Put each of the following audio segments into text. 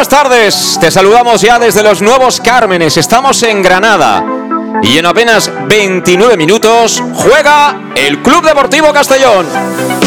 Buenas tardes. Te saludamos ya desde los Nuevos Cármenes. Estamos en Granada. Y en apenas 29 minutos juega el Club Deportivo Castellón.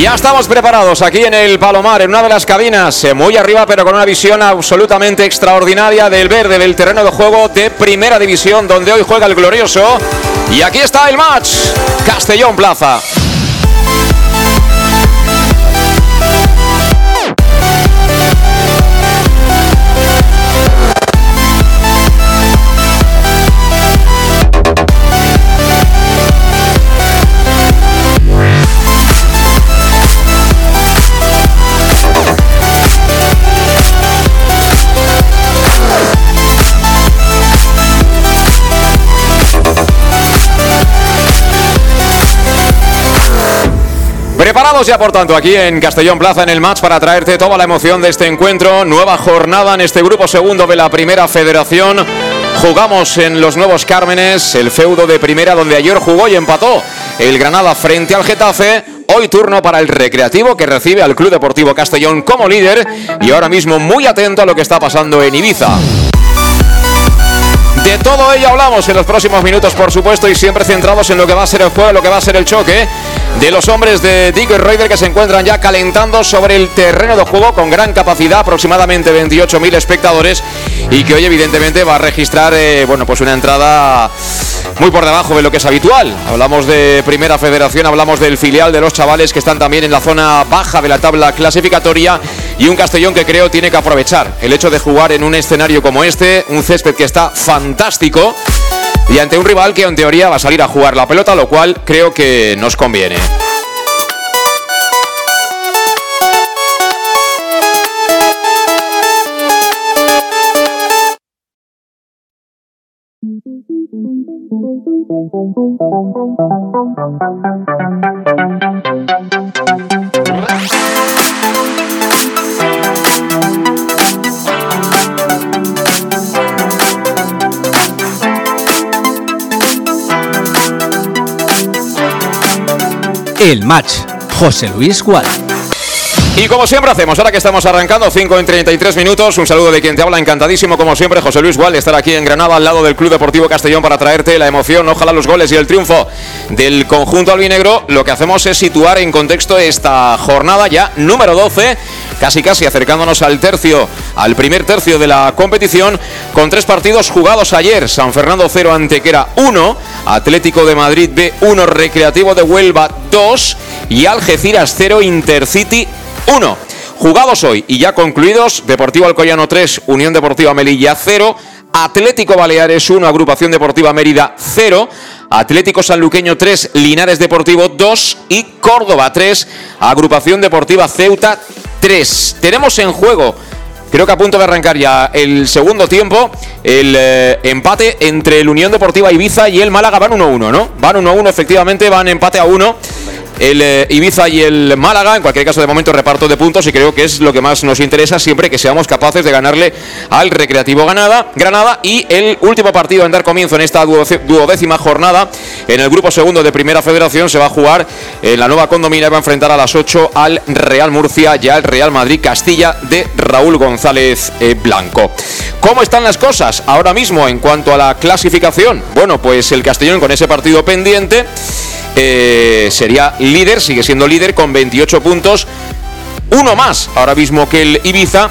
Ya estamos preparados aquí en el Palomar, en una de las cabinas, eh, muy arriba, pero con una visión absolutamente extraordinaria del verde del terreno de juego de Primera División, donde hoy juega el glorioso. Y aquí está el match, Castellón Plaza. Preparados ya por tanto aquí en Castellón Plaza en el match para traerte toda la emoción de este encuentro. Nueva jornada en este grupo segundo de la Primera Federación. Jugamos en los Nuevos Cármenes, el feudo de primera donde ayer jugó y empató el Granada frente al Getafe. Hoy turno para el Recreativo que recibe al Club Deportivo Castellón como líder y ahora mismo muy atento a lo que está pasando en Ibiza. De todo ello hablamos en los próximos minutos, por supuesto, y siempre centrados en lo que va a ser el juego, lo que va a ser el choque de los hombres de Dick Reuter que se encuentran ya calentando sobre el terreno de juego con gran capacidad, aproximadamente 28.000 espectadores, y que hoy evidentemente va a registrar, eh, bueno, pues una entrada muy por debajo de lo que es habitual. Hablamos de Primera Federación, hablamos del filial de los chavales que están también en la zona baja de la tabla clasificatoria y un Castellón que creo tiene que aprovechar el hecho de jugar en un escenario como este, un césped que está fantástico y ante un rival que en teoría va a salir a jugar la pelota, lo cual creo que nos conviene. El match, José Luis Gual. Y como siempre hacemos, ahora que estamos arrancando 5 en 33 minutos, un saludo de quien te habla encantadísimo como siempre, José Luis Gual, estar aquí en Granada al lado del Club Deportivo Castellón para traerte la emoción, ojalá los goles y el triunfo del conjunto albinegro. Lo que hacemos es situar en contexto esta jornada ya número 12, casi casi acercándonos al tercio, al primer tercio de la competición, con tres partidos jugados ayer, San Fernando 0 Antequera 1, Atlético de Madrid B 1, Recreativo de Huelva 2 y Algeciras 0, Intercity 1. Jugados hoy y ya concluidos, Deportivo Alcoyano 3, Unión Deportiva Melilla 0, Atlético Baleares 1, Agrupación Deportiva Mérida 0, Atlético Sanluqueño 3, Linares Deportivo 2 y Córdoba 3, Agrupación Deportiva Ceuta 3. Tenemos en juego Creo que a punto de arrancar ya el segundo tiempo, el eh, empate entre el Unión Deportiva Ibiza y el Málaga van 1-1, ¿no? Van 1-1, efectivamente, van empate a 1. El eh, Ibiza y el Málaga. En cualquier caso, de momento reparto de puntos y creo que es lo que más nos interesa siempre que seamos capaces de ganarle al Recreativo Granada. Granada y el último partido en dar comienzo en esta duodécima jornada en el grupo segundo de Primera Federación se va a jugar en la nueva condomina. Va a enfrentar a las 8 al Real Murcia, ya el Real Madrid Castilla de Raúl González eh, Blanco. ¿Cómo están las cosas ahora mismo en cuanto a la clasificación? Bueno, pues el Castellón con ese partido pendiente eh, sería líder, sigue siendo líder con 28 puntos. Uno más ahora mismo que el Ibiza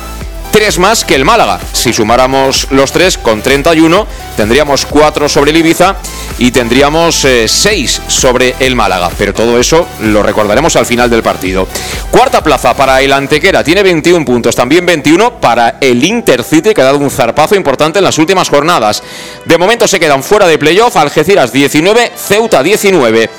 tres más que el Málaga. Si sumáramos los tres con 31, tendríamos cuatro sobre el Ibiza y tendríamos eh, seis sobre el Málaga. Pero todo eso lo recordaremos al final del partido. Cuarta plaza para el Antequera, tiene 21 puntos. También 21 para el Intercity, que ha dado un zarpazo importante en las últimas jornadas. De momento se quedan fuera de playoff. Algeciras 19, Ceuta 19.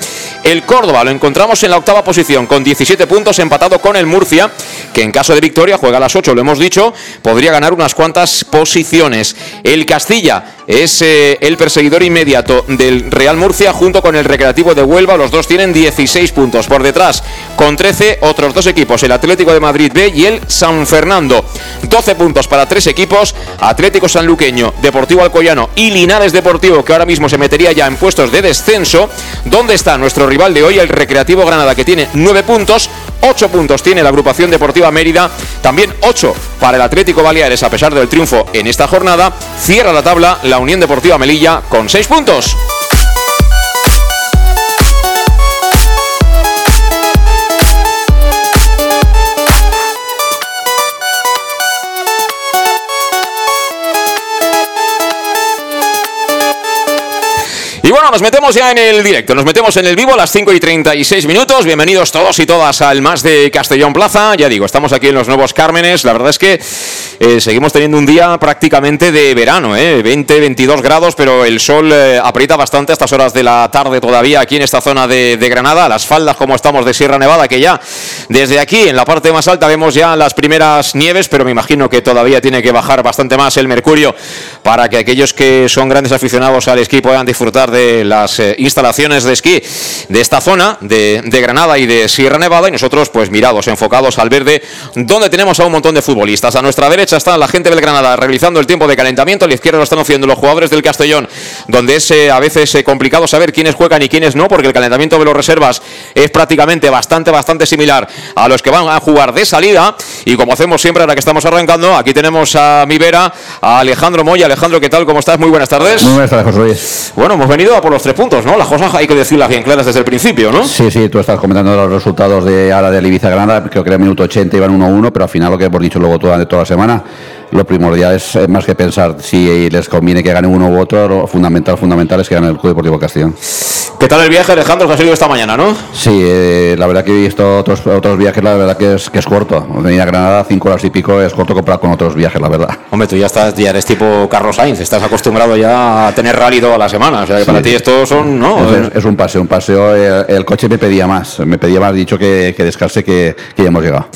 El Córdoba lo encontramos en la octava posición con 17 puntos, empatado con el Murcia, que en caso de victoria juega a las 8, lo hemos dicho, podría ganar unas cuantas posiciones. El Castilla es eh, el perseguidor inmediato del Real Murcia junto con el Recreativo de Huelva. Los dos tienen 16 puntos. Por detrás, con 13, otros dos equipos, el Atlético de Madrid B y el San Fernando. 12 puntos para tres equipos, Atlético Sanluqueño, Deportivo Alcoyano y Linares Deportivo, que ahora mismo se metería ya en puestos de descenso. ¿Dónde está nuestro rival de hoy, el Recreativo Granada, que tiene 9 puntos? 8 puntos tiene la agrupación deportiva Mérida, también 8 para el Atlético Baleares a pesar del triunfo en esta jornada. Cierra la tabla la Unión Deportiva Melilla con 6 puntos. Y bueno, nos metemos ya en el directo, nos metemos en el vivo a las 5 y 36 minutos. Bienvenidos todos y todas al más de Castellón Plaza. Ya digo, estamos aquí en los nuevos Cármenes. La verdad es que eh, seguimos teniendo un día prácticamente de verano, ¿eh? 20, 22 grados, pero el sol eh, aprieta bastante a estas horas de la tarde todavía aquí en esta zona de, de, Granada. Las faldas, como estamos de Sierra Nevada, que ya desde aquí, en la parte más alta, vemos ya las primeras nieves, pero me imagino que todavía tiene que bajar bastante más el mercurio para que aquellos que son grandes aficionados al esquí puedan disfrutar de las eh, instalaciones de esquí de esta zona de, Granada y de Sierra Nevada y nosotros pues mirados, enfocados al verde, donde tenemos a un montón de futbolistas. A nuestra derecha está la gente del Granada realizando el tiempo de calentamiento, a la izquierda lo están haciendo los jugadores del Castellón, donde es eh, a veces eh, complicado saber quiénes juegan y quiénes no, porque el calentamiento de los reservas es prácticamente bastante, bastante similar a los que van a jugar de salida. Y como hacemos siempre ahora que estamos arrancando, aquí tenemos a mi vera, a Alejandro Moya. Alejandro, ¿qué tal? ¿Cómo estás? Muy buenas tardes. Muy buenas tardes, José Luis. Bueno, hemos venido por los tres puntos, ¿no? Las cosas hay que decirlas bien claras desde el principio, ¿no? Sí, sí, tú estás comentando los resultados de ahora de Ibiza Granada, creo que era minuto 80 iban 1-1, pero al final lo que hemos dicho luego toda, toda la semana, lo primordial es eh, más que pensar si les conviene que gane uno u otro, lo fundamental, fundamental es que gane el Club Deportivo Castellón. ¿Qué tal el viaje, Alejandro, que ha salido esta mañana, no? Sí, eh, la verdad que he visto otros, otros viajes, la verdad que es, que es corto. Venir a Granada cinco horas y pico es corto comparado con otros viajes, la verdad. Hombre, tú ya estás, ya eres tipo Carlos Sainz, estás acostumbrado ya a tener rally toda la semana. O sea, que para ti estos son, ¿no? Es, es, un paseo, un paseo. El, el, coche me pedía más, me pedía más, dicho que, que descanse, que, que ya hemos llegado.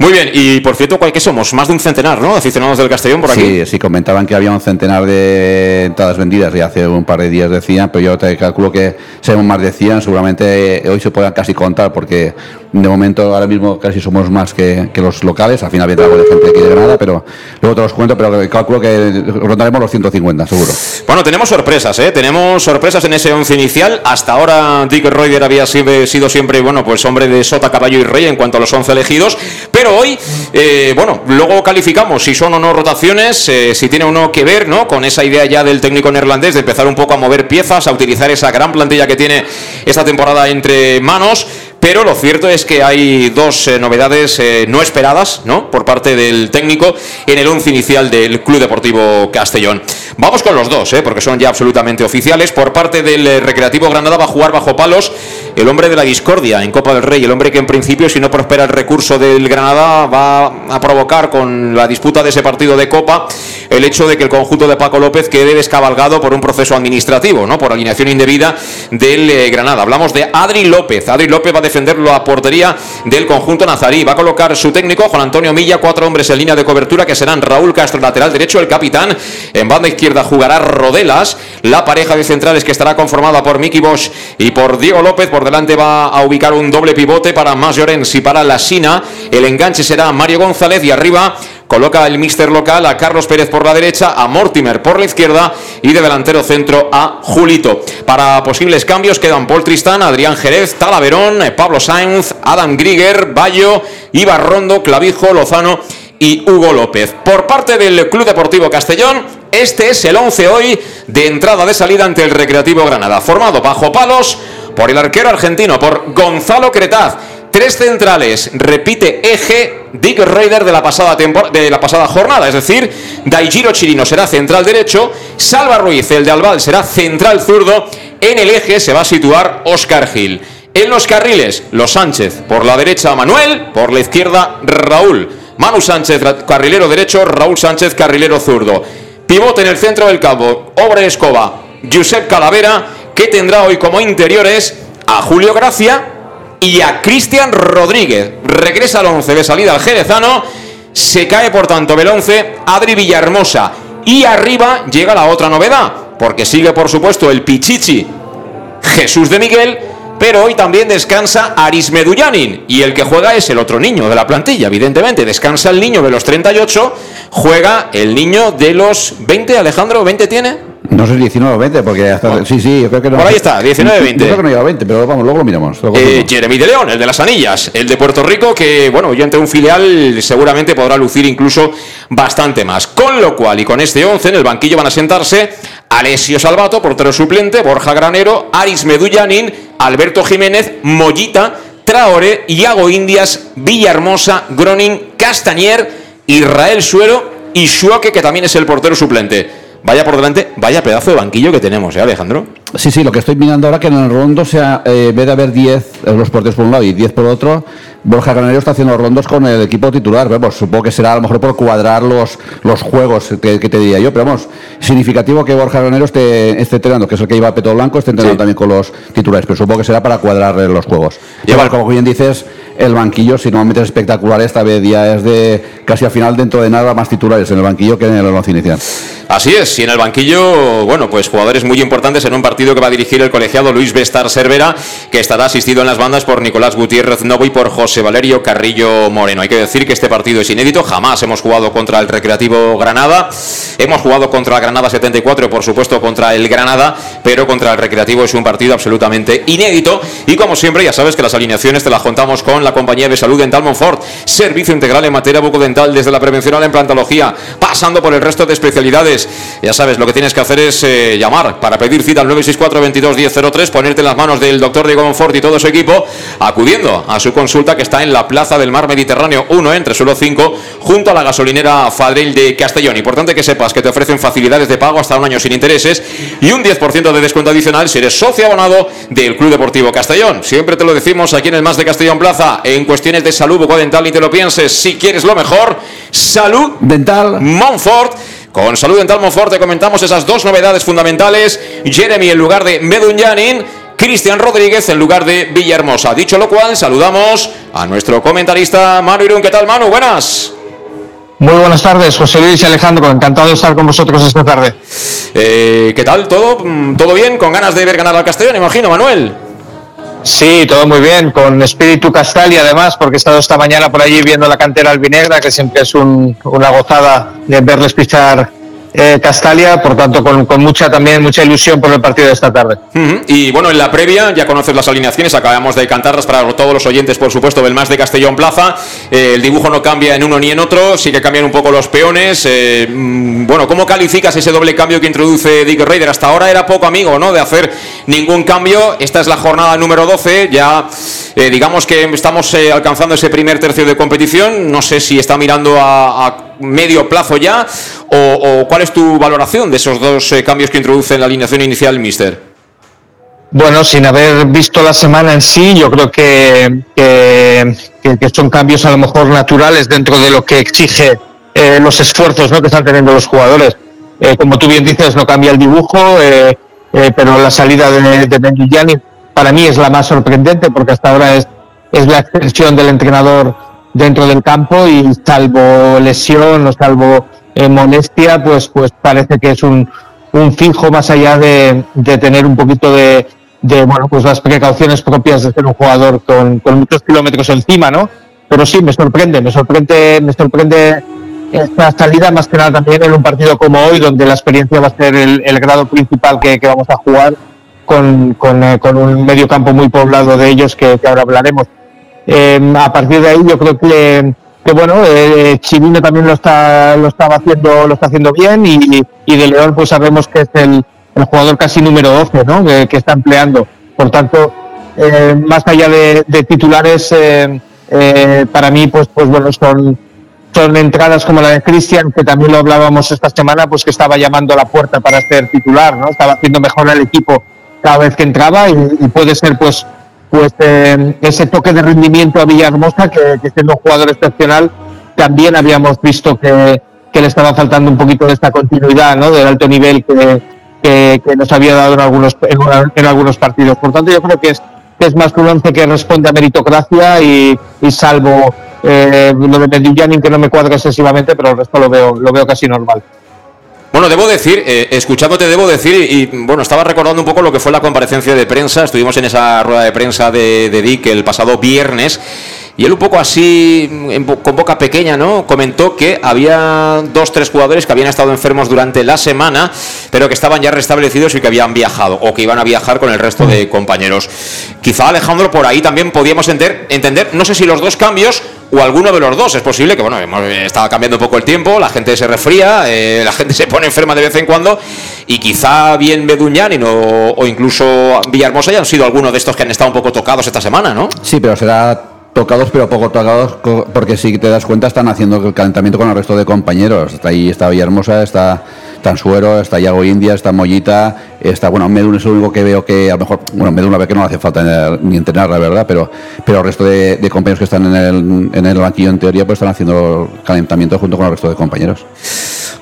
Muy bien, y por cierto, ¿qué somos? Más de un centenar, ¿no? Aficionados del Castellón por aquí. Sí, sí, comentaban que había un centenar de entradas vendidas y hace un par de días decían, pero yo te calculo que seremos más de 100, seguramente hoy se puedan casi contar porque de momento ahora mismo casi somos más que, que los locales, al final viene algo de gente aquí de Granada, pero luego te los cuento, pero calculo que rondaremos los 150, seguro. Bueno, tenemos sorpresas, ¿eh? Tenemos sorpresas en ese once inicial. Hasta ahora Dick Reuter había sido siempre, bueno, pues hombre de sota, caballo y rey en cuanto a los once elegidos, pero hoy, eh, bueno, luego calificamos si son o no rotaciones, eh, si tiene o no que ver, ¿no? Con esa idea ya del técnico neerlandés de empezar un poco a mover piezas, a utilizar esa gran plantilla que tiene esta temporada entre manos. Pero lo cierto es que hay dos eh, novedades eh, no esperadas ¿no? por parte del técnico en el once inicial del Club Deportivo Castellón. Vamos con los dos, ¿eh? porque son ya absolutamente oficiales. Por parte del eh, Recreativo Granada va a jugar bajo palos el hombre de la discordia en Copa del Rey, el hombre que en principio, si no prospera el recurso del Granada, va a provocar con la disputa de ese partido de Copa el hecho de que el conjunto de Paco López quede descabalgado por un proceso administrativo, ¿no? por alineación indebida del Granada. Hablamos de Adri López. Adri López va a defender la portería del conjunto nazarí. Va a colocar su técnico, Juan Antonio Milla, cuatro hombres en línea de cobertura que serán Raúl Castro, lateral derecho, el capitán. En banda izquierda jugará Rodelas, la pareja de centrales que estará conformada por Miki Bosch y por Diego López. Por delante va a ubicar un doble pivote para Mas Llorens y para La Sina. El enganche será Mario González y arriba coloca el míster local a Carlos Pérez por la derecha, a Mortimer por la izquierda y de delantero centro a Julito. Para posibles cambios quedan Paul Tristán, Adrián Jerez, Talaverón, Pablo Sainz, Adam Grieger, Bayo, Rondo, Clavijo, Lozano y Hugo López. Por parte del Club Deportivo Castellón, este es el 11 hoy de entrada de salida ante el Recreativo Granada, formado bajo palos por el arquero argentino, por Gonzalo Cretaz. Tres centrales, repite eje Dick Raider de la pasada de la pasada jornada, es decir, Daijiro Chirino será central derecho, Salva Ruiz, el de Albal, será central zurdo, en el eje se va a situar Oscar Gil. En los carriles, los Sánchez, por la derecha Manuel, por la izquierda Raúl. Manu Sánchez, carrilero derecho, Raúl Sánchez, carrilero zurdo. Pivote en el centro del campo, Obre Escoba, Josep Calavera, que tendrá hoy como interiores a Julio Gracia y a Cristian Rodríguez. Regresa al 11 de salida al Jerezano. Se cae por tanto el 11 Adri Villahermosa. Y arriba llega la otra novedad, porque sigue por supuesto el Pichichi Jesús de Miguel, pero hoy también descansa Aris Medullanin y el que juega es el otro niño de la plantilla, evidentemente. Descansa el niño de los 38, juega el niño de los 20, Alejandro, ¿20 tiene? No sé, 19 o 20, porque hasta. Sí, sí, yo creo que no. Por ahí está, 19 20. Yo creo que no lleva 20, pero vamos, luego lo miramos. eh, Jeremy de León, el de las anillas, el de Puerto Rico, que, bueno, ya entre un filial seguramente podrá lucir incluso bastante más. Con lo cual, y con este 11, en el banquillo van a sentarse Alessio Salvato, portero suplente, Borja Granero, Aris Medullanin, Alberto Jiménez, Mollita, Traore, Iago Indias, Villahermosa, Gronin, Castañer, Israel Suero y Shuake, que también es el portero suplente. Vaya por delante, vaya pedazo de banquillo que tenemos, ¿eh, Alejandro? Sí, sí, lo que estoy mirando ahora que en el rondo, sea, eh, en vez de haber 10 eh, los porteros por un lado y 10 por otro, Borja Canario está haciendo rondos con el equipo titular. Vamos, supongo que será a lo mejor por cuadrar los, los juegos que, te diría yo, pero vamos, significativo que Borja Canario esté, esté entrenando, que es el que iba a Peto Blanco, esté entrenando también con los titulares, pero supongo que será para cuadrar los juegos. Y como bien dices, el banquillo, si normalmente es espectacular, esta vez ya es de casi al final, dentro de nada, más titulares en el banquillo que en el once inicial. Así es, y en el banquillo, bueno, pues jugadores muy importantes en un partido que va a dirigir el colegiado Luis Bestar Cervera, que estará asistido en las bandas por Nicolás Gutiérrez Novo y por José Valerio Carrillo Moreno. Hay que decir que este partido es inédito, jamás hemos jugado contra el Recreativo Granada, hemos jugado contra el Granada 74 y por supuesto contra el Granada, pero contra el Recreativo es un partido absolutamente inédito. Y como siempre ya sabes que las alineaciones te las contamos con la compañía de salud Dental Monfort, servicio integral en materia bucodental desde la prevención a la implantología, pasando por el resto de especialidades. Ya sabes, lo que tienes que hacer es eh, llamar para pedir cita al 964 22 1003, ponerte en las manos del doctor Diego Monfort y todo su equipo, acudiendo a su consulta que está en la Plaza del Mar Mediterráneo 1, entre suelo 5, junto a la gasolinera Fadril de Castellón. Importante que sepas que te ofrecen facilidades de pago hasta un año sin intereses y un 10% de descuento adicional si eres socio abonado del Club Deportivo Castellón. Siempre te lo decimos aquí en el Más de Castellón Plaza, en cuestiones de salud bucodental, y te lo pienses, si quieres lo mejor, salud dental Monfort con Salud Dental Monfort comentamos esas dos novedades fundamentales. Jeremy en lugar de Medunyanin. Cristian Rodríguez en lugar de Villahermosa. Dicho lo cual, saludamos a nuestro comentarista Manu Irún. ¿Qué tal, Manu? Buenas. Muy buenas tardes, José Luis y Alejandro. Encantado de estar con vosotros esta tarde. Eh, ¿Qué tal? ¿Todo? Mm, ¿Todo bien? ¿Con ganas de ver ganar al Castellón, imagino, Manuel? Sí, todo muy bien, con espíritu castal y además, porque he estado esta mañana por allí viendo la cantera albinegra, que siempre es una gozada de verles pisar eh, Castalia, por tanto con, mucha también mucha ilusión por el partido de esta tarde. Y bueno, en la previa ya conoces las alineaciones, acabamos de cantarlas para todos los oyentes, por supuesto, del más de Castellón Plaza. Eh, el dibujo no cambia en uno ni en otro, sí que cambian un poco los peones. Eh, mm, bueno, ¿cómo calificas ese doble cambio que introduce Dick Raider? Hasta ahora era poco amigo, ¿no? De hacer ningún cambio. Esta es la jornada número 12, ya digamos que estamos alcanzando ese primer tercio de competición. No sé si está mirando a medio plazo ya? ¿O, cuál es tu valoración de esos dos eh, cambios que introduce en la alineación inicial, Mister? Bueno, sin haber visto la semana en sí, yo creo que, que, son cambios a lo mejor naturales dentro de lo que exige eh, los esfuerzos ¿no? que están teniendo los jugadores. Eh, como tú bien dices, no cambia el dibujo, pero la salida de, de para mí es la más sorprendente porque hasta ahora es es la expresión del entrenador dentro del campo y salvo lesión o salvo eh, molestia, pues, pues parece que es un, un fijo más allá de, de tener un poquito de, de, bueno, pues las precauciones propias de ser un jugador con, con muchos kilómetros encima, ¿no? Pero sí, me sorprende, me sorprende, me sorprende esta salida más que nada también en un partido como hoy, donde la experiencia va a ser el, grado principal que, vamos a jugar con, con, eh, con, un medio campo muy poblado de ellos que ahora hablaremos. Eh, a partir de ahí yo creo que, que bueno, eh, Chivino también lo está, lo estaba haciendo, lo está haciendo bien y, y de León pues sabemos que es el, el jugador casi número 12 ¿no? que, está empleando. Por tanto, eh, más allá de, titulares, eh, eh, para mí pues, pues bueno, son son entradas como la de Cristian, que también lo hablábamos esta semana, pues que estaba llamando a la puerta para ser titular, ¿no? Estaba haciendo mejor al equipo cada vez que entraba y puede ser pues pues eh, ese toque de rendimiento a Villahermosa que, siendo un jugador excepcional también habíamos visto que, le estaba faltando un poquito de esta continuidad, ¿no? Del alto nivel que, nos había dado en algunos en, algunos partidos. Por tanto, yo creo que es más que un once que responde a meritocracia y, salvo eh, lo de Medellín que no me cuadra excesivamente, pero el resto lo veo, lo veo casi normal. Bueno, debo decir, eh, escuchándote debo decir, y, bueno, estaba recordando un poco lo que fue la comparecencia de prensa, estuvimos en esa rueda de prensa de, de Dick el pasado viernes, y él un poco así, en, con boca pequeña, ¿no? Comentó que había dos, tres jugadores que habían estado enfermos durante la semana, pero que estaban ya restablecidos y que habían viajado, o que iban a viajar con el resto de compañeros. Quizá, Alejandro, por ahí también podíamos entender, entender no sé si los dos cambios o alguno de los dos. Es posible que, bueno, hemos, estaba cambiando un poco el tiempo, la gente se resfría, eh, la gente se pone enferma de vez en cuando, y quizá bien Beduñanin o, o incluso Villahermosa hayan sido algunos de estos que han estado un poco tocados esta semana, ¿no? Sí, pero será tocados pero poco tocados porque si te das cuenta están haciendo el calentamiento con el resto de compañeros. Está ahí, está Villahermosa, está Tansuero, está Yago India, está Mollita, está, bueno, Medun es el único que veo que a lo mejor, bueno, Medun una vez que no hace falta ni entrenar, la verdad, pero, pero el resto de, compañeros que están en el, en el banquillo en teoría pues están haciendo calentamiento junto con el resto de compañeros.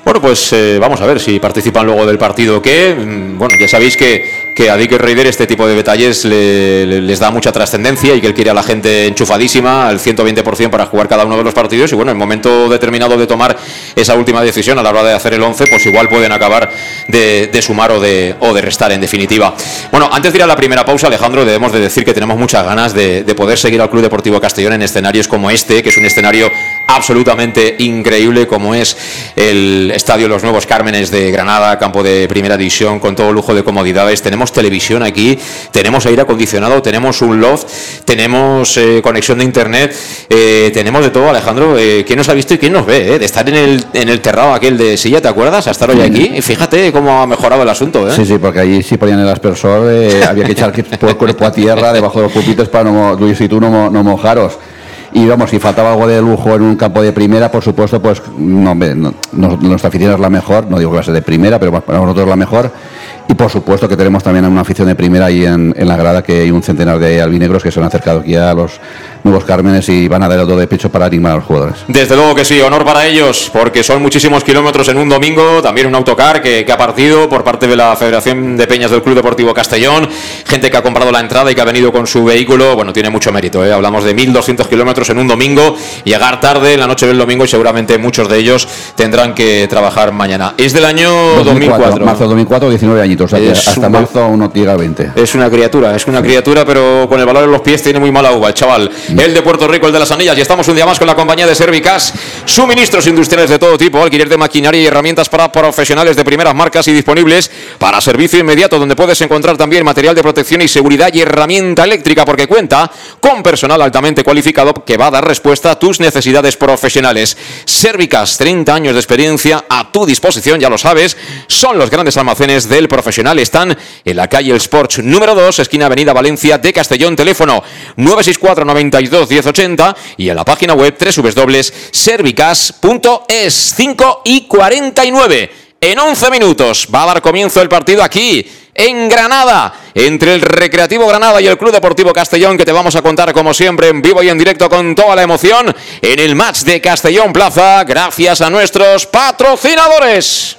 Bueno, pues eh, vamos a ver si participan luego del partido o qué. Mm, bueno, ya sabéis que, que a Dick Raider este tipo de detalles le, le, les da mucha trascendencia y que él quiere a la gente enchufadísima al 120% para jugar cada uno de los partidos. Y bueno, en momento determinado de tomar esa última decisión a la hora de hacer el 11, pues igual pueden acabar de, sumar o de, o de restar en definitiva. Bueno, antes de ir a la primera pausa, Alejandro, debemos de decir que tenemos muchas ganas de, de poder seguir al Club Deportivo Castellón en escenarios como este, que es un escenario absolutamente increíble como es el estadio Los Nuevos Cármenes de Granada, campo de primera división con todo lujo de comodidades. Tenemos televisión aquí, tenemos aire acondicionado, tenemos un loft, tenemos eh, conexión de internet, eh, tenemos de todo, Alejandro. Eh, ¿Quién nos ha visto y quién nos ve? Eh? De estar en el, en el terrado aquel de silla, ¿te acuerdas? A estar hoy aquí. Y fíjate cómo ha mejorado el asunto. ¿eh? Sí, sí, porque allí sí ponían el aspersor, eh, había que echar el cuerpo a tierra debajo de los pupitos para no, Luis y tú no, no mojaros y vamos, si faltaba algo de lujo en un campo de primera, por supuesto, pues no, no, nuestra afición es la mejor, no digo que va a ser de primera, pero para nosotros la mejor. Y por supuesto que tenemos también una afición de primera ahí en, en la grada, que hay un centenar de albinegros que se han acercado aquí a los nuevos Cármenes y van a dar el do de pecho para animar a los jugadores. Desde luego que sí, honor para ellos, porque son muchísimos kilómetros en un domingo, también un autocar que, que, ha partido por parte de la Federación de Peñas del Club Deportivo Castellón, gente que ha comprado la entrada y que ha venido con su vehículo, bueno, tiene mucho mérito, ¿eh? hablamos de 1.200 kilómetros en un domingo, llegar tarde en la noche del domingo y seguramente muchos de ellos tendrán que trabajar mañana. Es del año 2004. 2004 marzo 2004, 19 añitos, o sea que hasta un... marzo uno llega a 20. Es una criatura, es una criatura, pero con el valor en los pies tiene muy mala uva el chaval. Mm. El de Puerto Rico, el de las Anillas, y estamos un día más con la compañía de Servicas, suministros industriales de todo tipo, alquiler de maquinaria y herramientas para profesionales de primeras marcas y disponibles para servicio inmediato, donde puedes encontrar también material de protección y seguridad y herramienta eléctrica, porque cuenta con personal altamente cualificado que va a dar respuesta a tus necesidades profesionales. Servicas, 30 años de experiencia a tu disposición, ya lo sabes, son los grandes almacenes del profesional, están en la calle El Sports número 2, esquina Avenida Valencia de Castellón, teléfono 964 92 1080 y en la página web www.servicas.es 5 y 49. En 11 minutos va a dar comienzo el partido aquí en Granada, entre el Recreativo Granada y el Club Deportivo Castellón, que te vamos a contar como siempre en vivo y en directo con toda la emoción en el match de Castellón Plaza, gracias a nuestros patrocinadores.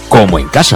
como en casa.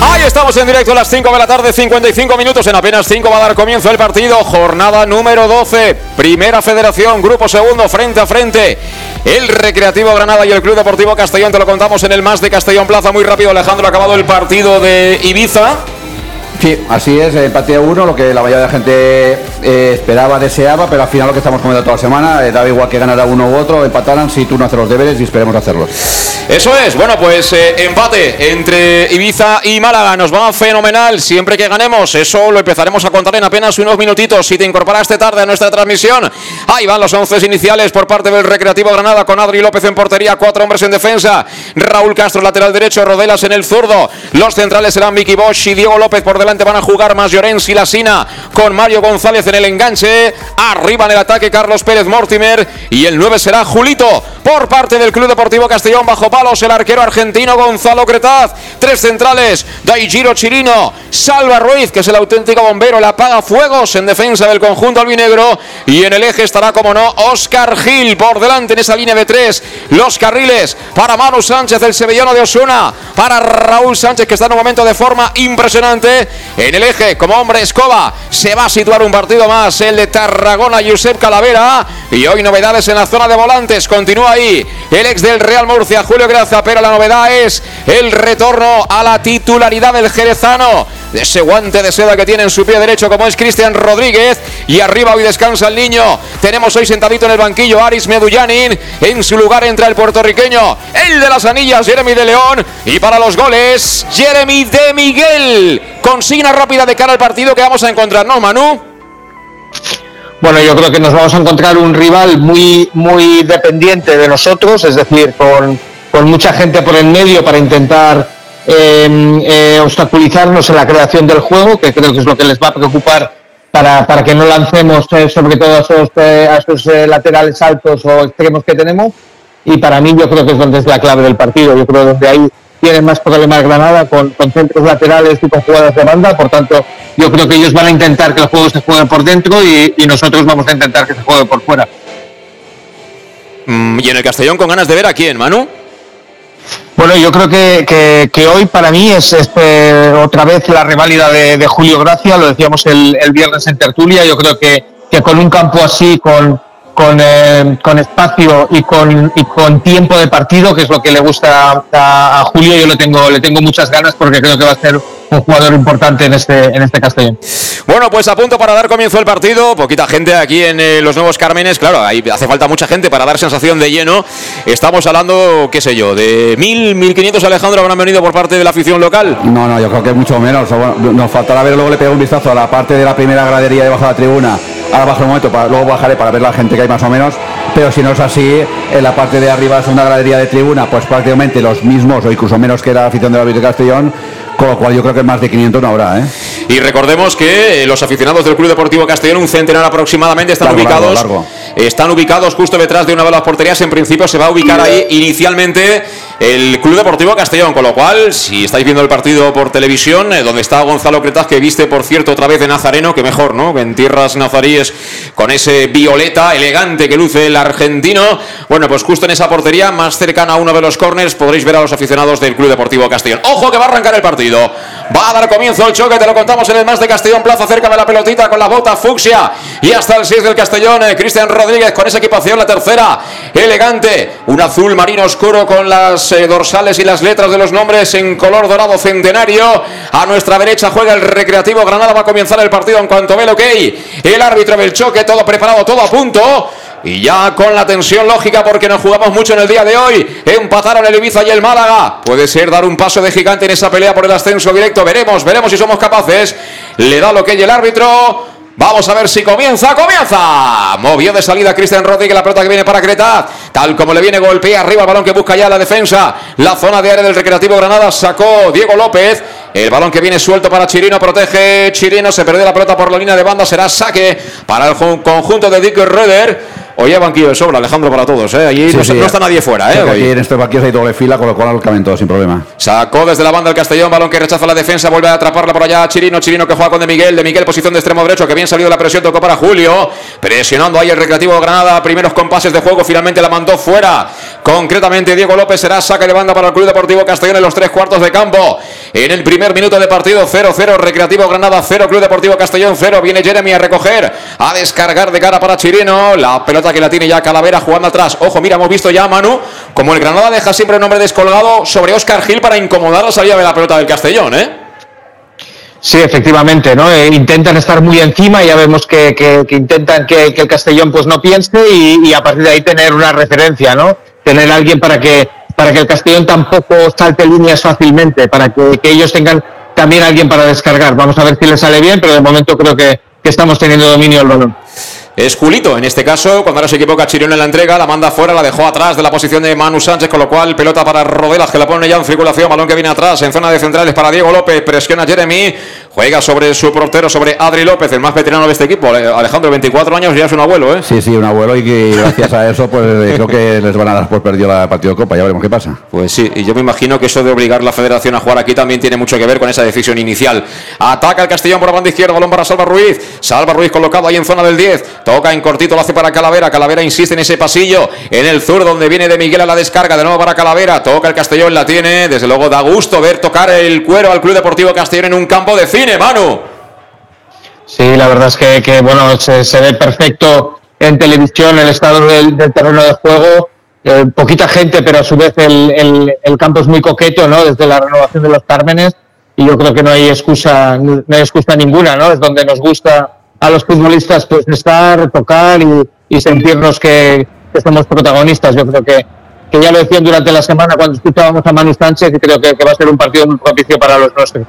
Ahí estamos en directo a las 5 de la tarde, 55 minutos. En apenas 5 va a dar comienzo el partido. Jornada número 12. Primera Federación, Grupo Segundo, frente a frente. El Recreativo Granada y el Club Deportivo Castellón. Te lo contamos en el más de Castellón Plaza. Muy rápido, Alejandro. Acabado el partido de Ibiza. Sí, así es, empate a uno, lo que la mayoría de la gente eh, esperaba, deseaba, pero al final lo que estamos comiendo toda la semana, eh, daba igual que ganara uno u otro, empataran si tú no haces los deberes y esperemos hacerlos. Eso es, bueno, pues eh, empate entre Ibiza y Málaga. Nos va fenomenal siempre que ganemos. Eso lo empezaremos a contar en apenas unos minutitos. Si te incorporaste tarde a nuestra transmisión, ahí van los once iniciales por parte del Recreativo Granada con Adri López en portería, cuatro hombres en defensa. Raúl Castro, lateral derecho, Rodelas en el zurdo. Los centrales serán Vicky Bosch y Diego López por delante. Van a jugar más Llorens y Lasina con Mario González en el enganche. Arriba en el ataque, Carlos Pérez Mortimer. Y el 9 será Julito por parte del Club Deportivo Castellón bajo palos el arquero argentino Gonzalo Cretaz. Tres centrales, Daijiro Chirino, Salva Ruiz, que es el auténtico bombero, la apaga fuegos en defensa del conjunto albinegro. Y en el eje estará, como no, Oscar Gil por delante en esa línea de tres. Los carriles para Manu Sánchez, el sevillano de Osuna. Para Raúl Sánchez, que está en un momento de forma impresionante. En el eje, como hombre escoba, se va a situar un partido más, el de Tarragona, Josep Calavera. Y hoy novedades en la zona de volantes. Continúa ahí el ex del Real Murcia, Julio Graza, pero la novedad es el retorno a la titularidad del jerezano. De ese guante de seda que tiene en su pie derecho, como es Cristian Rodríguez. Y arriba hoy descansa el niño. Tenemos hoy sentadito en el banquillo Aris Medullanin. En su lugar entra el puertorriqueño, el de las anillas, Jeremy de León. Y para los goles, Jeremy de Miguel. Consigna rápida de cara al partido que vamos a encontrar, ¿no, Manu? Bueno, yo creo que nos vamos a encontrar un rival muy, muy dependiente de nosotros, es decir, con, con mucha gente por el medio para intentar eh, eh, obstaculizarnos en la creación del juego, que creo que es lo que les va a preocupar para, para que no lancemos eh, sobre todo a esos, eh, esos laterales altos o extremos que tenemos. Y para mí yo creo que es donde es la clave del partido. Yo creo que donde ahí tiene más problemas Granada con, con centros laterales y con jugadas de banda. Por tanto, yo creo que ellos van a intentar que el juego se juegue por dentro y, y nosotros vamos a intentar que se juegue por fuera. Mm, y en el Castellón con ganas de ver a quién, Manu. Bueno, yo creo que, que, hoy para mí es, es, eh, otra vez la reválida de, Julio Gracia, lo decíamos el, el, viernes en tertulia, yo creo que, que con un campo así, con, con, eh, con espacio y con, y con tiempo de partido, que es lo que le gusta a, a, Julio, yo le tengo, le tengo muchas ganas porque creo que va a ser un jugador importante en este, en este Castellón. Bueno, pues a punto para dar comienzo el partido. Poquita gente aquí en eh, los Nuevos Cármenes. Claro, ahí hace falta mucha gente para dar sensación de lleno. Estamos hablando, qué sé yo, de mil, mil quinientos Alejandro habrán venido por parte de la afición local. No, no, yo creo que mucho menos. Bueno, nos faltará ver, luego le pego un vistazo a la parte de la primera gradería debajo de la tribuna. Ahora bajo un momento, para, luego bajaré para ver la gente que hay más o menos. Pero si no es así, en la parte de arriba, la segunda gradería de tribuna, pues prácticamente los mismos o incluso menos que la afición de la de Castellón. Con lo cual yo creo que más de 500 no habrá. ¿eh? Y recordemos que los aficionados del Club Deportivo Castellón, un centenar aproximadamente, están largo, ubicados largo, largo. están ubicados justo detrás de una de las porterías. En principio se va a ubicar ahí inicialmente el Club Deportivo Castellón. Con lo cual, si estáis viendo el partido por televisión, eh, donde está Gonzalo Cretaz, que viste, por cierto, otra vez de Nazareno, que mejor, ¿no? Que en tierras nazaríes con ese violeta elegante que luce el argentino. Bueno, pues justo en esa portería, más cercana a uno de los corners, podréis ver a los aficionados del Club Deportivo Castellón. ¡Ojo que va a arrancar el partido! Va a dar comienzo el choque, te lo contamos en el más de Castellón Plaza, cerca de la pelotita con la bota fucsia y hasta el 6 del Castellón, eh, Cristian Rodríguez con esa equipación, la tercera, elegante, un azul marino oscuro con las eh, dorsales y las letras de los nombres en color dorado centenario. A nuestra derecha juega el Recreativo Granada, va a comenzar el partido en cuanto ve el ok. El árbitro del choque, todo preparado, todo a punto. Y ya con la tensión lógica porque nos jugamos mucho en el día de hoy. Empataron el Ibiza y el Málaga. Puede ser dar un paso de gigante en esa pelea por el ascenso directo. Veremos, veremos si somos capaces. Le da lo que el árbitro. Vamos a ver si comienza, comienza. Movió de salida Cristian Rodríguez la pelota que viene para Creta. Tal como le viene golpea arriba el balón que busca ya la defensa. La zona de área del Recreativo Granada sacó Diego López. El balón que viene suelto para Chirino, protege Chirino, se perdió la pelota por la línea de banda, será saque para el conjunto de Dick Röder. Hoy banquillo de sobra, Alejandro, para todos. ¿eh? Allí no, está nadie fuera. ¿eh? Aquí en este banquillo hay doble fila, con lo cual caben todos sin problema. Sacó desde la banda el Castellón, balón que rechaza la defensa, vuelve a atraparla por allá Chirino. Chirino que juega con De Miguel. De Miguel, posición de extremo derecho, que bien salido la presión, tocó para Julio. Presionando ahí el Recreativo Granada. Primeros compases de juego, finalmente la mandó fuera. Concretamente, Diego López será saca de banda para el Club Deportivo Castellón en los tres cuartos de campo. En el primer minuto de partido, 0-0, Recreativo Granada 0, Club Deportivo Castellón 0. Viene Jeremy a recoger, a descargar de cara para Chirino. La pelota que la tiene ya Calabria jugando atrás. Ojo, mira, hemos visto ya a Manu, como el Granada deja siempre el nombre descolgado sobre Oscar Gil para incomodar la salida de la pelota del Castellón, ¿eh? Sí, efectivamente, ¿no? Eh, intentan estar muy encima, ya vemos que, que, intentan que, el Castellón pues no piense y, a partir de ahí tener una referencia, ¿no? Tener alguien para que, para que el Castellón tampoco salte líneas fácilmente, para que, ellos tengan también alguien para descargar. Vamos a ver si les sale bien, pero de momento creo que, que estamos teniendo dominio del balón. Es Julito, en este caso, cuando ahora se equivoca Chirión en la entrega, la manda fuera, la dejó atrás de la posición de Manu Sánchez, con lo cual pelota para Rodelas, que la pone ya en circulación, balón que viene atrás, en zona de centrales para Diego López, presiona Jeremy, juega sobre su portero, sobre Adri López, el más veterano de este equipo. Alejandro, 24 años, ya es un abuelo, ¿eh? Sí, sí, un abuelo y que gracias a eso, pues eh, creo que les van a dar por perdido la partido de Copa, ya veremos qué pasa. Pues sí, y yo me imagino que eso de obligar la federación a jugar aquí también tiene mucho que ver con esa decisión inicial. Ataca el Castellón por la banda izquierda, balón para Salva Ruiz, Salva Ruiz colocado ahí en zona del 10, toca en cortito la para Calavera. Calavera insiste en ese pasillo. En el sur donde viene de Miguel a la descarga. De nuevo para Calavera. Toca el Castellón, la tiene. Desde luego da gusto ver tocar el cuero al Club Deportivo Castellón en un campo de Manu. Sí, la verdad es que, bueno, se, ve perfecto en televisión el estado del, terreno de juego. Eh, poquita gente, pero a su vez el, campo es muy coqueto, ¿no? Desde la renovación de los Cármenes. Y yo creo que no hay excusa, no hay excusa ninguna, ¿no? Es donde nos gusta a los futbolistas pues estar, tocar y, sentirnos que, somos protagonistas. Yo creo que, que ya lo decían durante la semana cuando escuchábamos a Manu Sánchez y creo que, que va a ser un partido muy propicio para los nuestros.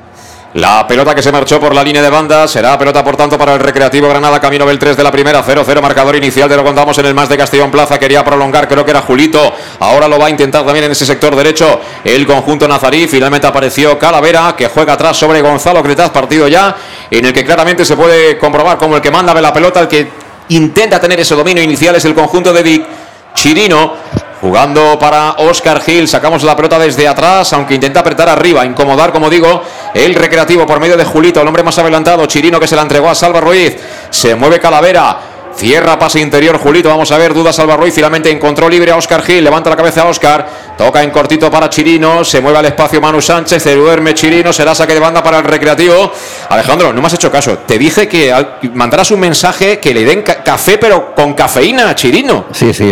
La pelota que se marchó por la línea de banda. Será pelota, por tanto, para el Recreativo Granada, camino del 3 de la primera, 0-0, marcador inicial, te lo contamos en el más de Castellón Plaza, quería prolongar, creo que era Julito, ahora lo va a intentar también en ese sector derecho el conjunto nazarí, finalmente apareció Calavera, que juega atrás sobre Gonzalo Cretaz, partido ya, en el que claramente se puede comprobar como el que manda la pelota, el que intenta tener ese dominio inicial es el conjunto de Vic Chirino, Jugando para Oscar Gil, sacamos la pelota desde atrás, aunque intenta apretar arriba, incomodar, como digo, el recreativo por medio de Julito, el hombre más adelantado, Chirino que se la entregó a Salva Ruiz, se mueve Calavera, Cierra pase interior Julito. Vamos a ver. Duda Salva Ruiz. Finalmente encontró libre a Oscar Gil. Levanta la cabeza a Oscar. Toca en cortito para Chirino. Se mueve al espacio Manu Sánchez. Se duerme Chirino. Será saque de banda para el recreativo. Alejandro, no me has hecho caso. Te dije que mandarás un mensaje que le den café, pero con cafeína a Chirino. Sí, sí.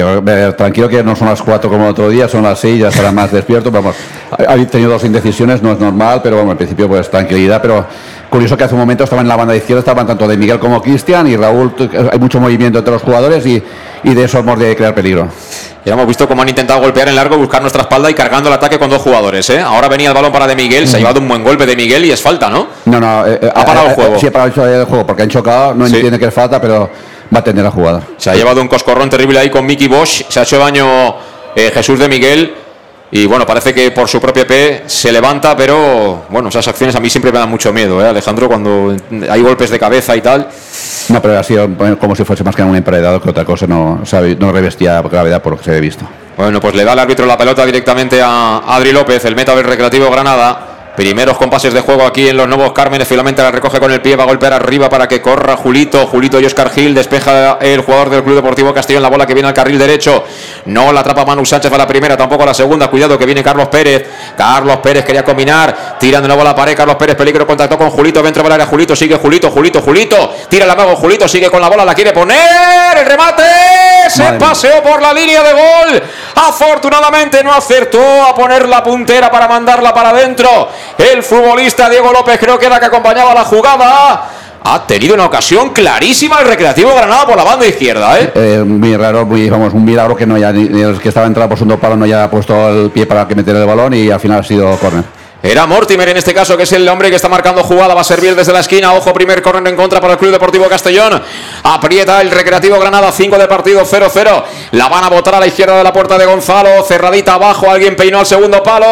Tranquilo que no son las cuatro como el otro día. Son las seis. Ya estará más despierto. Vamos. Ha tenido dos indecisiones. No es normal. Pero bueno, al principio pues tranquilidad. Pero Curioso que hace un momento estaba en la banda izquierda, estaban tanto de Miguel como Cristian y Raúl. Hay mucho movimiento entre los jugadores y, de eso hemos de crear peligro. Ya hemos visto cómo han intentado golpear en largo, buscar nuestra espalda y cargando el ataque con dos jugadores. ¿eh? Ahora venía el balón para de Miguel, se ha llevado un buen golpe de Miguel y es falta, ¿no? No, no. Eh, eh, ha parado el juego. sí, ha parado el juego porque han chocado, no entiende que es falta, pero va a tener la jugada. Se ha llevado un coscorrón terrible ahí con Mickey Bosch, se ha hecho daño Jesús de Miguel y bueno, parece que por su propio P se levanta, pero bueno, esas acciones a mí siempre me dan mucho miedo, ¿eh, Alejandro? Cuando hay golpes de cabeza y tal. No, pero ha sido como si fuese más que un empredado que otra cosa, no, no revestía gravedad por lo que se ha visto. Bueno, pues le da el árbitro la pelota directamente a Adri López, el meta del Recreativo Granada. Primeros compases de juego aquí en los nuevos Cármenes. Finalmente la recoge con el pie, va a golpear arriba para que corra Julito. Julito y Oscar Gil. Despeja el jugador del Club Deportivo Castillo en la bola que viene al carril derecho. No la atrapa Manu Sánchez a la primera, tampoco a la segunda. Cuidado que viene Carlos Pérez. Carlos Pérez quería combinar. Tira de nuevo a la pared. Carlos Pérez, peligro. Contactó con Julito. Dentro del área. Julito sigue. Julito, Julito, Julito. Tira la mago. Julito sigue con la bola. La quiere poner. El remate. Se paseó por la línea de gol. Afortunadamente no acertó a poner la puntera para mandarla para adentro. El futbolista Diego López creo que era que acompañaba la jugada. Ha tenido una ocasión clarísima el Recreativo Granada por la banda izquierda, ¿eh? Eh, muy raro, muy, vamos, un milagro que no haya, ni- ni el que estaba entrado por segundo palo no haya puesto el pie para que metiera el balón y al final ha sido córner. Era Mortimer en este caso, que es el hombre que está marcando jugada. Va a servir desde la esquina. Ojo, primer córner en contra para el Club Deportivo Castellón. Aprieta el Recreativo Granada, 5 de partido, 0-0. La van a botar a la izquierda de la puerta de Gonzalo. Cerradita abajo, alguien peinó al segundo palo.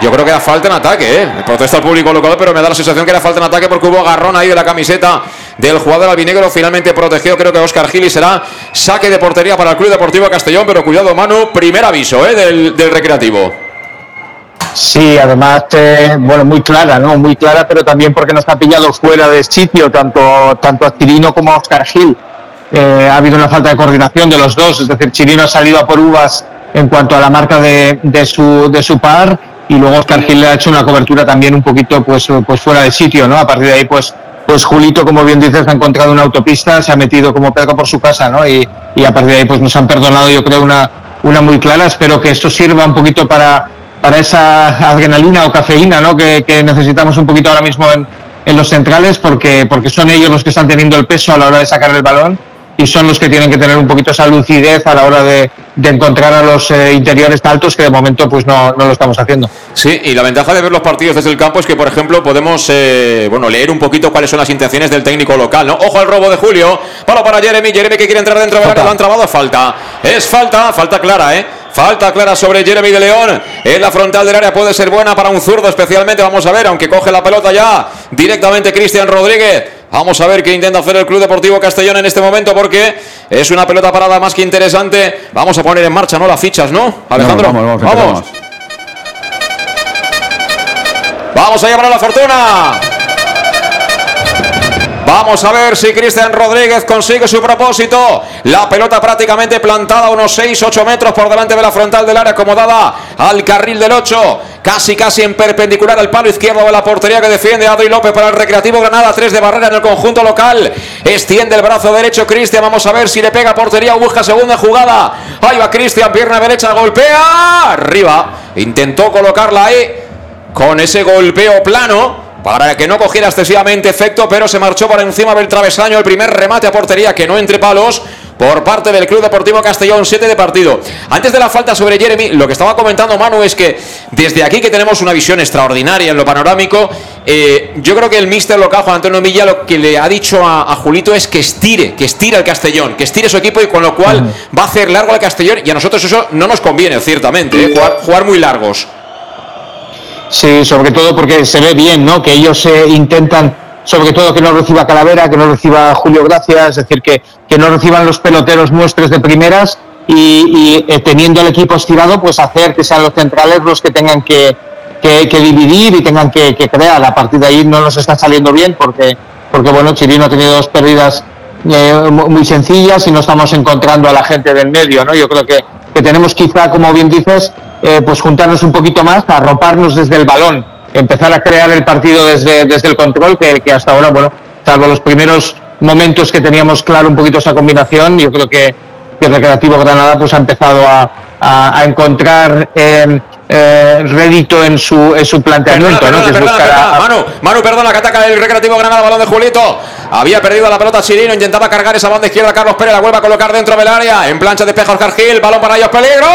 Yo creo que era falta en ataque, ¿eh? Protesta el público local, pero me da la sensación que era falta en ataque porque hubo agarrón ahí de la camiseta del jugador albinegro. Finalmente protegió, creo que Oscar Gil y será saque de portería para el Club Deportivo Castellón. Pero cuidado, Manu, primer aviso, ¿eh? Del, Recreativo. Sí, además, eh, bueno, muy clara, ¿no? Muy clara, pero también porque nos ha pillado fuera de sitio, tanto, tanto a Chirino como a Oscar Gil. Eh, ha habido una falta de coordinación de los dos, es decir, Chirino ha salido a por uvas en cuanto a la marca de su par y luego Oscar Gil le ha hecho una cobertura también un poquito pues, pues fuera de sitio, ¿no? A partir de ahí, pues, pues Julito, como bien dices, ha encontrado una autopista, se ha metido como Pedro por su casa, ¿no? Y, y a partir de ahí, pues nos han perdonado, yo creo, una, una muy clara. Espero que esto sirva un poquito para, para esa adrenalina o cafeína ¿no? que, que necesitamos un poquito ahora mismo en, en los centrales, porque, porque son ellos los que están teniendo el peso a la hora de sacar el balón y son los que tienen que tener un poquito esa lucidez a la hora de, de encontrar a los eh, interiores altos, que de momento pues no, no lo estamos haciendo. Sí, y la ventaja de ver los partidos desde el campo es que, por ejemplo, podemos eh, bueno, leer un poquito cuáles son las intenciones del técnico local. ¿no? Ojo al robo de Julio. Palo para Jeremy. Jeremy que quiere entrar dentro del área. Lo han trabado. Falta. Es falta. Falta clara, ¿eh? Falta clara sobre Jeremy de León. En la frontal del área puede ser buena para un zurdo, especialmente. Vamos a ver, aunque coge la pelota ya directamente Cristian Rodríguez. Vamos a ver qué intenta hacer el Club Deportivo Castellón en este momento porque es una pelota parada más que interesante. Vamos a poner en marcha, ¿no? Las fichas, ¿no? Alejandro. Vamos, vamos, vamos. Vamos a llamar a la fortuna. Vamos a ver si Cristian Rodríguez consigue su propósito. La pelota prácticamente plantada unos 6-8 metros por delante de la frontal del área, acomodada al carril del 8. Casi, casi en perpendicular al palo izquierdo de la portería que defiende Adri López para el Recreativo Granada. 3 de barrera en el conjunto local. Extiende el brazo derecho Cristian. Vamos a ver si le pega portería o busca segunda jugada. Ahí va Cristian, pierna derecha, golpea. Arriba. Intentó colocarla ahí con ese golpeo plano para que no cogiera excesivamente efecto, pero se marchó por encima del travesaño el primer remate a portería que no entre palos por parte del Club Deportivo Castellón, 7 de partido. Antes de la falta sobre Jeremy, lo que estaba comentando Manu es que desde aquí que tenemos una visión extraordinaria en lo panorámico, eh, yo creo que el míster local, Juan Antonio Milla, lo que le ha dicho a, a Julito es que estire, que estire el Castellón, que estire su equipo y con lo cual va a hacer largo al Castellón y a nosotros eso no nos conviene, ciertamente, eh, jugar, jugar muy largos. Sí, sobre todo porque se ve bien, ¿no? Que ellos eh, intentan, sobre todo que no reciba Calavera, que no reciba Julio Gracia, es decir, que, que no reciban los peloteros nuestros de primeras y, eh, teniendo el equipo estirado, pues hacer que sean los centrales los que tengan que, que, dividir y tengan que, que, crear. A partir de ahí no nos está saliendo bien porque, porque bueno, Chirino ha tenido dos pérdidas eh, muy sencillas y no estamos encontrando a la gente del medio, ¿no? Yo creo que, que tenemos quizá, como bien dices, eh, pues juntarnos un poquito más, arroparnos desde el balón, empezar a crear el partido desde, desde el control, que, que hasta ahora, bueno, salvo los primeros momentos que teníamos claro un poquito esa combinación, yo creo que, que el Recreativo Granada pues ha empezado a, a, a encontrar eh, eh, rédito en su, en su planteamiento, Perdona, ¿no? Que perdona, a-. Manu, Manu, perdona, que ataca el Recreativo Granada, balón de Julito. Había perdido la pelota Chirino, intentaba cargar esa banda izquierda. Carlos Pérez la vuelve a colocar dentro del área. En plancha despeja Oscar Gil, balón para ellos, peligro.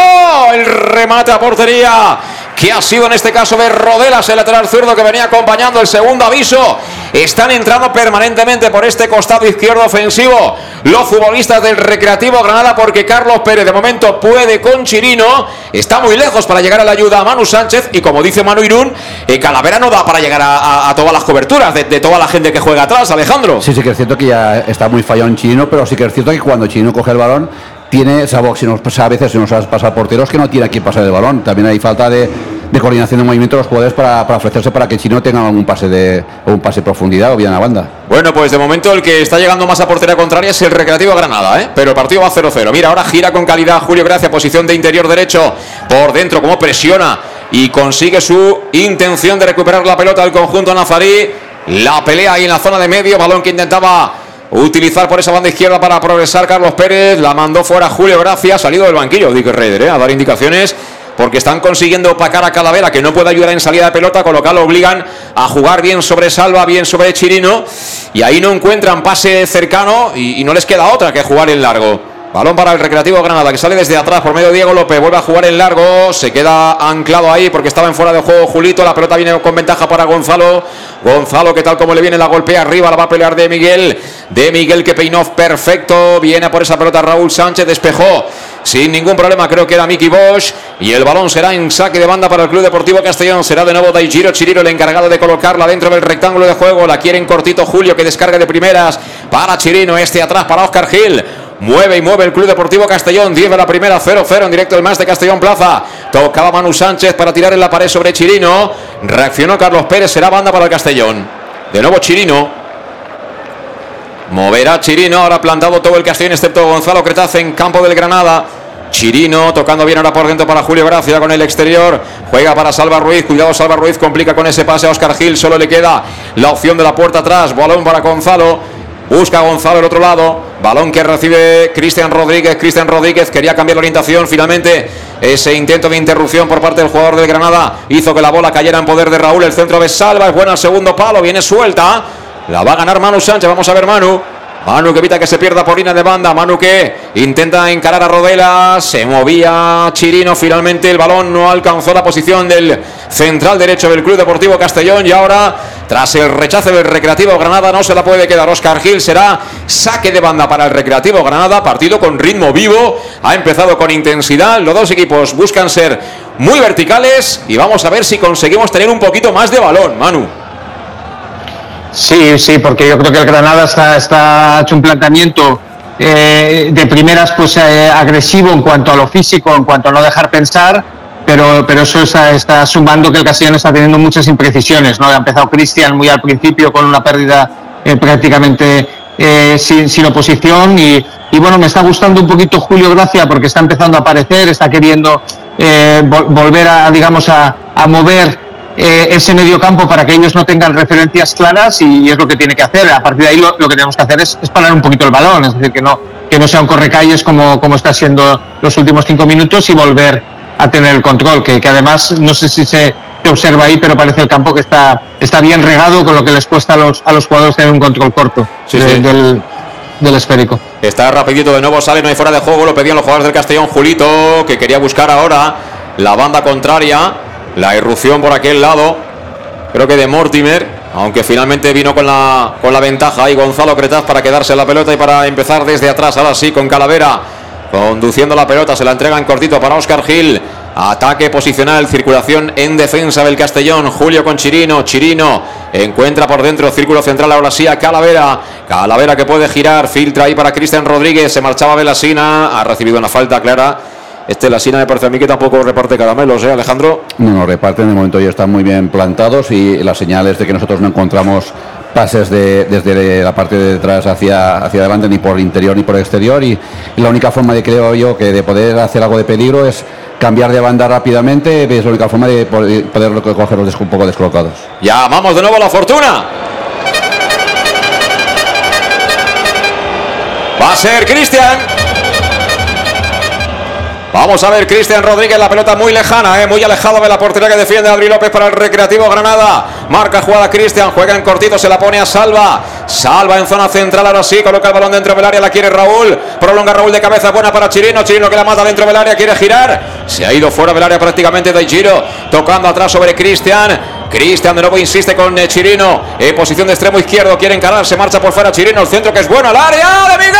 El remate a portería. Que ha sido en este caso de Rodelas, el lateral zurdo que venía acompañando el segundo aviso. Están entrando permanentemente por este costado izquierdo ofensivo los futbolistas del Recreativo Granada porque Carlos Pérez de momento puede con Chirino. Está muy lejos para llegar a la ayuda a Manu Sánchez y como dice Manu Irún, eh, Calavera no da para llegar a, todas las coberturas de, toda la gente que juega atrás, Alejandro. Sí, sí que es cierto que ya está muy fallado en Chino, pero sí que es cierto que cuando Chino coge el balón, tiene, salvo si nos pasa a veces si nos pasa porteros que no tiene a quién pasar el balón. También hay falta de, de coordinación de movimiento los jugadores para, para ofrecerse para que Chino tenga un pase de un pase de profundidad o bien a banda. Bueno, pues de momento el que está llegando más a portería contraria es el Recreativo Granada, ¿eh? Pero el partido va 0-0. Mira, ahora gira con calidad Julio Gracia, posición de interior derecho por dentro, como presiona y consigue su intención de recuperar la pelota del conjunto nazarí. La pelea ahí en la zona de medio, balón que intentaba utilizar por esa banda izquierda para progresar Carlos Pérez. La mandó fuera Julio Gracia, salido del banquillo, Dick Raider, ¿eh? A dar indicaciones porque están consiguiendo opacar a Calavera, que no puede ayudar en salida de pelota, con lo cual lo obligan a jugar bien sobre Salva, bien sobre Chirino, y ahí no encuentran pase cercano y, no les queda otra que jugar en largo. Balón para el Recreativo Granada que sale desde atrás por medio de Diego López. Vuelve a jugar en largo. Se queda anclado ahí porque estaba en fuera de juego Julito. La pelota viene con ventaja para Gonzalo. Gonzalo que tal como le viene la golpea arriba. La va a pelear de Miguel. De Miguel que peinó perfecto. Viene a por esa pelota Raúl Sánchez. Despejó sin ningún problema. Creo que era Miki Bosch. Y el balón será en saque de banda para el Club Deportivo Castellón. Será de nuevo Daijiro Chiriro el encargado de colocarla dentro del rectángulo de juego. La quiere en cortito Julio que descarga de primeras para Chirino. Este atrás para Oscar Gil. Mueve y mueve el Club Deportivo Castellón. 10 de la primera, 0-0 en directo el más de Castellón Plaza. Tocaba Manu Sánchez para tirar en la pared sobre Chirino. Reaccionó Carlos Pérez. Será banda para el Castellón. De nuevo Chirino. Moverá Chirino. Ahora plantado todo el Castellón, excepto Gonzalo Cretaz en campo del Granada. Chirino tocando bien ahora por dentro para Julio Gracia con el exterior. Juega para Salva Ruiz. Cuidado, Salva Ruiz complica con ese pase a Oscar Gil. Solo le queda la opción de la puerta atrás. Balón para Gonzalo. Busca Gonzalo el otro lado. Balón que recibe Cristian Rodríguez. Cristian Rodríguez quería cambiar la orientación. Finalmente, ese intento de interrupción por parte del jugador del Granada hizo que la bola cayera en poder de Raúl. El centro de Salva es buena al segundo palo. Viene suelta. La va a ganar Manu Sánchez. Vamos a ver Manu. Manu que evita que se pierda por línea de banda. Manu que intenta encarar a Rodela. Se movía Chirino. Finalmente el balón no alcanzó la posición del central derecho del Club Deportivo Castellón. Y ahora, tras el rechazo del Recreativo Granada, no se la puede quedar Oscar Gil. Será saque de banda para el Recreativo Granada. Partido con ritmo vivo. Ha empezado con intensidad. Los dos equipos buscan ser muy verticales. Y vamos a ver si conseguimos tener un poquito más de balón, Manu. Sí, sí, porque yo creo que el Granada está, está hecho un planteamiento eh, de primeras pues eh, agresivo en cuanto a lo físico, en cuanto a no dejar pensar, pero, pero eso está, sumando que el Castellón está teniendo muchas imprecisiones. ¿no? Ha empezado Cristian muy al principio con una pérdida eh, prácticamente sin, sin, oposición y, y, bueno, me está gustando un poquito Julio Gracia porque está empezando a aparecer, está queriendo volver a, digamos, a, a mover eh, ese medio campo para que ellos no tengan referencias claras y, es lo que tiene que hacer. A partir de ahí lo, que tenemos que hacer es, parar un poquito el balón, es decir, que no, que no sea un correcalles como, como está siendo los últimos cinco minutos y volver a tener el control, que, que además no sé si se, observa ahí, pero parece el campo que está, está bien regado, con lo que les cuesta a los, a los jugadores tener un control corto Del, del esférico. Está rapidito de nuevo, sale, no hay fuera de juego, lo pedían los jugadores del Castellón, Julito, que quería buscar ahora la banda contraria. La irrupción por aquel lado. Creo que de Mortimer. Aunque finalmente vino con la, con la ventaja ahí Gonzalo Cretaz para quedarse la pelota y para empezar desde atrás. Ahora sí con Calavera. Conduciendo la pelota. Se la entrega en cortito para Oscar Gil. Ataque posicional, circulación en defensa del Castellón. Julio con Chirino. Chirino encuentra por dentro círculo central ahora sí a Calavera. Calavera que puede girar. Filtra ahí para Cristian Rodríguez. Se marchaba Velasina. Ha recibido una falta clara este la Sina me parece a mí que tampoco reparte caramelos, ¿eh, Alejandro? No, no reparten, de momento ya están muy bien plantados y las señales de que nosotros no encontramos pases de, desde la parte de detrás hacia, hacia adelante, ni por interior ni por exterior. Y, la única forma de, creo yo, que de poder hacer algo de peligro es cambiar de banda rápidamente, es la única forma de poder, poder cogerlos un poco descolocados. Ya, vamos de nuevo a la fortuna. Va a ser Cristian. Vamos a ver, Cristian Rodríguez, la pelota muy lejana, eh, muy alejado de la portería que defiende Adri López para el Recreativo Granada. Marca jugada Cristian, juega en cortito, se la pone a Salva. Salva en zona central, ahora sí, coloca el balón dentro del área, la quiere Raúl. Prolonga Raúl de cabeza, buena para Chirino. Chirino que la mata dentro del área, quiere girar. Se ha ido fuera del área prácticamente de Giro, tocando atrás sobre Cristian. Cristian de nuevo insiste con eh, Chirino en posición de extremo izquierdo, quiere encarar, se marcha por fuera Chirino, el centro que es bueno al área de Miguel.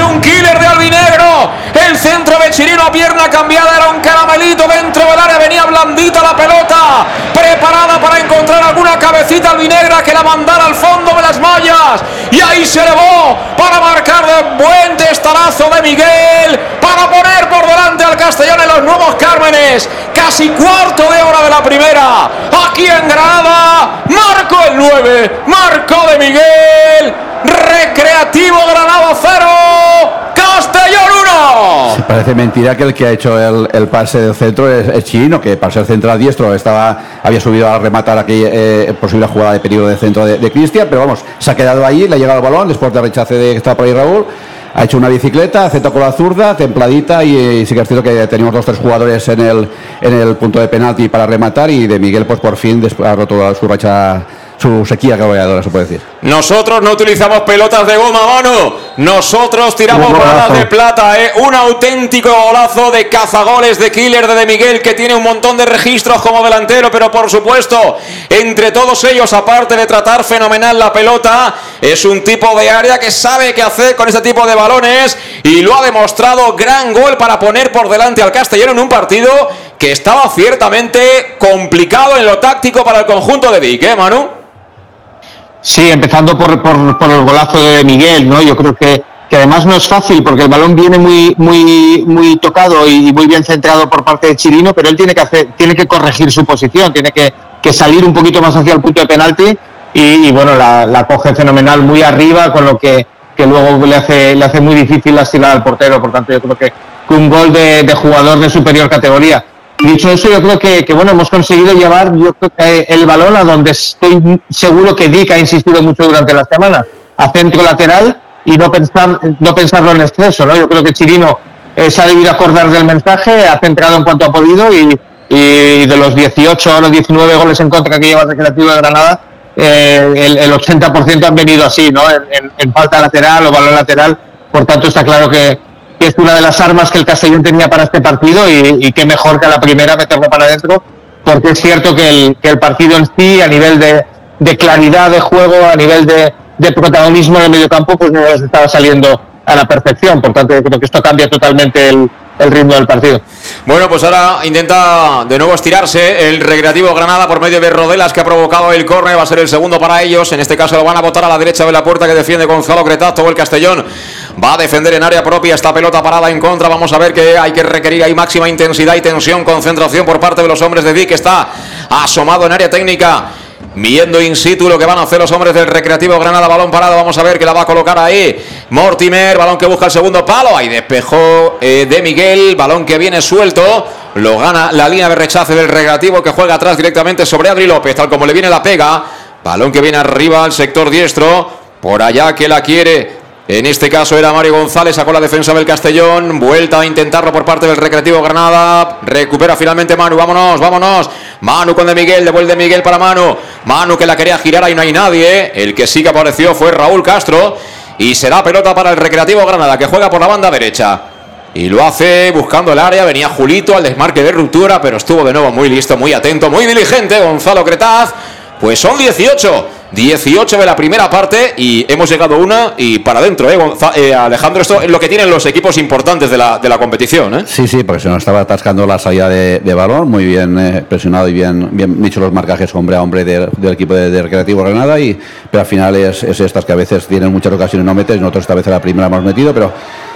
Un killer de albinegro. El centro de Chirino pierna cambiada era un caramelito dentro del área, venía blandita la pelota. preparada para encontrar alguna cabecita albinegra que la mandara al fondo de las mallas. Y ahí se elevó para marcar de buen testarazo de Miguel, para poner Castellón en los nuevos Cármenes. Casi cuarto de hora de la primera. Aquí en Granada, marco el 9, marco de Miguel. Recreativo Granada 0, Castellón 1. Parece mentira que el que ha hecho el, pase del centro es, es Chirino, que para ser central diestro estaba, había subido a rematar aquella eh, posible jugada de peligro de centro de, de Cristian, pero vamos, se ha quedado ahí, le ha llegado el balón después de rechace de que estaba por ahí Raúl. Ha hecho una bicicleta, aceptó con la zurda, templadita y, y sí que cierto que teníamos dos tres jugadores en el, en el punto de penalti para rematar y de Miguel pues por fin ha roto su racha, su sequía goleadora se puede decir. Nosotros no utilizamos pelotas de goma, mano. Nosotros tiramos balas de plata, ¿eh? Un auténtico golazo de cazagoles de killer de, de Miguel, que tiene un montón de registros como delantero, pero por supuesto, entre todos ellos, aparte de tratar fenomenal la pelota, es un tipo de área que sabe qué hacer con este tipo de balones y lo ha demostrado. Gran gol para poner por delante al Castellano en un partido que estaba ciertamente complicado en lo táctico para el conjunto de Vic, ¿eh, Manu? Sí, empezando por, por, por el golazo de Miguel, ¿no? Yo creo que, que además no es fácil porque el balón viene muy, muy, muy tocado y muy bien centrado por parte de Chirino, pero él tiene que hacer, tiene que corregir su posición, tiene que, que salir un poquito más hacia el punto de penalti y, bueno, la, la coge fenomenal muy arriba, con lo que, que luego le hace, le hace muy difícil asilar al portero, por tanto yo creo que, un gol de jugador de superior categoría. Dicho eso, yo creo que, que, bueno, hemos conseguido llevar yo creo que el balón a donde estoy seguro que Dick ha insistido mucho durante la semana, a centro lateral y no pensar, no pensarlo en exceso, ¿no? Yo creo que Chirino eh, se ha debido acordar del mensaje, ha centrado en cuanto ha podido y, de los 18 a los 19 goles en contra que lleva el Recreativo de Granada, eh, el, el 80% han venido así, ¿no? En, en falta lateral o balón lateral, por tanto está claro que, es una de las armas que el Castellón tenía para este partido y, y qué mejor que a la primera meterlo para adentro, porque es cierto que el, partido en sí, a nivel de, claridad de juego, a nivel de, protagonismo en el mediocampo, pues no estaba saliendo a la perfección. Por tanto, creo que esto cambia totalmente el, ritmo del partido. Bueno, pues ahora intenta de nuevo estirarse el Recreativo Granada por medio de Rodelas que ha provocado el córner, va a ser el segundo para ellos. En este caso lo van a botar a la derecha de la puerta que defiende Gonzalo Cretaz, todo el Castellón. Va a defender en área propia esta pelota parada en contra. Vamos a ver que hay que requerir ahí máxima intensidad y tensión, concentración por parte de los hombres de que está asomado en área técnica. Viendo in situ lo que van a hacer los hombres del Recreativo Granada, balón parado, vamos a ver que la va a colocar ahí Mortimer, balón que busca el segundo palo, ahí despejó eh, de Miguel, balón que viene suelto, lo gana la línea de rechace del Recreativo que juega atrás directamente sobre Adri López, tal como le viene la pega, balón que viene arriba al sector diestro, por allá que la quiere en este caso era Mario González, sacó la defensa del Castellón, vuelta a intentarlo por parte del Recreativo Granada, recupera finalmente Manu, vámonos, vámonos, Manu con de Miguel, devuelve Miguel para Manu, Manu que la quería girar, ahí no hay nadie, el que sí que apareció fue Raúl Castro, y será pelota para el Recreativo Granada, que juega por la banda derecha. Y lo hace buscando el área, venía Julito al desmarque de ruptura, pero estuvo de nuevo muy listo, muy atento, muy diligente Gonzalo Cretaz, pues son 18. 18 de la primera parte y hemos llegado una y para adentro, ¿eh, eh, Alejandro? Esto es lo que tienen los equipos importantes de la, de la competición. ¿eh? Sí, sí, porque se nos estaba atascando la salida de, balón, muy bien eh, presionado y bien, bien dicho los marcajes hombre a hombre de, del equipo de, de, Recreativo Granada, y, pero al final es, es, estas que a veces tienen muchas ocasiones no metes, nosotros esta vez a la primera hemos metido, pero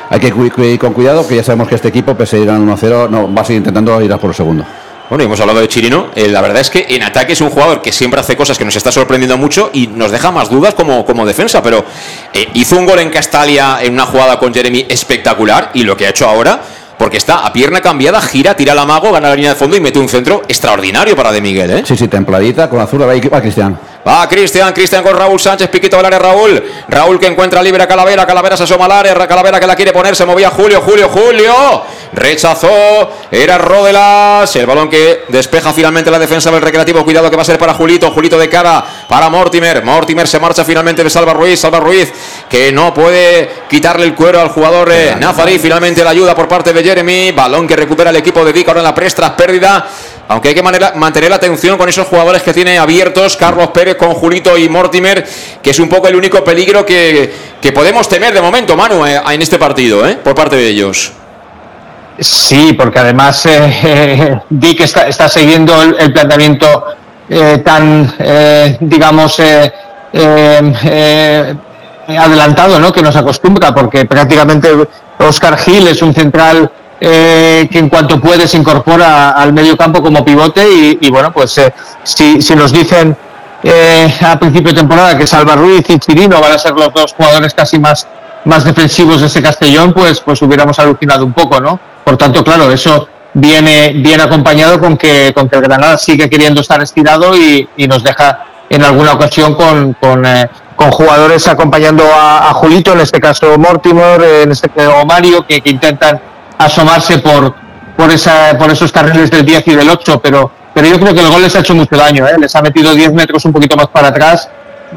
hay que ir con cuidado, que ya sabemos que este equipo, pese a ir a 1-0, no, va a seguir intentando ir a por el segundo. Bueno, y hemos hablado de Chirino. Eh, la verdad es que en ataque es un jugador que siempre hace cosas que nos está sorprendiendo mucho y nos deja más dudas como, como defensa. Pero eh, hizo un gol en Castalia en una jugada con Jeremy espectacular y lo que ha hecho ahora, porque está a pierna cambiada, gira, tira el amago, gana la línea de fondo y mete un centro extraordinario para De Miguel. ¿eh? Sí, sí, templadita, con azul, va, va Cristian. Va Cristian, Cristian con Raúl Sánchez, piquito del área Raúl. Raúl que encuentra libre a Calavera, Calavera se asoma al área, Calavera que la quiere poner, se movía Julio, Julio, Julio. Rechazó, era Rodelas, el balón que despeja finalmente la defensa del Recreativo. Cuidado que va a ser para Julito, Julito de cara para Mortimer. Mortimer se marcha finalmente de Salva Ruiz, Salva Ruiz que no puede quitarle el cuero al jugador eh, Nazarí. Finalmente la ayuda por parte de Jeremy, balón que recupera el equipo de Vic ahora en la prestra, pérdida. Aunque hay que mantener la atención con esos jugadores que tiene abiertos, Carlos Pérez con Julito y Mortimer, que es un poco el único peligro que, que podemos temer de momento, Manu, eh, en este partido, eh, por parte de ellos. Sí, porque además eh, Dick está, está siguiendo el, el, planteamiento eh, tan, digamos, adelantado ¿no? que nos acostumbra, porque prácticamente Oscar Gil es un central eh, que en cuanto puede se incorpora al medio campo como pivote y, bueno, pues eh, si, si nos dicen eh, a principio de temporada que Salva Ruiz y Chirino van a ser los dos jugadores casi más, más defensivos de ese Castellón, pues, pues hubiéramos alucinado un poco, ¿no? Por tanto, claro, eso viene, viene acompañado con que, con que el Granada sigue queriendo estar estirado y, nos deja en alguna ocasión con, con, eh, con jugadores acompañando a, a Julito, en este caso Mortimer, en este o Mario, que intentan asomarse por, por, esa, por esos carriles del 10 y del 8, pero, pero yo creo que el gol les ha hecho mucho daño, ¿eh? les ha metido 10 metros un poquito más para atrás,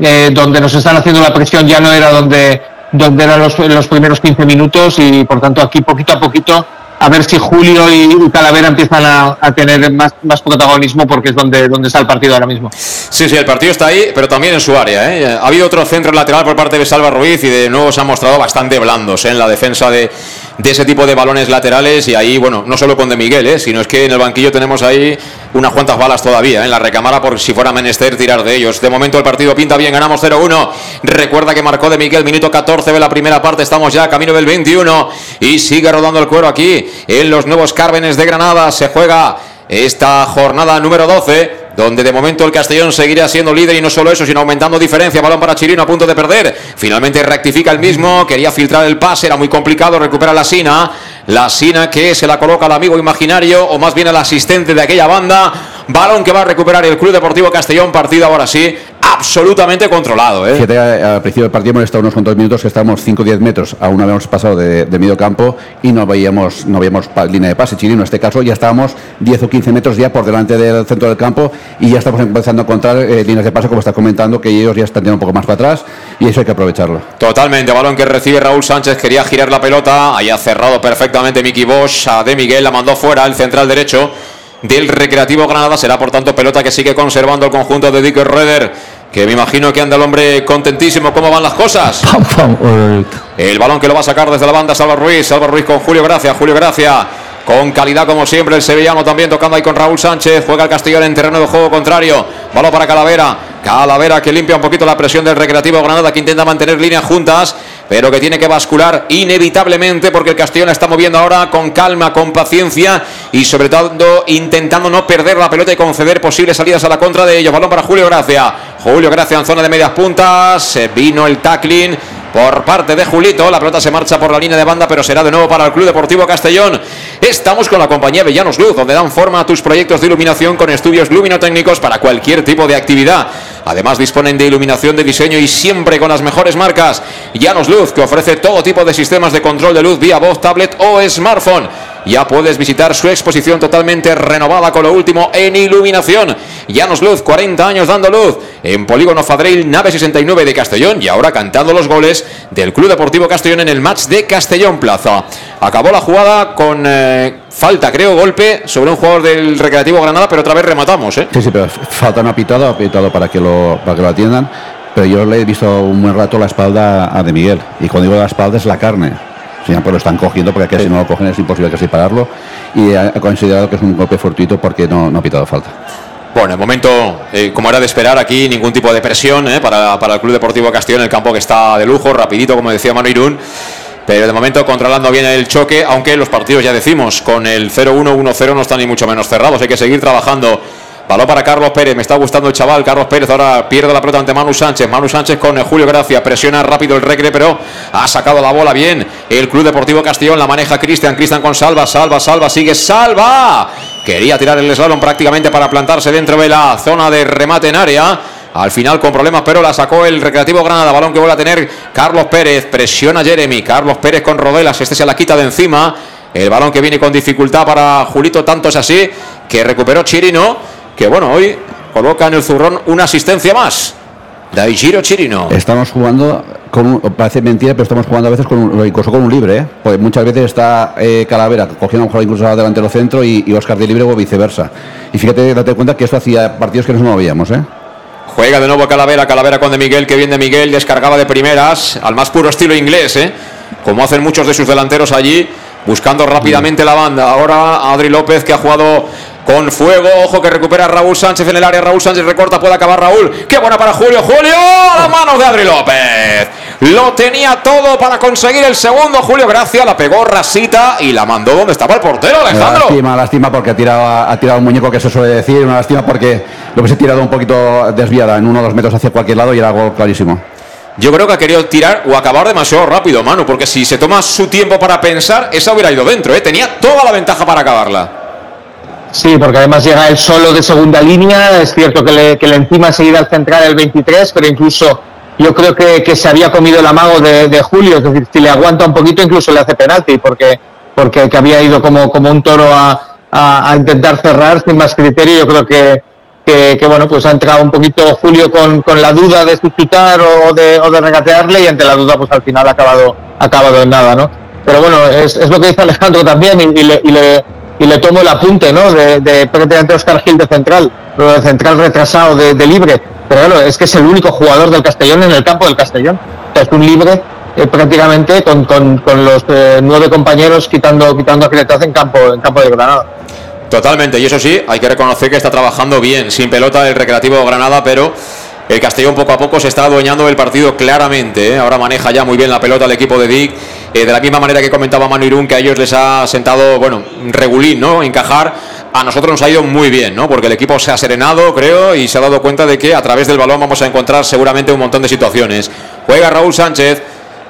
eh, donde nos están haciendo la presión ya no era donde, donde eran los, los primeros 15 minutos y por tanto aquí poquito a poquito a ver si Julio y, Calavera empiezan a, a tener más, más protagonismo porque es donde, donde está el partido ahora mismo. Sí, sí, el partido está ahí, pero también en su área. ¿eh? Ha habido otro centro lateral por parte de Salva Ruiz y de nuevo se han mostrado bastante blandos ¿eh? en la defensa de, de ese tipo de balones laterales y ahí, bueno, no solo con De Miguel, ¿eh? sino es que en el banquillo tenemos ahí unas cuantas balas todavía ¿eh? en la recámara por si fuera menester tirar de ellos. De momento el partido pinta bien, ganamos 0-1. Recuerda que marcó De Miguel, minuto 14 de la primera parte, estamos ya camino del 21 y sigue rodando el cuero aquí en los nuevos Cármenes de Granada. Se juega esta jornada número 12 donde de momento el Castellón seguirá siendo líder y no solo eso, sino aumentando diferencia. Balón para Chirino a punto de perder. Finalmente rectifica el mismo, quería filtrar el pase, era muy complicado, recupera la Sina. La Sina que se la coloca al amigo imaginario, o más bien al asistente de aquella banda. Balón que va a recuperar el Club Deportivo Castellón, partido ahora sí absolutamente controlado. ¿eh? Fíjate, al principio del partido hemos estado unos cuantos minutos que estábamos 5 o 10 metros, aún habíamos pasado de, de medio campo y no veíamos, no veíamos línea de pase. Chirino, en este caso ya estábamos 10 o 15 metros ya por delante del centro del campo y ya estamos empezando a encontrar eh, líneas de pase, como está comentando, que ellos ya están tirando un poco más para atrás y eso hay que aprovecharlo. Totalmente, balón que recibe Raúl Sánchez, quería girar la pelota, ahí ha cerrado perfectamente Miki Bosch, a De Miguel la mandó fuera, el central derecho del Recreativo Granada, será por tanto pelota que sigue conservando el conjunto de Dick Reder, que me imagino que anda el hombre contentísimo, ¿cómo van las cosas? El balón que lo va a sacar desde la banda Salva Ruiz, Salva Ruiz con Julio Gracia, Julio Gracia con calidad como siempre. El sevillano también tocando ahí con Raúl Sánchez, juega el Castellón en terreno de juego contrario, balón para Calavera, Calavera que limpia un poquito la presión del Recreativo Granada que intenta mantener líneas juntas, pero que tiene que bascular inevitablemente porque el Castellón está moviendo ahora con calma, con paciencia y sobre todo intentando no perder la pelota y conceder posibles salidas a la contra de ellos. Balón para Julio Gracia, Julio Gracia en zona de medias puntas, se vino el tackling por parte de Julito. La pelota se marcha por la línea de banda, pero será de nuevo para el Club Deportivo Castellón. Estamos con la compañía Villanos Luz, donde dan forma a tus proyectos de iluminación con estudios luminotécnicos para cualquier tipo de actividad. Además disponen de iluminación de diseño y siempre con las mejores marcas. Llanos Luz, que ofrece todo tipo de sistemas de control de luz vía voz, tablet o smartphone. Ya puedes visitar su exposición totalmente renovada con lo último en iluminación. Llanos Luz, 40 años dando luz. En Polígono Fadril, nave 69 de Castellón. Y ahora cantando los goles del Club Deportivo Castellón en el match de Castellón Plaza. Acabó la jugada con eh, falta, creo, golpe sobre un jugador del Recreativo Granada, pero otra vez rematamos. ¿eh? Sí, sí, pero falta no ha pitado, ha pitado para que lo, para que lo atiendan. Pero yo le he visto un buen rato la espalda a De Miguel. Y cuando digo la espalda es la carne. Sí, pues lo están cogiendo porque aquí si no lo cogen es imposible casi pararlo. Y ha ha considerado que es un golpe fortuito porque no, no ha pitado falta. Bueno, el momento, eh, como era de esperar aquí, ningún tipo de presión eh, para, para el Club Deportivo Castellón, el campo que está de lujo, rapidito, como decía Manu Irún. Pero de momento controlando bien el choque, aunque los partidos ya decimos, con el 0-1, 1-0 no están ni mucho menos cerrados, hay que seguir trabajando. Balón para Carlos Pérez, me está gustando el chaval, Carlos Pérez ahora pierde la pelota ante Manu Sánchez, Manu Sánchez con eh, Julio Gracia, presiona rápido el recre, pero ha sacado la bola bien. El Club Deportivo Castellón la maneja Cristian, Cristian con Salva, Salva, Salva, sigue Salva. Quería tirar el slalom prácticamente para plantarse dentro de la zona de remate en área. Al final con problemas, pero la sacó el Recreativo Granada. Balón que vuelve a tener Carlos Pérez. Presiona Jeremy. Carlos Pérez con Rodelas. Este se la quita de encima. El balón que viene con dificultad para Julito. Tanto es así que recuperó Chirino. Que bueno, hoy coloca en el zurrón una asistencia más. Daijiro Chirino. Estamos jugando, con un- parece mentira, pero estamos jugando a veces con un, incluso con un libre, ¿eh? Pues muchas veces está eh, Calavera cogiendo lo mejor incluso delante del centro y, y Oscar de libre o viceversa. Y fíjate, date cuenta que esto hacía partidos que no nos movíamos, ¿eh? Juega de nuevo Calavera, Calavera con De Miguel, que bien de Miguel, descargaba de primeras, al más puro estilo inglés, ¿eh? como hacen muchos de sus delanteros allí, buscando rápidamente la banda. Ahora Adri López, que ha jugado con fuego. Ojo que recupera Raúl Sánchez en el área. Raúl Sánchez recorta, puede acabar Raúl. Qué buena para Julio. Julio, a las manos de Adri López. Lo tenía todo para conseguir el segundo. Julio Gracia la pegó rasita y la mandó donde estaba el portero, Alejandro. Lástima, lástima porque ha tirado, ha tirado un muñeco que se suele decir. Una lástima porque lo hubiese tirado un poquito desviada en uno o dos metros hacia cualquier lado y era gol clarísimo. Yo creo que ha querido tirar o acabar demasiado rápido, Manu, porque si se toma su tiempo para pensar, esa hubiera ido dentro, ¿eh? tenía toda la ventaja para acabarla. Sí, porque además llega él solo de segunda línea. Es cierto que le, que le encima al central el 23, pero incluso yo creo que, se había comido el amago de, Julio. Es decir, si le aguanta un poquito, incluso le hace penalti, porque, porque que había ido como, como un toro a, a, intentar cerrar sin más criterio. Yo creo que, que, bueno, pues ha entrado un poquito Julio con, con la duda de suscitar o de, o de regatearle y ante la duda, pues al final ha acabado, ha acabado en nada, ¿no? Pero bueno, es, es lo que dice Alejandro también y, le, y le y le tomo el apunte, ¿no? De, de prácticamente Oscar Gil de central, de central retrasado de, libre. Pero claro, es que es el único jugador del Castellón en el campo del Castellón. Es un libre eh, prácticamente con, con, con los eh, nueve compañeros quitando, quitando a en campo, en campo de Granada. Totalmente, y eso sí, hay que reconocer que está trabajando bien, sin pelota el Recreativo Granada, pero el Castellón poco a poco se está adueñando del partido claramente. ¿eh? Ahora maneja ya muy bien la pelota el equipo de Dick. De la misma manera que comentaba Manu Irún, que a ellos les ha sentado, bueno, regulín, ¿no? Encajar. A nosotros nos ha ido muy bien, ¿no? Porque el equipo se ha serenado, creo, y se ha dado cuenta de que a través del balón vamos a encontrar seguramente un montón de situaciones. Juega Raúl Sánchez.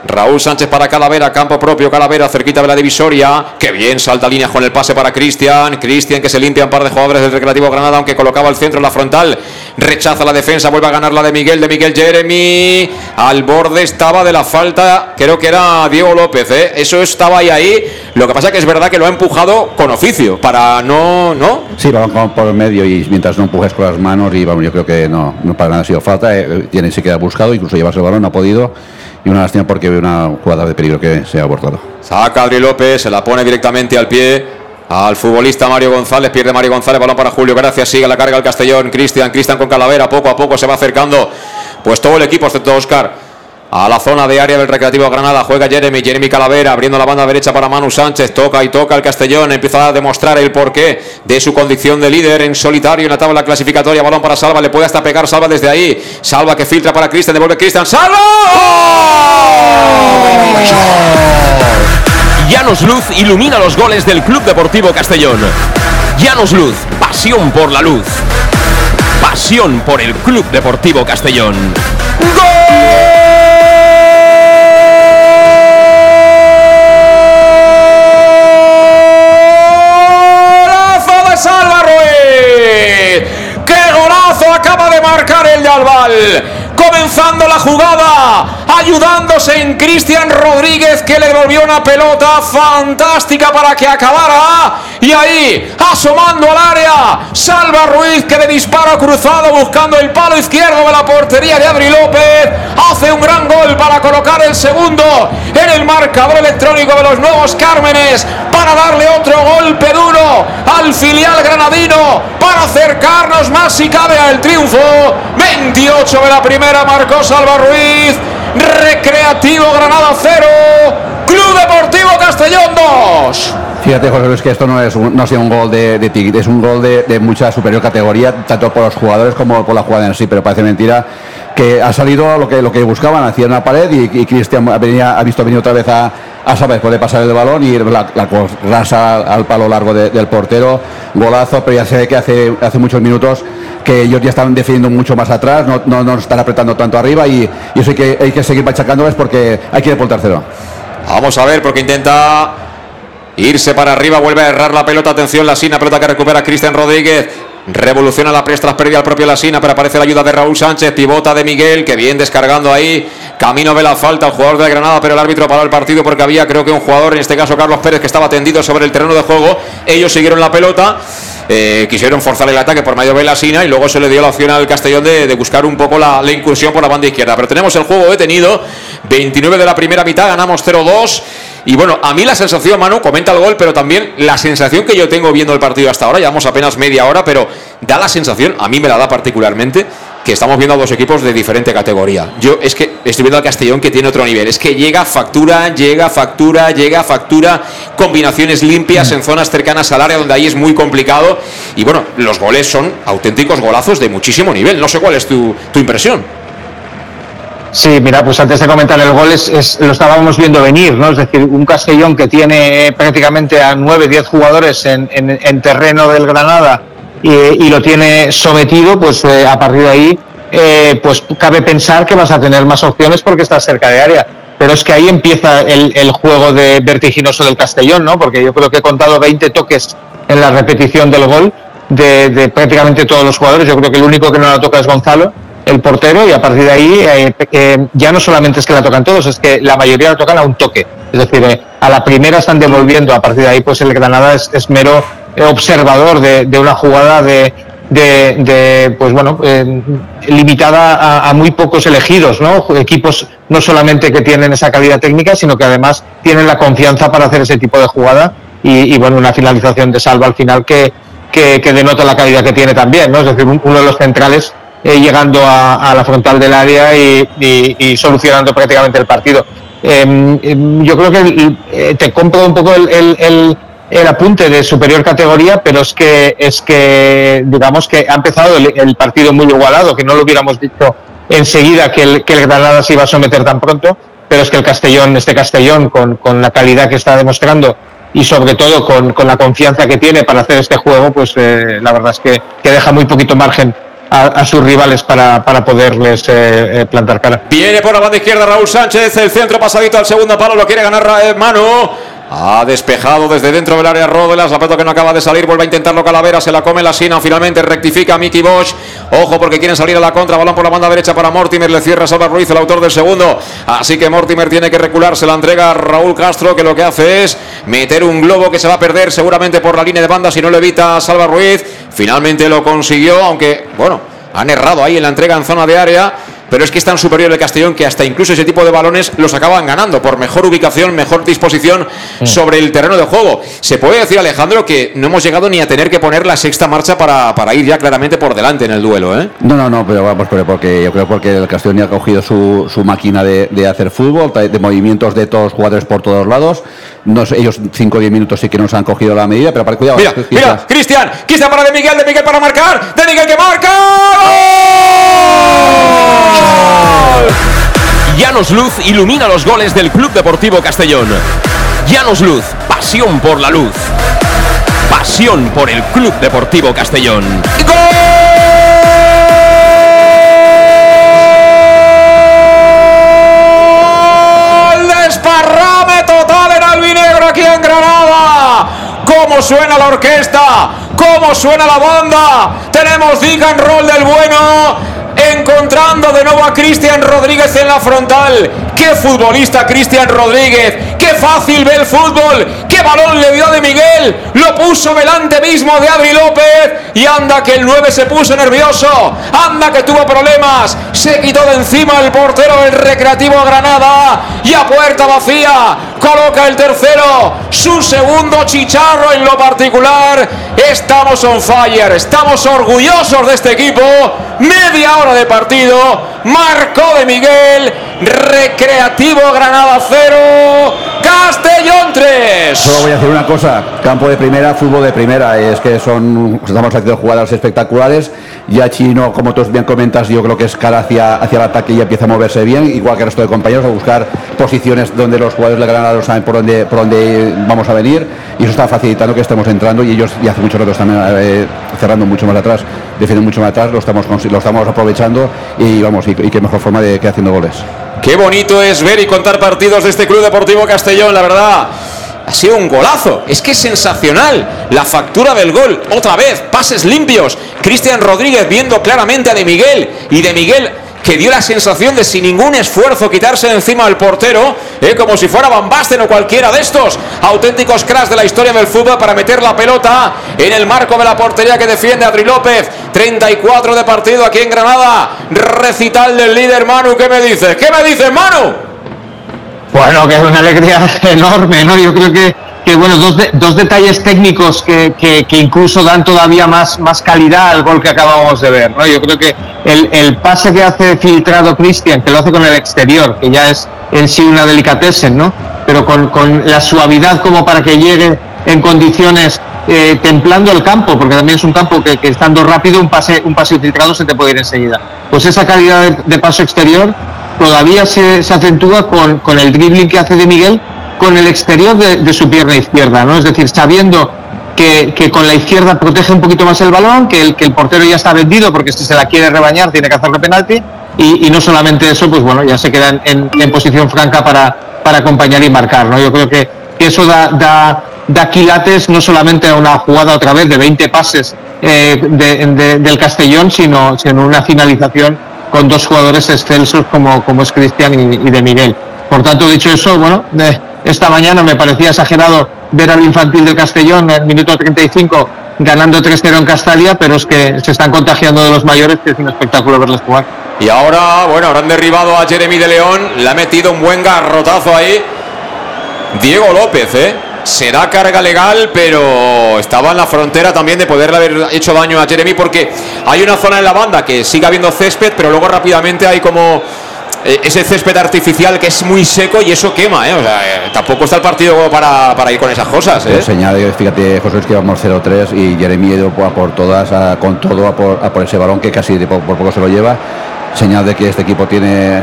Raúl Sánchez para Calavera, campo propio, Calavera cerquita de la divisoria. Que bien, salta línea con el pase para Cristian. Cristian que se limpia un par de jugadores del Recreativo Granada, aunque colocaba el centro en la frontal. Rechaza la defensa, vuelve a ganar la de Miguel, de Miguel Jeremy. Al borde estaba de la falta, creo que era Diego López, ¿eh? Eso estaba ahí, ahí. Lo que pasa que es verdad que lo ha empujado con oficio, para no. ¿no? Sí, vamos por el medio y mientras no empujes con las manos, y vamos, yo creo que no, no para nada ha sido falta. Eh, tiene se queda buscado, incluso llevarse el balón, no ha podido y una lástima porque ve una jugada de peligro que se ha abortado. Saca Adri López, se la pone directamente al pie al futbolista Mario González, pierde Mario González, balón para Julio, gracias, sigue la carga el Castellón, Cristian, Cristian con Calavera, poco a poco se va acercando, pues todo el equipo, excepto Oscar. A la zona de área del Recreativo Granada juega Jeremy, Jeremy Calavera abriendo la banda derecha para Manu Sánchez, toca y toca el Castellón, empieza a demostrar el porqué de su condición de líder en solitario en la tabla clasificatoria, balón para Salva, le puede hasta pegar Salva desde ahí, Salva que filtra para Cristian, devuelve Cristian, ¡Salva! Llanos Luz ilumina los goles del Club Deportivo Castellón. Llanos Luz, pasión por la luz. Pasión por el Club Deportivo Castellón. ¡Golazo de Salva Ruiz! ¡Qué golazo acaba de marcar el de! Comenzando la jugada, ayudándose en Cristian Rodríguez que le devolvió una pelota fantástica para que acabara. Y ahí, asomando al área, Salva Ruiz que de disparo cruzado buscando el palo izquierdo de la portería de Adri López. Hace un gran gol para colocar el segundo en el marcador electrónico de los nuevos Cármenes para darle otro golpe duro al filial granadino para acercarnos más si cabe al triunfo. 28 de la primera marcó Salva Ruiz. Recreativo Granada 0. Club Deportivo Castellón 2. Fíjate, José Luis, que esto no es un, no sea un gol de, de es un gol de, mucha superior categoría, tanto por los jugadores como por la jugada en sí, pero parece mentira que ha salido lo que, lo que buscaban, hacía una pared y, y Cristian ha visto venir otra vez a, a saber, puede pasar el balón y la, rasa al palo largo de, del portero, golazo, pero ya ve que hace, hace muchos minutos que ellos ya están defendiendo mucho más atrás, no, no, no están apretando tanto arriba y, eso hay que, hay que seguir machacándoles porque hay que ir por tercero. Vamos a ver, porque intenta irse para arriba, vuelve a errar la pelota, atención, la sina, pelota que recupera Cristian Rodríguez. Revoluciona la prestra, pérdida al propio Lasina, pero aparece la ayuda de Raúl Sánchez, pivota de Miguel, que bien descargando ahí. Camino ve la falta al jugador de Granada, pero el árbitro paró el partido porque había, creo que un jugador, en este caso Carlos Pérez, que estaba tendido sobre el terreno de juego. Ellos siguieron la pelota. Eh, quisieron forzar el ataque por medio de Lasina y luego se le dio la opción al Castellón de, de buscar un poco la, la, incursión por la banda izquierda. Pero tenemos el juego detenido, 29 de la primera mitad, ganamos 0-2 Y bueno, a mí la sensación, Manu, comenta el gol, pero también la sensación que yo tengo viendo el partido hasta ahora, llevamos apenas media hora, pero da la sensación, a mí me la da particularmente, que estamos viendo a dos equipos de diferente categoría. Yo es que estoy viendo al Castellón que tiene otro nivel. Es que llega factura, llega factura, llega factura, combinaciones limpias en zonas cercanas al área donde ahí es muy complicado. Y bueno, los goles son auténticos golazos de muchísimo nivel. No sé cuál es tu, tu impresión. Sí, mira, pues antes de comentar el gol, es, lo estábamos viendo venir, ¿no? Es decir, un Castellón que tiene prácticamente a 9, 10 jugadores en, en, terreno del Granada y, lo tiene sometido, pues eh, a partir de ahí, eh, pues cabe pensar que vas a tener más opciones porque estás cerca de área. Pero es que ahí empieza el, el juego de vertiginoso del Castellón, ¿no? Porque yo creo que he contado 20 toques en la repetición del gol de, de prácticamente todos los jugadores. Yo creo que el único que no la toca es Gonzalo el portero y a partir de ahí eh, eh, ya no solamente es que la tocan todos, es que la mayoría la tocan a un toque. Es decir, eh, a la primera están devolviendo, a partir de ahí pues el Granada es, mero observador de, una jugada de, de, pues bueno, limitada a, muy pocos elegidos, ¿no? Equipos no solamente que tienen esa calidad técnica, sino que además tienen la confianza para hacer ese tipo de jugada y, bueno, una finalización de salva al final que, que, denota la calidad que tiene también, ¿no? Es decir, uno de los centrales eh, llegando a, la frontal del área y, solucionando prácticamente el partido. Em, em, yo creo que eh, te compro un poco el, apunte de superior categoría, pero es que es que digamos que ha empezado el, partido muy igualado, que no lo hubiéramos dicho enseguida que el, Granada se iba a someter tan pronto, pero es que el Castellón, este Castellón, con, la calidad que está demostrando y sobre todo con, la confianza que tiene para hacer este juego, pues eh, la verdad es que deja muy poquito margen a, sus rivales para, para poderles eh, eh, plantar cara. Viene por la banda izquierda Raúl Sánchez, el centro pasadito al segundo palo, lo quiere ganar eh, Manu. Ha despejado desde dentro del área Rodelas, la que no acaba de salir, vuelve a intentarlo Calavera, se la come la Sina, finalmente rectifica Mickey Bosch. Ojo porque quieren salir a la contra, balón por la banda derecha para Mortimer, le cierra Salva Ruiz, el autor del segundo. Así que Mortimer tiene que recular, se la entrega a Raúl Castro, que lo que hace es meter un globo que se va a perder seguramente por la línea de banda si no lo evita Salva Ruiz. Finalmente lo consiguió, aunque, bueno, han errado ahí en la entrega en zona de área pero es que es tan superior el Castellón que hasta incluso ese tipo de balones los acaban ganando por mejor ubicación, mejor disposición mm. sobre el terreno de juego. Se puede decir, Alejandro, que no hemos llegado ni a tener que poner la sexta marcha para, para ir ya claramente por delante en el duelo, ¿eh? No, no, no, pero vamos, porque yo creo porque el Castellón ya ha cogido su, su máquina de, de, hacer fútbol, de movimientos de todos los jugadores por todos lados. Ellos 5 o 10 minutos sí que nos han cogido la medida, pero para cuidado. Mira, mira, Cristian, Cristian para de Miguel, de Miguel para marcar, de Miguel que marca. Llanos Luz ilumina los goles del Club Deportivo Castellón. Llanos Luz, pasión por la luz. Pasión por el Club Deportivo Castellón. ¡Gol! En Granada. ¿Cómo suena la orquesta? ¿Cómo suena la banda? Tenemos Dick and Roll del bueno encontrando de nuevo a Cristian Rodríguez en la frontal. ¡Qué futbolista Cristian Rodríguez! ¡Qué fácil ve el fútbol! ¡Qué balón le dio de Miguel! Lo puso delante mismo de Adri López. Y anda que el 9 se puso nervioso. Anda que tuvo problemas. Se quitó de encima el portero del Recreativo Granada. Y a puerta vacía coloca el tercero. Su segundo chicharro en lo particular. Estamos on fire. Estamos orgullosos de este equipo. Media hora de partido. Marcó de Miguel. Recreativo Granada 0. Castellón 3. Solo voy a decir una cosa. Campo de primera, fútbol de primera. Es que son, estamos haciendo jugadas espectaculares. Ya Chino, como tú bien comentas, yo creo que es cara hacia, hacia el ataque y empieza a moverse bien. Igual que el resto de compañeros, a buscar posiciones donde los jugadores de Granada no saben por dónde, por dónde vamos a venir. Y eso está facilitando que estemos entrando y ellos ya hace mucho rato están eh, cerrando mucho más atrás, defendiendo mucho más atrás. Lo estamos, lo estamos aprovechando y vamos, y, y qué mejor forma de que haciendo goles. Qué bonito es ver y contar partidos de este Club Deportivo Castellón, la verdad. Ha sido un golazo, es que es sensacional. La factura del gol, otra vez, pases limpios. Cristian Rodríguez viendo claramente a De Miguel y De Miguel que dio la sensación de sin ningún esfuerzo quitarse de encima al portero, eh, como si fuera Van Basten o cualquiera de estos auténticos cracks de la historia del fútbol para meter la pelota en el marco de la portería que defiende Adri López. 34 de partido aquí en Granada. Recital del líder Manu, ¿qué me dices? ¿Qué me dices, Manu? Bueno, que es una alegría enorme, ¿no? Yo creo que, bueno, dos, dos detalles técnicos que, que- que incluso dan todavía más, más calidad al gol que acabamos de ver, ¿no? Yo creo que el, el pase que hace filtrado Cristian, que lo hace con el exterior, que ya es en sí una delicatessen, ¿no? Pero con, con la suavidad como para que llegue en condiciones eh, templando el campo, porque también es un campo que, que estando rápido un pase, un pase filtrado se te puede ir enseguida. Pues esa calidad de, de paso exterior todavía se, se acentúa con, con el dribbling que hace de Miguel con el exterior de, su pierna izquierda, ¿no? Es decir, sabiendo que, que con la izquierda protege un poquito más el balón, que el, que el portero ya está vendido porque si se la quiere rebañar tiene que hacerle penalti y, y no solamente eso, pues bueno, ya se queda en, en- posición franca para, para acompañar y marcar, ¿no? Yo creo que, que eso da, da, da quilates no solamente a una jugada otra vez de 20 pases eh, de- de- del Castellón, sino, sino una finalización con dos jugadores excelsos como, como es Cristian y, y de Miguel. Por tanto, dicho eso, bueno, eh, esta mañana me parecía exagerado ver al infantil del Castellón en el minuto 35 ganando 3-0 en Castalia, pero es que se están contagiando de los mayores, que es un espectáculo verles jugar. Y ahora, bueno, habrán derribado a Jeremy de León. Le ha metido un buen garrotazo ahí. Diego López, ¿eh? Será carga legal, pero estaba en la frontera también de poderle haber hecho daño a Jeremy porque hay una zona en la banda que sigue habiendo césped, pero luego rápidamente hay como ese césped artificial que es muy seco y eso quema, ¿eh? O sea, eh, tampoco está el partido para, para ir con esas cosas, ¿eh? Eh, Señal, de- fíjate, José, es que íbamos 0-3 y Jeremy ido a por todas, a- con todo, a por, a por ese balón que casi de po- por poco se lo lleva. Señal de que este equipo tiene,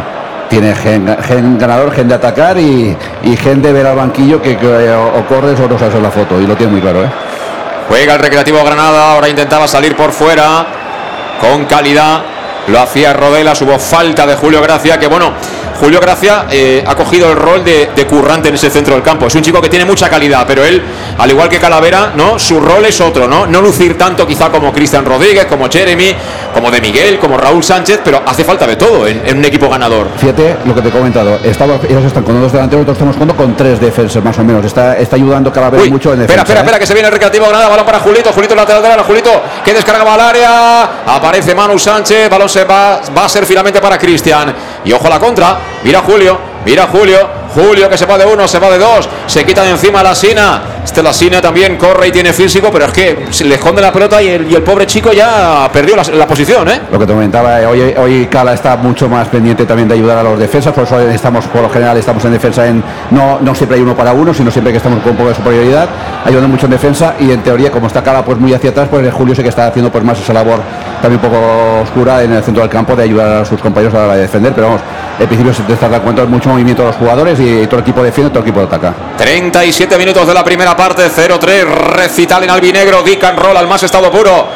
tiene gen, gen ganador, gen de atacar y, y gen de ver al banquillo que, que o, o corres o no sabes en la foto. Y lo tiene muy claro, ¿eh? Juega el Recreativo Granada, ahora intentaba salir por fuera con calidad. Lo hacía Rodelas, hubo falta de Julio Gracia, que bueno, Julio Gracia eh, ha cogido el rol de, de currante en ese centro del campo. Es un chico que tiene mucha calidad, pero él, al igual que Calavera, ¿no? Su rol es otro, ¿no? No lucir tanto quizá como Cristian Rodríguez, como Jeremy, como de Miguel, como Raúl Sánchez, pero hace falta de todo en, en un equipo ganador. Fíjate lo que te he comentado. Estamos, ellos están con dos delanteros, nosotros estamos jugando con tres defensas más o menos. Está, está ayudando Uy, mucho en espera, defensa. espera, ¿eh? espera, que se viene el recreativo Granada, balón para Julito, Julito lateral derecho, Julito que descargaba al área, aparece Manu Sánchez, balón se va, va a ser finalmente para Cristian. Y ojo a la contra, mira Julio, mira Julio, Julio que se va de uno, se va de dos, se quita de encima la Sina. Este la Sina también corre y tiene físico, pero es que se le esconde la pelota y el, y el pobre chico ya perdió la, la posición, ¿eh? Lo que te comentaba, eh, hoy, hoy Cala está mucho más pendiente también de ayudar a los defensas, por eso estamos, por lo general, estamos en defensa en, no, no siempre hay uno para uno, sino siempre que estamos con un poco de superioridad, ayudando mucho en defensa y en teoría, como está Cala pues muy hacia atrás, pues Julio sé que está haciendo pues más esa labor también un poco oscura en el centro del campo de ayudar a sus compañeros a la hora de defender, pero vamos, en principio se te está dando cuenta mucho movimiento de los jugadores y todo el equipo defiende, todo el equipo ataca. 37 minutos de la primera parte, 0-3, recital en albinegro, Dick and Roll al más estado puro.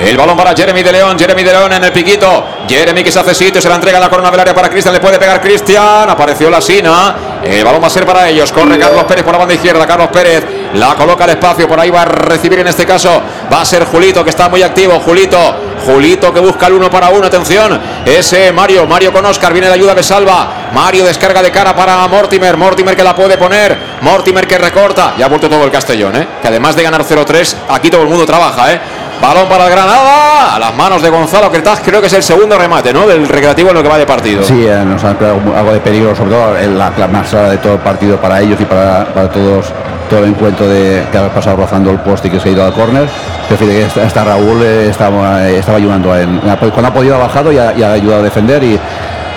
El balón para Jeremy de León, Jeremy de León en el piquito. Jeremy que se hace sitio, se la entrega la corona del área para Cristian, le puede pegar Cristian. Apareció la Sina. El balón va a ser para ellos. Corre Carlos Pérez por la banda izquierda. Carlos Pérez la coloca al espacio. Por ahí va a recibir en este caso. Va a ser Julito que está muy activo. Julito, Julito que busca el uno para uno. Atención, ese Mario, Mario con Oscar. Viene la ayuda de Salva. Mario descarga de cara para Mortimer. Mortimer que la puede poner. Mortimer que recorta. Ya ha vuelto todo el Castellón, ¿eh? que además de ganar 0-3, aquí todo el mundo trabaja. ¿eh? Balón para el Granada, a las manos de Gonzalo Cretaz, creo que es el segundo remate, ¿no? Del recreativo en lo que va de partido. Sí, eh, nos han creado algo de peligro, sobre todo en la, la más de todo el partido para ellos y para, para todos, todo el encuentro de que ha pasado rozando el poste y que se ha ido al córner. Que está Raúl, eh, estaba, eh, estaba ayudando a él. Cuando ha podido ha bajado y ha, y ha ayudado a defender y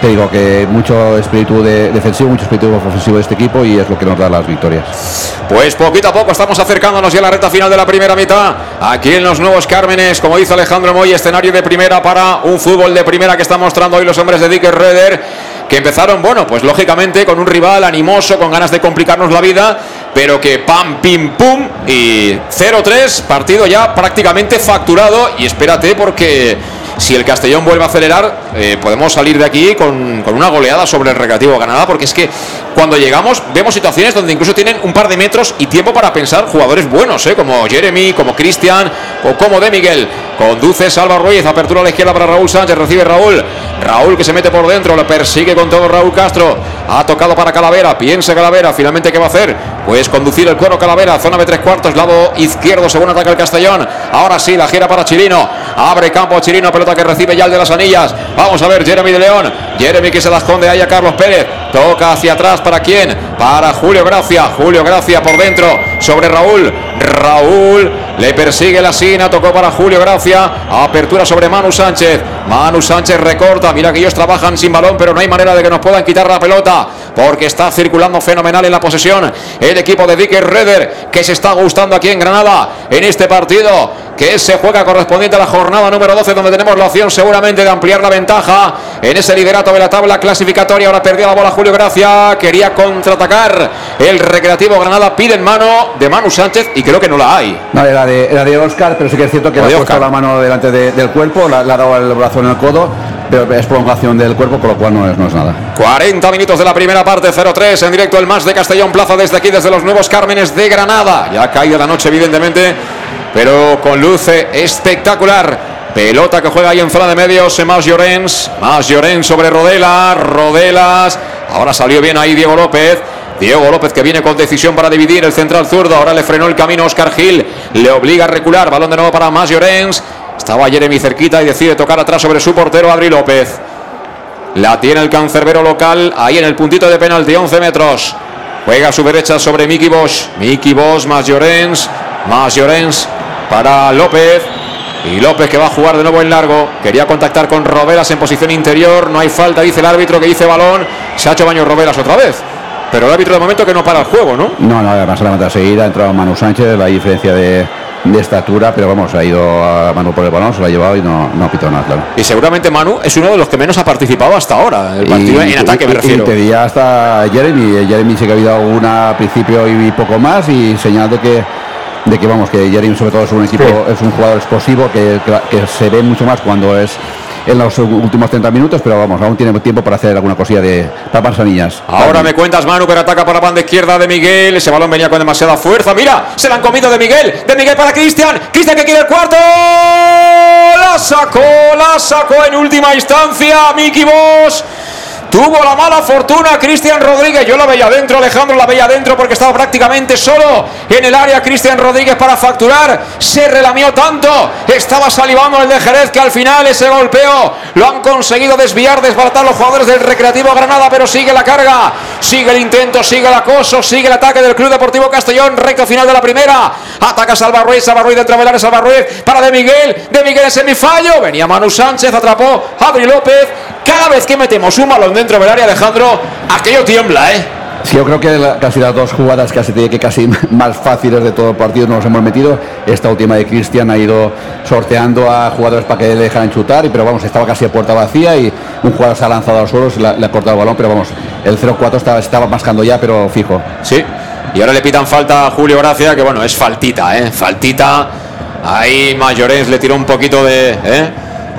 te digo que mucho espíritu de- defensivo, mucho espíritu ofensivo de este equipo y es lo que nos da las victorias. Pues poquito a poco estamos acercándonos ya a la recta final de la primera mitad. Aquí en los Nuevos Cármenes, como dice Alejandro Moy, escenario de primera para un fútbol de primera que están mostrando hoy los hombres de Dick Reder, que empezaron, bueno, pues lógicamente con un rival animoso, con ganas de complicarnos la vida, pero que pam, pim, pum y 0-3, partido ya prácticamente facturado. Y espérate porque si el Castellón vuelve a acelerar, eh, podemos salir de aquí con, con una goleada sobre el Recreativo Granada, porque es que cuando llegamos vemos situaciones donde incluso tienen un par de metros y tiempo para pensar jugadores buenos, ¿eh? como Jeremy, como Cristian o como De Miguel. Conduce Salva Ruiz, apertura a la izquierda para Raúl Sánchez, recibe Raúl. Raúl que se mete por dentro, lo persigue con todo Raúl Castro. Ha tocado para Calavera, piensa Calavera, finalmente ¿qué va a hacer? Pues conducir el cuero Calavera, zona de tres cuartos, lado izquierdo, según ataca el Castellón. Ahora sí, la gira para Chirino. Abre campo Chirino, pelota que recibe ya el de las anillas. Vamos a ver, Jeremy de León. Jeremy que se la esconde ahí a Carlos Pérez. Toca hacia atrás, ¿para quién? Para Julio Gracia. Julio Gracia por dentro, sobre Raúl. Raúl le persigue la Sina, tocó para Julio Gracia. Apertura sobre Manu Sánchez. Manu Sánchez recorta. Mira que ellos trabajan sin balón, pero no hay manera de que nos puedan quitar la pelota. Porque está circulando fenomenal en la posesión el equipo de Dicker Reder, que se está gustando aquí en Granada en este partido que se juega correspondiente a la jornada número 12, donde tenemos la opción seguramente de ampliar la ventaja en ese liderato de la tabla clasificatoria. Ahora perdió la bola Julio Gracia, quería contraatacar el Recreativo Granada, pide en mano de Manu Sánchez y creo que no la hay. No, era de, era de Oscar, pero sí que es cierto que le ha puesto la mano delante de- del cuerpo, le ha dado el brazo en el codo, pero es prolongación del cuerpo, con lo cual no es, no es nada. 40 minutos de la primera parte, 0-3 en directo el más de Castellón Plaza desde aquí, desde los nuevos Cármenes de Granada. Ya ha caído la noche, evidentemente, pero con luce espectacular. Pelota que juega ahí en zona de medios, más Llorens, más Llorens sobre Rodela, Rodelas. Ahora salió bien ahí Diego López. Diego López que viene con decisión para dividir el central zurdo. Ahora le frenó el camino Oscar Gil. Le obliga a recular. Balón de nuevo para más Llorens. Estaba Jeremy cerquita y decide tocar atrás sobre su portero Adri López. La tiene el cancerbero local ahí en el puntito de penalti, 11 metros. Juega a su derecha sobre Miki Bosch. Miki Bosch más Llorens. Más Llorens para López. Y López que va a jugar de nuevo en largo. Quería contactar con Robelas en posición interior. No hay falta, dice el árbitro que dice balón. Se ha hecho baño Robelas otra vez. Pero el árbitro de momento que no para el juego, ¿no? No, no, además la mata seguida, ha entrado Manu Sánchez, la diferencia de, de estatura, pero vamos, ha ido a Manu por el balón, se lo ha llevado y no, no ha pitado nada, claro. Y seguramente Manu es uno de los que menos ha participado hasta ahora. El partido en ataque me refiero. Y te diría hasta Jeremy. Jeremy sí que ha habido una al principio y poco más y señal de que de que vamos que Jeremy sobre todo es un equipo es un jugador explosivo que, que- que se ve mucho más cuando es en los últimos 30 minutos pero vamos aún tiene tiempo para hacer alguna cosilla de para niñas Ahora me cuentas Manu, pero ataca por la banda izquierda de Miguel. Ese balón venía con demasiada fuerza. Mira, se la han comido de Miguel. De Miguel para Cristian. Cristian que quiere el cuarto. La sacó, la sacó en última instancia. Miki Bosch. Tuvo la mala fortuna Cristian Rodríguez. Yo la veía adentro, Alejandro la veía adentro porque estaba prácticamente solo en el área. Cristian Rodríguez para facturar. Se relamió tanto. Estaba salivando el de Jerez que al final ese golpeo lo han conseguido desviar, desbaratar los jugadores del Recreativo Granada. Pero sigue la carga, sigue el intento, sigue el acoso, sigue el ataque del Club Deportivo Castellón. Recto final de la primera. Ataca Salva Ruiz, Salva Ruiz dentro área, Salva Ruiz para De Miguel. De Miguel en semifallo. Venía Manu Sánchez, atrapó Adri López. Cada vez que metemos un balón dentro del área, Alejandro, aquello tiembla, ¿eh? Sí, yo creo que la- casi las dos jugadas casi que casi más fáciles de todo el partido nos hemos metido. Esta última de Cristian ha ido sorteando a jugadores para que le dejaran chutar, y- pero vamos, estaba casi a puerta vacía y un jugador se ha lanzado al suelo, se la- le ha cortado el balón, pero vamos, el 0-4 estaba, estaba mascando ya, pero fijo. Sí. Y ahora le pitan falta a Julio Gracia, que bueno, es faltita, ¿eh? Faltita. Ahí Mayorens le tiró un poquito de, ¿eh?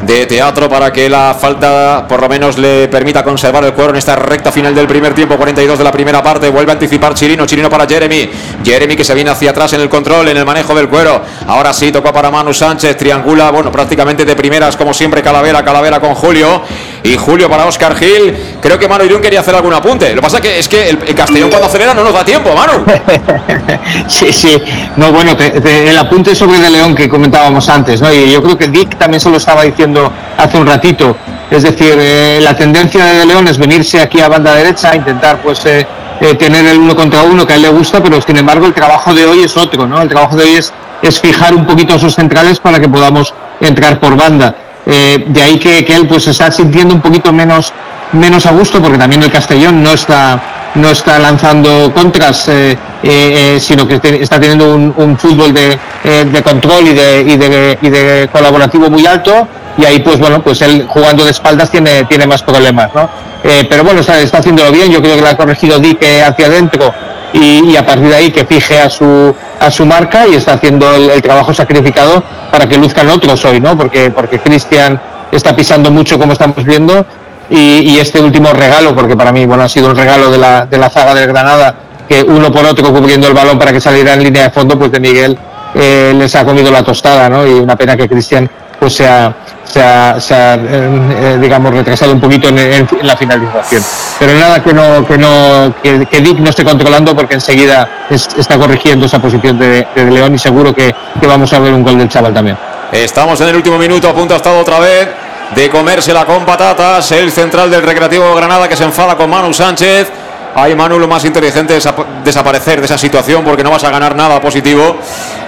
De teatro para que la falta por lo menos le permita conservar el cuero en esta recta final del primer tiempo, 42 de la primera parte. Vuelve a anticipar Chirino, Chirino para Jeremy. Jeremy que se viene hacia atrás en el control, en el manejo del cuero. Ahora sí, tocó para Manu Sánchez, triangula, bueno, prácticamente de primeras, como siempre, Calavera, Calavera con Julio. Y Julio para Oscar Gil. Creo que Manu Irún quería hacer algún apunte. Lo que pasa que es que el, el Castellón cuando acelera no nos da tiempo, Manu. Sí, sí. No, bueno, el apunte sobre De León que comentábamos antes, ¿no? Y yo creo que Dick también se lo estaba diciendo hace un ratito. Es decir, eh, la tendencia de De León es venirse aquí a banda derecha, intentar pues eh, eh, tener el uno contra uno que a él le gusta, pero sin embargo el trabajo de hoy es otro, ¿no? El trabajo de hoy es, es fijar un poquito a sus centrales para que podamos entrar por banda. Eh, de ahí que, que él pues está sintiendo un poquito menos, menos a gusto, porque también el Castellón no está no está lanzando contras, eh, eh, sino que está teniendo un, fútbol de, de control y de, y, de, y de colaborativo muy alto. Y ahí, pues bueno, pues él jugando de espaldas tiene, tiene más problemas, ¿no? Pero bueno, está, está haciéndolo bien. Yo creo que le ha corregido Dick hacia adentro y, a partir de ahí que fije a su, a su marca y está haciendo el, trabajo sacrificado para que luzcan otros hoy, ¿no? Porque, porque Cristian está pisando mucho, como estamos viendo, y, y este último regalo, porque para mí bueno, ha sido un regalo de la, de la zaga del Granada, que uno por otro cubriendo el balón para que saliera en línea de fondo, pues de Miguel eh, les ha comido la tostada, ¿no? Y una pena que Cristian pues se ha, se ha, se ha, eh, eh, digamos, retrasado un poquito en, la finalización. Pero nada que no, que no, que, que Dick no esté controlando porque enseguida es- está corrigiendo esa posición de, de León y seguro que, que vamos a ver un gol del chaval también. Estamos en el último minuto, a punto ha estado otra vez de comérsela con patatas. El central del Recreativo Granada que se enfada con Manu Sánchez. Ay, Manu, lo más inteligente es desaparecer de esa situación porque no vas a ganar nada positivo.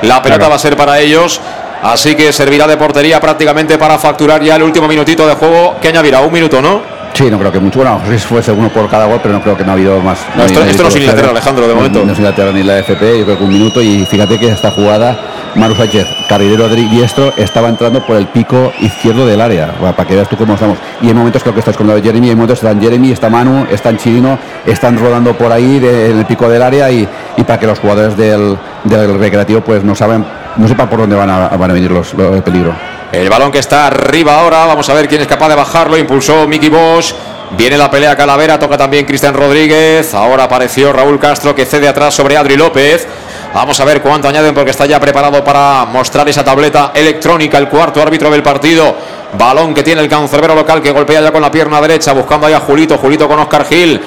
La pelota va a ser para ellos. Así que servirá de portería prácticamente para facturar ya el último minutito de juego. que añadirá? Un minuto, ¿no? Sí, no creo que mucho. Bueno, si fuese uno por cada gol, pero no creo que no ha habido más. No, esto, no es Inglaterra, Alejandro, de momento. No, es Inglaterra ni la FP, yo creo que un minuto. Y fíjate que esta jugada, Manu Sánchez, carrilero diestro, estaba entrando por el pico izquierdo del área. Para que veas tú cómo estamos. Y en momentos creo que estás con de Jeremy, en momentos están Jeremy, está Manu, están Chirino, están rodando por ahí en el pico del área y, para que los jugadores del, del recreativo pues no saben, no sepan por dónde van a, van a venir los, los de peligro. El balón que está arriba ahora, vamos a ver quién es capaz de bajarlo. Impulsó Mickey Bosch. Viene la pelea Calavera, toca también Cristian Rodríguez. Ahora apareció Raúl Castro que cede atrás sobre Adri López. Vamos a ver cuánto añaden porque está ya preparado para mostrar esa tableta electrónica el cuarto árbitro del partido. Balón que tiene el cancerbero local que golpea ya con la pierna derecha buscando ahí a Julito. Julito con Oscar Gil.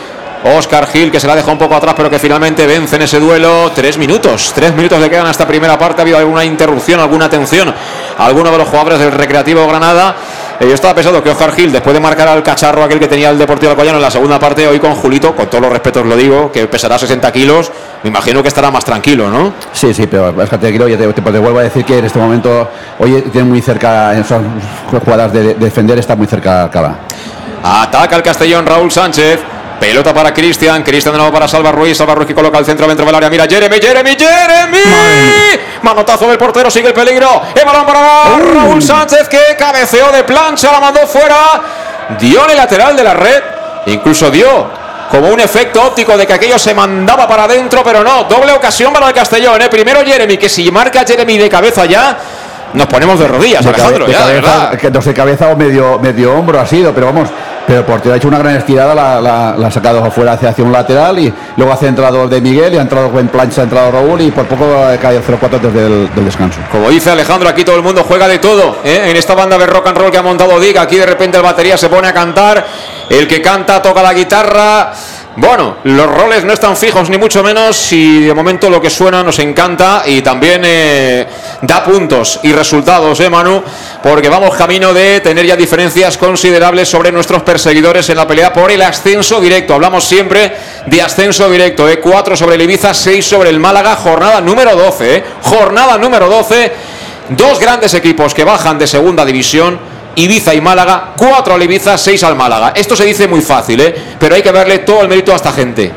Oscar Gil que se la deja un poco atrás pero que finalmente vence en ese duelo. Tres minutos, tres minutos le quedan a esta primera parte. Ha habido alguna interrupción, alguna atención a alguno de los jugadores del Recreativo Granada. Eh, yo estaba pensando que Oscar Gil, después de marcar al cacharro aquel que tenía el Deportivo Alcoyano en la segunda parte, hoy con Julito, con todos los respetos lo digo, que pesará 60 kilos, me imagino que estará más tranquilo, ¿no? Sí, sí, pero es que te, te, te, vuelvo a decir que en este momento, hoy tiene muy cerca, en esas jugadas de, defender, está muy cerca Cala. Ataca el Castellón Raúl Sánchez. Pelota para Cristian, Cristian de nuevo para Salva Ruiz, Salva Ruiz que coloca el centro dentro del área, mira Jeremy, Jeremy, Jeremy. Manotazo del portero, sigue el peligro. El balón para Raúl Sánchez que cabeceó de plancha, la mandó fuera. Dio en el lateral de la red, incluso dio como un efecto óptico de que aquello se mandaba para adentro, pero no, doble ocasión para el Castellón. ¿eh? Primero Jeremy, que si marca Jeremy de cabeza ya, nos ponemos de rodillas, Alejandro. que no sé cabeza o medio, medio hombro ha sido, pero vamos, pero portero ha hecho una gran estirada, la, ha sacado afuera hacia, hacia un lateral y luego ha centrado de Miguel y ha entrado en plancha, ha entrado Raúl y por poco cae el 0-4 desde el descanso. Como dice Alejandro, aquí todo el mundo juega de todo. ¿eh? En esta banda de rock and roll que ha montado Dick, aquí de repente el batería se pone a cantar, el que canta toca la guitarra. Bueno, los roles no están fijos ni mucho menos y de momento lo que suena nos encanta y también eh, da puntos y resultados, ¿eh, Manu? Porque vamos camino de tener ya diferencias considerables sobre nuestros perseguidores en la pelea por el ascenso directo. Hablamos siempre de ascenso directo, ¿eh? 4 sobre el Ibiza, 6 sobre el Málaga, jornada número 12, ¿eh? Jornada número 12. Dos grandes equipos que bajan de segunda división Ibiza y Málaga, cuatro al Ibiza, seis al Málaga. Esto se dice muy fácil, ¿eh? pero hay que darle todo el mérito a esta gente.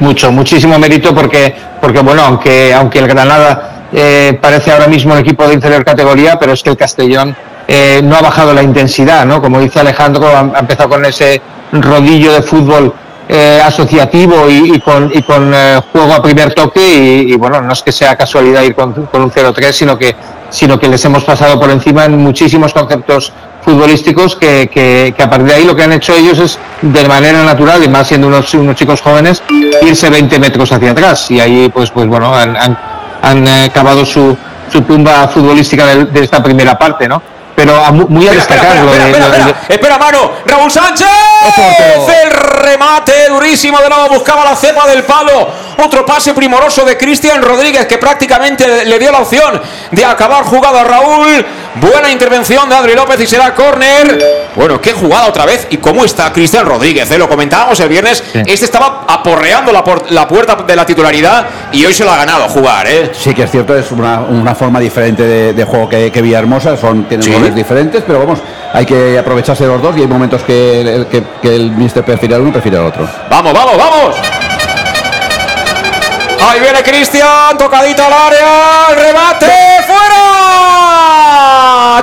Mucho, muchísimo mérito porque, porque bueno, aunque, aunque el Granada eh, parece ahora mismo un equipo de inferior categoría, pero es que el Castellón eh, no ha bajado la intensidad, ¿no? Como dice Alejandro, ha, empezado con ese rodillo de fútbol eh, asociativo y, con, y con juego a primer toque y, bueno, no es que sea casualidad ir con, un 0-3, sino que sino que les hemos pasado por encima en muchísimos conceptos futbolísticos que, que, a partir de ahí lo que han hecho ellos es de manera natural y más siendo unos, unos chicos jóvenes irse 20 metros hacia atrás. Y ahí pues pues bueno han, han, han eh, cavado su, su tumba futbolística de, de esta primera parte no pero muy a destacar espera, mano. Raúl Sánchez. El remate durísimo de nuevo. Buscaba la cepa del palo. Otro pase primoroso de Cristian Rodríguez que prácticamente le dio la opción de acabar jugada a Raúl buena intervención de Adri López y será córner bueno qué jugada otra vez y cómo está Cristian Rodríguez ¿eh? lo comentábamos el viernes este estaba aporreando la, la, puerta de la titularidad y hoy se lo ha ganado jugar ¿eh? sí que es cierto es una, una forma diferente de, juego que, que Villahermosa son tienen diferentes, pero vamos, hay que aprovecharse de los dos y hay momentos que, el, que, el Mister prefiere al uno, prefiere al otro. Vamos, vamos, vamos. Ahí viene Cristian, tocadita al área, el remate, fuera.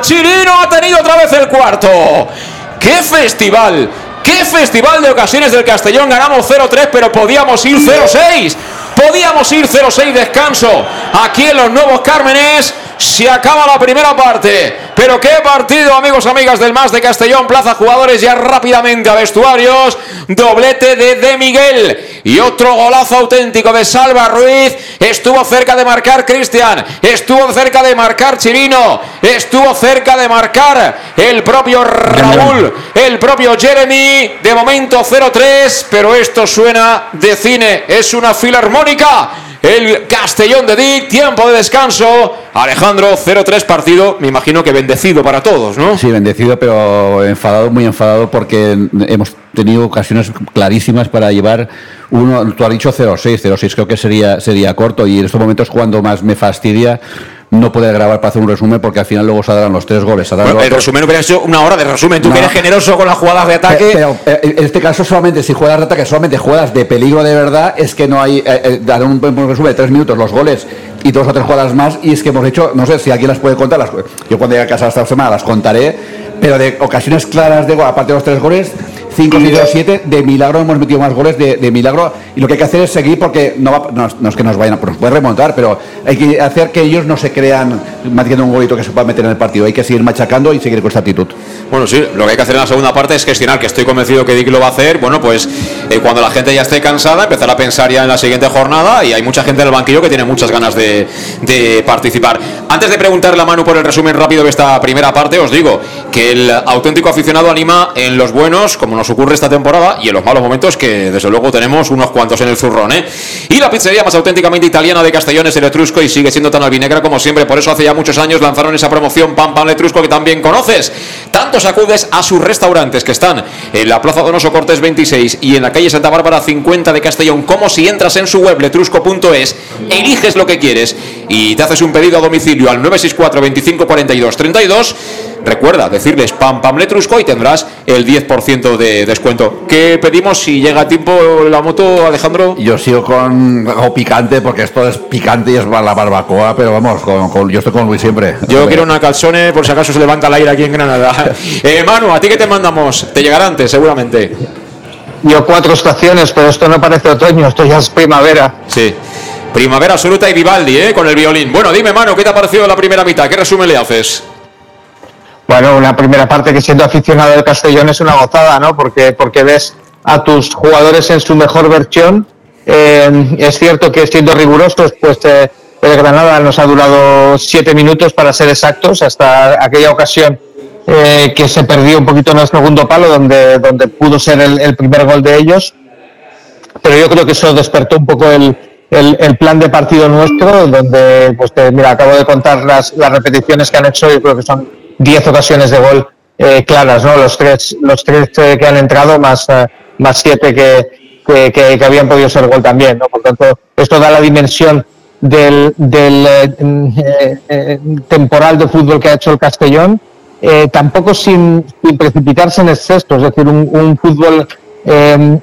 Chirino ha tenido otra vez el cuarto. ¡Qué festival! ¡Qué festival de ocasiones del Castellón! Ganamos 0-3, pero podíamos ir 0-6. Podíamos ir 0-6 descanso aquí en los Nuevos Cármenes. Se acaba la primera parte. Pero qué partido, amigos, amigas del Más de Castellón. Plaza jugadores ya rápidamente a vestuarios. Doblete de De Miguel. Y otro golazo auténtico de Salva Ruiz. Estuvo cerca de marcar Cristian. Estuvo cerca de marcar Chirino. Estuvo cerca de marcar el propio Raúl. El propio Jeremy. De momento 0-3. Pero esto suena de cine. Es una filarmónica el Castellón de Dick. Tiempo de descanso. Alejandro, 0-3 partido. Me imagino que bendecido para todos, ¿no? Sí, bendecido, pero enfadado, muy enfadado porque hemos tenido ocasiones clarísimas para llevar uno, tú has dicho 0-6, 0-6 creo que sería, sería corto y en estos momentos cuando más me fastidia no poder grabar para hacer un resumen porque al final luego saldrán los tres goles. Bueno, el resumen hubiera hecho una hora de resumen. Tú No. que eres generoso con las jugadas de ataque. Pero, eh, en este caso solamente si juegas de ataque, solamente juegas de peligro de verdad, es que no hay, eh, eh, dar un, un resumen de tres minutos los goles y dos o tres jugadas más y es que hemos hecho, no sé si alguien las puede contar, las, yo cuando llegue a casa esta semana las contaré, pero de ocasiones claras de aparte de los tres goles, 5, 6 o 7, de milagro hemos metido más goles de, de milagro y lo que hay que hacer es seguir porque no, va- no, es- no es que nos vayan, a- pues nos puede remontar, pero hay que hacer que ellos no se crean metiendo un golito que se pueda meter en el partido, hay que seguir machacando y seguir con esta actitud. Bueno, sí, lo que hay que hacer en la segunda parte es gestionar, que estoy convencido que Dick lo va a hacer. Bueno, pues eh, cuando la gente ya esté cansada, empezar a pensar ya en la siguiente jornada y hay mucha gente en el banquillo que tiene muchas ganas de, de participar. Antes de preguntarle a Manu por el resumen rápido de esta primera parte, os digo que el auténtico aficionado anima en los buenos, como nos ocurre esta temporada, y en los malos momentos, que desde luego tenemos unos cuantos en el zurrón, ¿eh? Y la pizzería más auténticamente italiana de Castellón es el Etrusco y sigue siendo tan albinegra como siempre. Por eso hace ya muchos años lanzaron esa promoción Pan Pan Letrusco que también conoces. Tantos acudes a sus restaurantes que están en la Plaza Donoso Cortés 26 y en la calle Santa Bárbara 50 de Castellón, como si entras en su web letrusco.es, eliges lo que quieres y te haces un pedido a domicilio al 964 25 42 32. Recuerda decirles Pam Pam Letrusco y tendrás el 10% de descuento. ¿Qué pedimos si llega a tiempo la moto, Alejandro? Yo sigo con algo picante porque esto es picante y es la barbacoa, pero vamos, con, con- yo estoy con Luis siempre. Yo quiero una calzone por si acaso se levanta el aire aquí en Granada. Eh, Manu, ¿a ti qué te mandamos? Te llegará antes, seguramente. Yo cuatro estaciones, pero esto no parece otoño, esto ya es primavera. Sí. Primavera absoluta y Vivaldi, ¿eh? Con el violín. Bueno, dime, Manu, ¿qué te ha parecido la primera mitad? ¿Qué resumen le haces? Bueno, una primera parte que siendo aficionado del Castellón es una gozada, ¿no? Porque, porque ves a tus jugadores en su mejor versión. Eh, es cierto que siendo rigurosos, pues eh, el Granada nos ha durado siete minutos para ser exactos, hasta aquella ocasión eh, que se perdió un poquito en el segundo palo, donde, donde pudo ser el, primer gol de ellos. Pero yo creo que eso despertó un poco el, el, el plan de partido nuestro, donde, pues te- mira, acabo de contar las, las repeticiones que han hecho, yo creo que son 10 ocasiones de gol eh, claras, ¿no? Los tres, los tres eh, que han entrado, más, eh, más siete que, que, habían podido ser gol también, ¿no? Por tanto, esto da la dimensión del, del eh, eh, temporal de fútbol que ha hecho el Castellón, tampoco sin, precipitarse en exceso, es decir, un, fútbol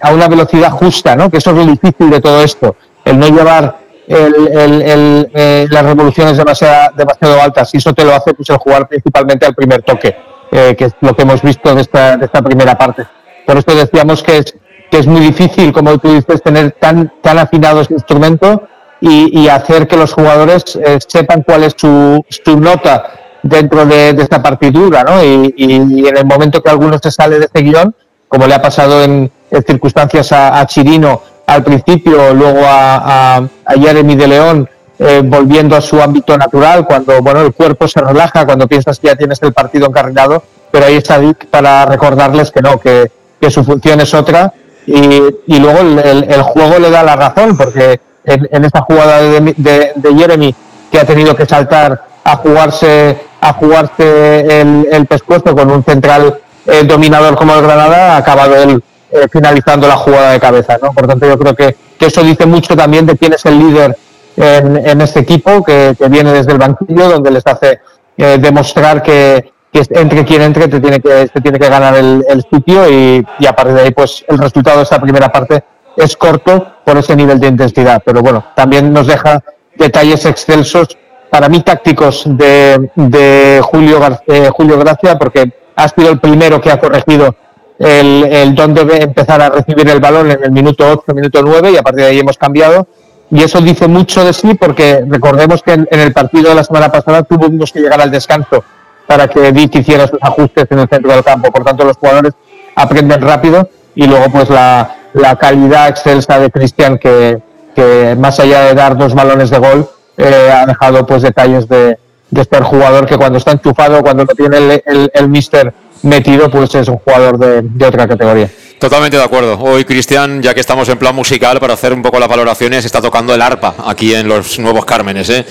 a una velocidad justa, ¿no? que eso es lo difícil de todo esto, el no llevar el- el- eh, las revoluciones demasiado, demasiado altas y eso te lo hace pues, el jugar principalmente al primer toque, eh, que es lo que hemos visto de esta, de esta primera parte. Por eso decíamos que es, que es muy difícil, como tú dices, tener tan, tan afinado ese instrumento y, y hacer que los jugadores eh, sepan cuál es su, su nota dentro de, esta partitura, ¿no? Y, y- y en el momento que alguno se sale de este guion, como le ha pasado en, circunstancias a Chirino al principio, luego a, Jeremy de León, eh, volviendo a su ámbito natural, cuando bueno el cuerpo se relaja, cuando piensas que ya tienes el partido encarrilado, pero ahí está Dick para recordarles que no, que, que su función es otra y, y luego el, el- juego le da la razón, porque en, en esta jugada de, de- de Jeremy que ha tenido que saltar a jugarse a jugarse el, el pescuezo con un central eh, dominador como el Granada, ha acabado él eh, finalizando la jugada de cabeza. ¿no? Por tanto, yo creo que, que eso dice mucho también de quién es el líder en, en este equipo, que, que viene desde el banquillo, donde les hace eh, demostrar que, que entre quien entre te tiene que, te tiene que ganar el, el sitio y, y a partir de ahí pues el resultado de esta primera parte es corto por ese nivel de intensidad. Pero bueno, también nos deja detalles excelsos, para mí tácticos, de, de Julio, eh, Julio Gracia, porque ha sido el primero que ha corregido el, el empezar a recibir el balón en el minuto 8, minuto 9 y a partir de ahí hemos cambiado. Y eso dice mucho de sí porque recordemos que en, el partido de la semana pasada tuvimos que llegar al descanso para que Dick hiciera sus ajustes en el centro del campo. Por tanto, los jugadores aprenden rápido y luego pues la, la calidad excelsa de Cristian que, que más allá de dar dos balones de gol eh, ha dejado pues detalles de, de ser jugador que cuando está enchufado, cuando no tiene el, el mister metido, pues es un jugador de, de otra categoría. Totalmente de acuerdo. Hoy Cristian, ya que estamos en plan musical, para hacer un poco las valoraciones, está tocando el arpa aquí en los Nuevos Cármenes. ¿eh?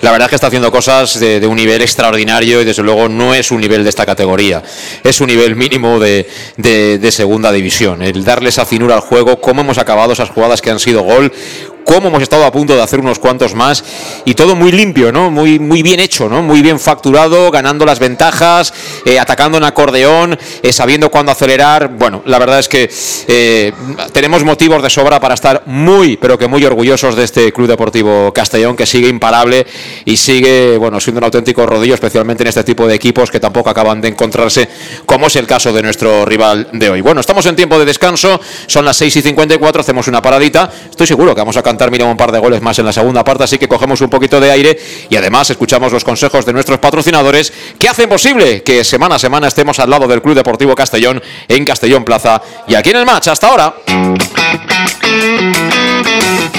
La verdad es que está haciendo cosas de, un nivel extraordinario y desde luego no es un nivel de esta categoría. Es un nivel mínimo de, de segunda división. El darle esa finura al juego, cómo hemos acabado esas jugadas que han sido gol, cómo hemos estado a punto de hacer unos cuantos más y todo muy limpio, ¿no? Muy, muy bien hecho, ¿no? Muy bien facturado, ganando las ventajas, eh, atacando en acordeón, eh, sabiendo cuándo acelerar. Bueno, la verdad es que eh, tenemos motivos de sobra para estar muy, pero que muy orgullosos de este Club Deportivo Castellón que sigue imparable y sigue, bueno, siendo un auténtico rodillo, especialmente en este tipo de equipos que tampoco acaban de encontrarse, como es el caso de nuestro rival de hoy. Bueno, estamos en tiempo de descanso, son las 6 y 54, hacemos una paradita. Estoy seguro que vamos a cantar mínimo un par de goles más en la segunda parte, así que cogemos un poquito de aire y además escuchamos los consejos de nuestros patrocinadores que hacen posible que semana a semana estemos al lado del Club Deportivo Castellón en Castellón Plaza y aquí en el match. Hasta ahora.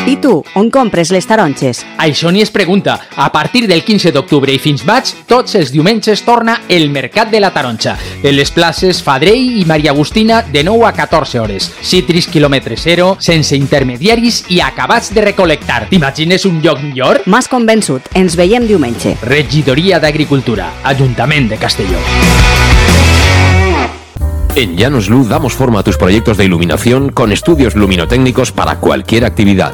I tu, on compres les taronges? Això ni es pregunta. A partir del 15 d'octubre i fins maig, tots els diumenges torna el Mercat de la Taronja. En les places Fadrell i Maria Agustina de 9 a 14 hores. Citris quilòmetre zero, sense intermediaris i acabats de recolectar. T'imagines un lloc millor? M'has convençut. Ens veiem diumenge. Regidoria d'Agricultura. Ajuntament de Castelló. En Llanos Luz damos forma a tus proyectos de iluminación con estudios luminotécnicos para cualquier actividad.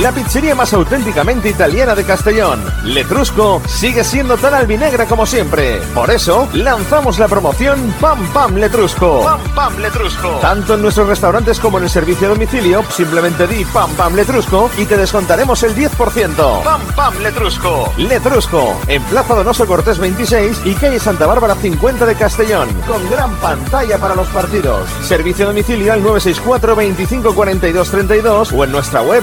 La pizzería más auténticamente italiana de Castellón, Letrusco, sigue siendo tan albinegra como siempre. Por eso, lanzamos la promoción Pam Pam Letrusco. Pam Pam Letrusco. Tanto en nuestros restaurantes como en el servicio a domicilio, simplemente di Pam Pam Letrusco y te descontaremos el 10%. Pam Pam Letrusco. Letrusco, en Plaza Donoso Cortés 26 y calle Santa Bárbara 50 de Castellón, con gran pantalla para los partidos. Servicio a domicilio al 964 25 42 32 o en nuestra web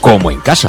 como en casa.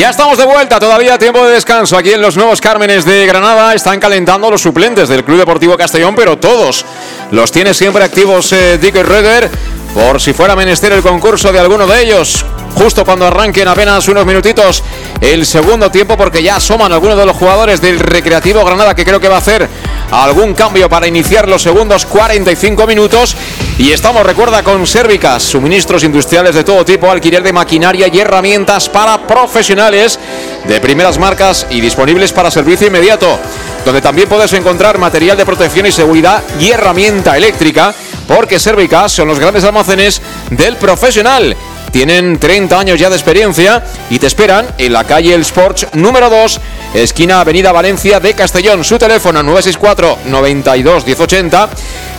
Ya estamos de vuelta, todavía tiempo de descanso aquí en los nuevos Cármenes de Granada. Están calentando los suplentes del Club Deportivo Castellón, pero todos los tiene siempre activos eh, Dick Reder por si fuera menester el concurso de alguno de ellos. Justo cuando arranquen apenas unos minutitos el segundo tiempo, porque ya asoman algunos de los jugadores del Recreativo Granada que creo que va a hacer algún cambio para iniciar los segundos 45 minutos. Y estamos, recuerda, con Sérvicas, suministros industriales de todo tipo, alquiler de maquinaria y herramientas para profesionales de primeras marcas y disponibles para servicio inmediato, donde también puedes encontrar material de protección y seguridad y herramienta eléctrica, porque Sérvicas son los grandes almacenes del profesional. Tienen 30 años ya de experiencia y te esperan en la calle El Sports número 2, esquina Avenida Valencia de Castellón. Su teléfono 964 92 1080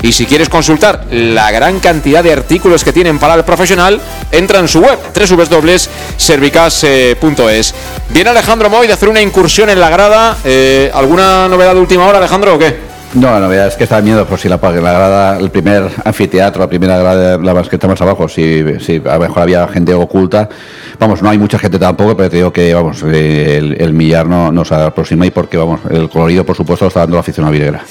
y si quieres consultar la gran cantidad de artículos que tienen para el profesional, entra en su web www.servicas.es. Viene Alejandro Moy de hacer una incursión en la grada. Eh, ¿Alguna novedad de última hora, Alejandro, o qué? No, la novedad es que está miedo por si la, la grada, el primer anfiteatro, la primera grada, la más está más abajo, si, si a lo mejor había gente oculta. Vamos, no hay mucha gente tampoco, pero te digo que vamos, el, millar no, no se aproxima y porque vamos, el colorido por supuesto lo está dando la afición a Vinegra.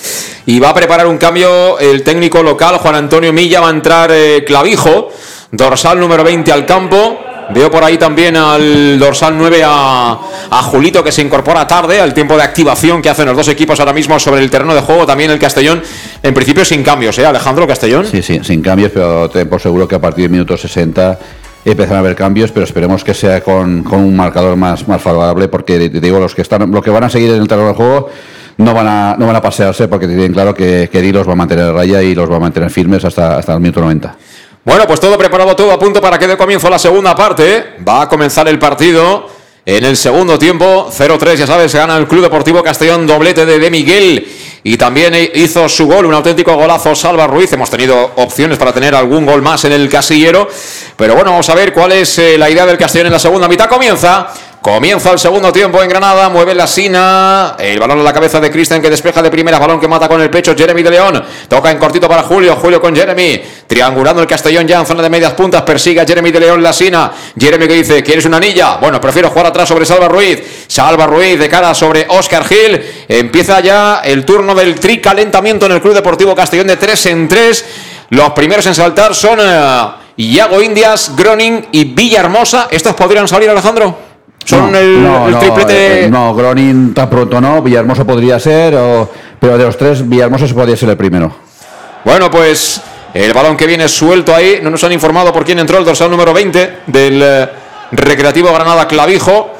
Y va a preparar un cambio el técnico local, Juan Antonio Milla, va a entrar eh, Clavijo, dorsal número 20 al campo. Veo por ahí también al dorsal 9 a, a, Julito que se incorpora tarde al tiempo de activación que hacen los dos equipos ahora mismo sobre el terreno de juego. También el Castellón, en principio sin cambios, ¿eh? Alejandro Castellón. Sí, sí, sin cambios, pero ten por seguro que a partir del minuto 60 empiezan a haber cambios, pero esperemos que sea con, con un marcador más, más favorable, porque te digo, los que están, lo que van a seguir en el terreno de juego no van a, no van a pasearse porque tienen claro que, que Di los va a mantener a raya y los va a mantener firmes hasta, hasta el minuto 90. Bueno, pues todo preparado, todo a punto para que dé comienzo la segunda parte. Va a comenzar el partido en el segundo tiempo. 0-3, ya sabes, gana el Club Deportivo Castellón, doblete de, de Miguel. Y también hizo su gol, un auténtico golazo Salva Ruiz. Hemos tenido opciones para tener algún gol más en el casillero. Pero bueno, vamos a ver cuál es eh, la idea del Castellón en la segunda mitad. Comienza Comienza el segundo tiempo en Granada, mueve la Sina, el balón a la cabeza de Cristian que despeja de primera, balón que mata con el pecho Jeremy de León, toca en cortito para Julio, Julio con Jeremy, triangulando el Castellón ya en zona de medias puntas, persigue a Jeremy de León la Sina, Jeremy que dice, ¿quieres una anilla? Bueno, prefiero jugar atrás sobre Salva Ruiz, Salva Ruiz de cara sobre Oscar Gil, empieza ya el turno del tricalentamiento en el Club Deportivo Castellón de 3 en 3, los primeros en saltar son uh, Iago Indias, Groning y Villahermosa, ¿estos podrían salir Alejandro? Son no, el, no, el no, triplete. eh, no, Gronin tan pronto no, Villahermosa podría ser, o- pero de los tres, Villahermosa se podría ser el primero. Bueno, pues el balón que viene suelto ahí. No nos han informado por quién entró el dorsal número 20 del eh, Recreativo Granada Clavijo.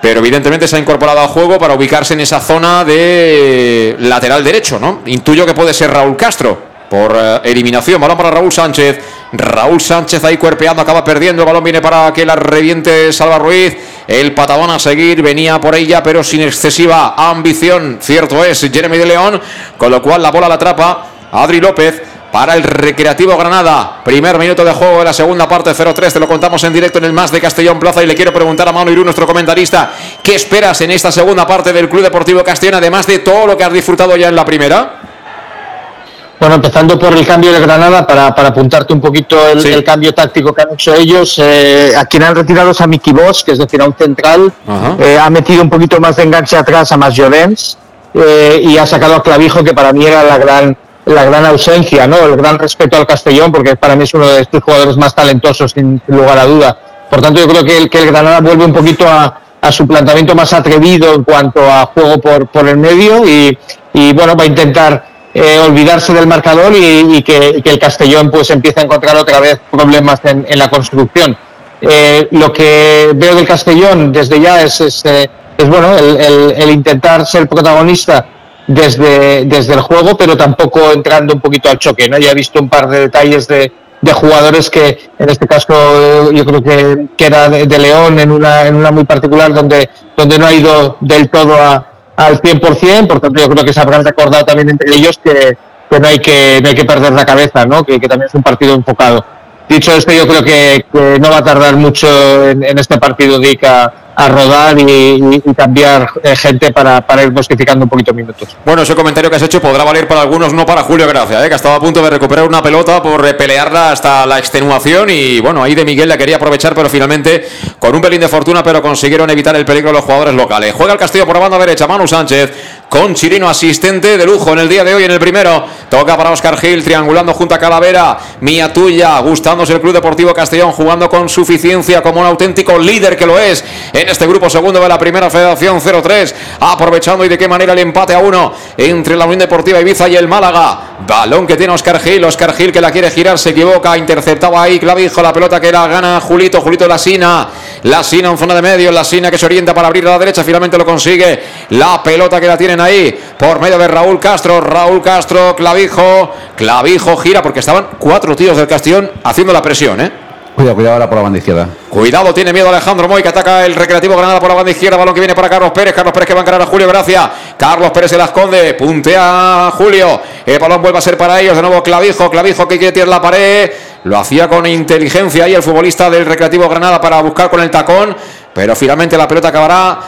Pero evidentemente se ha incorporado al juego para ubicarse en esa zona de lateral derecho, ¿no? Intuyo que puede ser Raúl Castro por eh, eliminación. Balón para Raúl Sánchez. Raúl Sánchez ahí cuerpeando, acaba perdiendo. El balón viene para que la reviente Salva Ruiz. El patadón a seguir venía por ella, pero sin excesiva ambición. Cierto es, Jeremy de León. Con lo cual la bola la atrapa Adri López para el Recreativo Granada. Primer minuto de juego de la segunda parte 0-3. Te lo contamos en directo en el Más de Castellón Plaza. Y le quiero preguntar a Manu Irú, nuestro comentarista, ¿qué esperas en esta segunda parte del Club Deportivo Castellón, además de todo lo que has disfrutado ya en la primera? Bueno, empezando por el cambio de Granada, para, para apuntarte un poquito el, el cambio táctico que han hecho ellos, eh, a quien han retirado es a Miki Bosch, que es decir, a un central, eh, ha metido un poquito más de enganche atrás a más Llorens eh, y ha sacado a Clavijo, que para mí era la gran la gran ausencia, ¿no? el gran respeto al Castellón, porque para mí es uno de estos jugadores más talentosos, sin, sin lugar a duda. Por tanto, yo creo que el, que el Granada vuelve un poquito a, a su planteamiento más atrevido en cuanto a juego por, por el medio y, y, bueno, va a intentar eh, olvidarse del marcador y, y que, el Castellón pues empiece a encontrar otra vez problemas en, la construcción. Eh, lo que veo del Castellón desde ya es, es, eh, bueno el, el- intentar ser protagonista desde, el juego, pero tampoco entrando un poquito al choque. ¿no? Ya he visto un par de detalles de, jugadores que, en este caso, eh, yo creo que, era de, de León en una, en una muy particular, donde no ha ido del todo a, al 100%, por tanto, yo creo que se habrán recordado también entre ellos que, que no, hay que no hay que perder la cabeza, ¿no? que, también es un partido enfocado. Dicho esto, yo creo que, que no va a tardar mucho en, en este partido Dick a, rodar y, cambiar eh, gente para, para ir modificando un poquito minutos. Bueno, ese comentario que has hecho podrá valer para algunos, no para Julio Gracia, ¿eh? que estaba a punto de recuperar una pelota por pelearla hasta la extenuación y bueno, ahí de Miguel la quería aprovechar, pero finalmente con un pelín de fortuna, pero consiguieron evitar el peligro de los jugadores locales. Juega el Castillo por la banda derecha, Manu Sánchez con Chirino asistente de lujo en el día de hoy en el primero. Toca para Oscar Gil, triangulando junto a Calavera, Mía Tuya, gustándose el Club Deportivo Castellón, jugando con suficiencia como un auténtico líder que lo es en este grupo segundo de la primera Federación 0-3, aprovechando y de qué manera el empate a uno entre la Unión Deportiva Ibiza y el Málaga. Balón que tiene Oscar Gil, Oscar Gil que la quiere girar, se equivoca, interceptaba ahí Clavijo, la pelota que la gana Julito, Julito Lasina, Lasina en zona de medio, Lasina que se orienta para abrir la derecha, finalmente lo consigue, la pelota que la tienen ahí por medio de Raúl Castro, Raúl Castro, Clavijo, Clavijo gira porque estaban cuatro tíos del Castellón haciendo la presión, ¿eh? Cuidado, cuidado ahora por la banda izquierda. Cuidado, tiene miedo Alejandro Moy que ataca el Recreativo Granada por la banda izquierda. Balón que viene para Carlos Pérez. Carlos Pérez que va a encarar a Julio Gracia. Carlos Pérez se la esconde. Puntea a Julio. El balón vuelve a ser para ellos. De nuevo Clavijo. Clavijo que quiere tirar la pared. Lo hacía con inteligencia ahí el futbolista del Recreativo Granada para buscar con el tacón. Pero finalmente la pelota acabará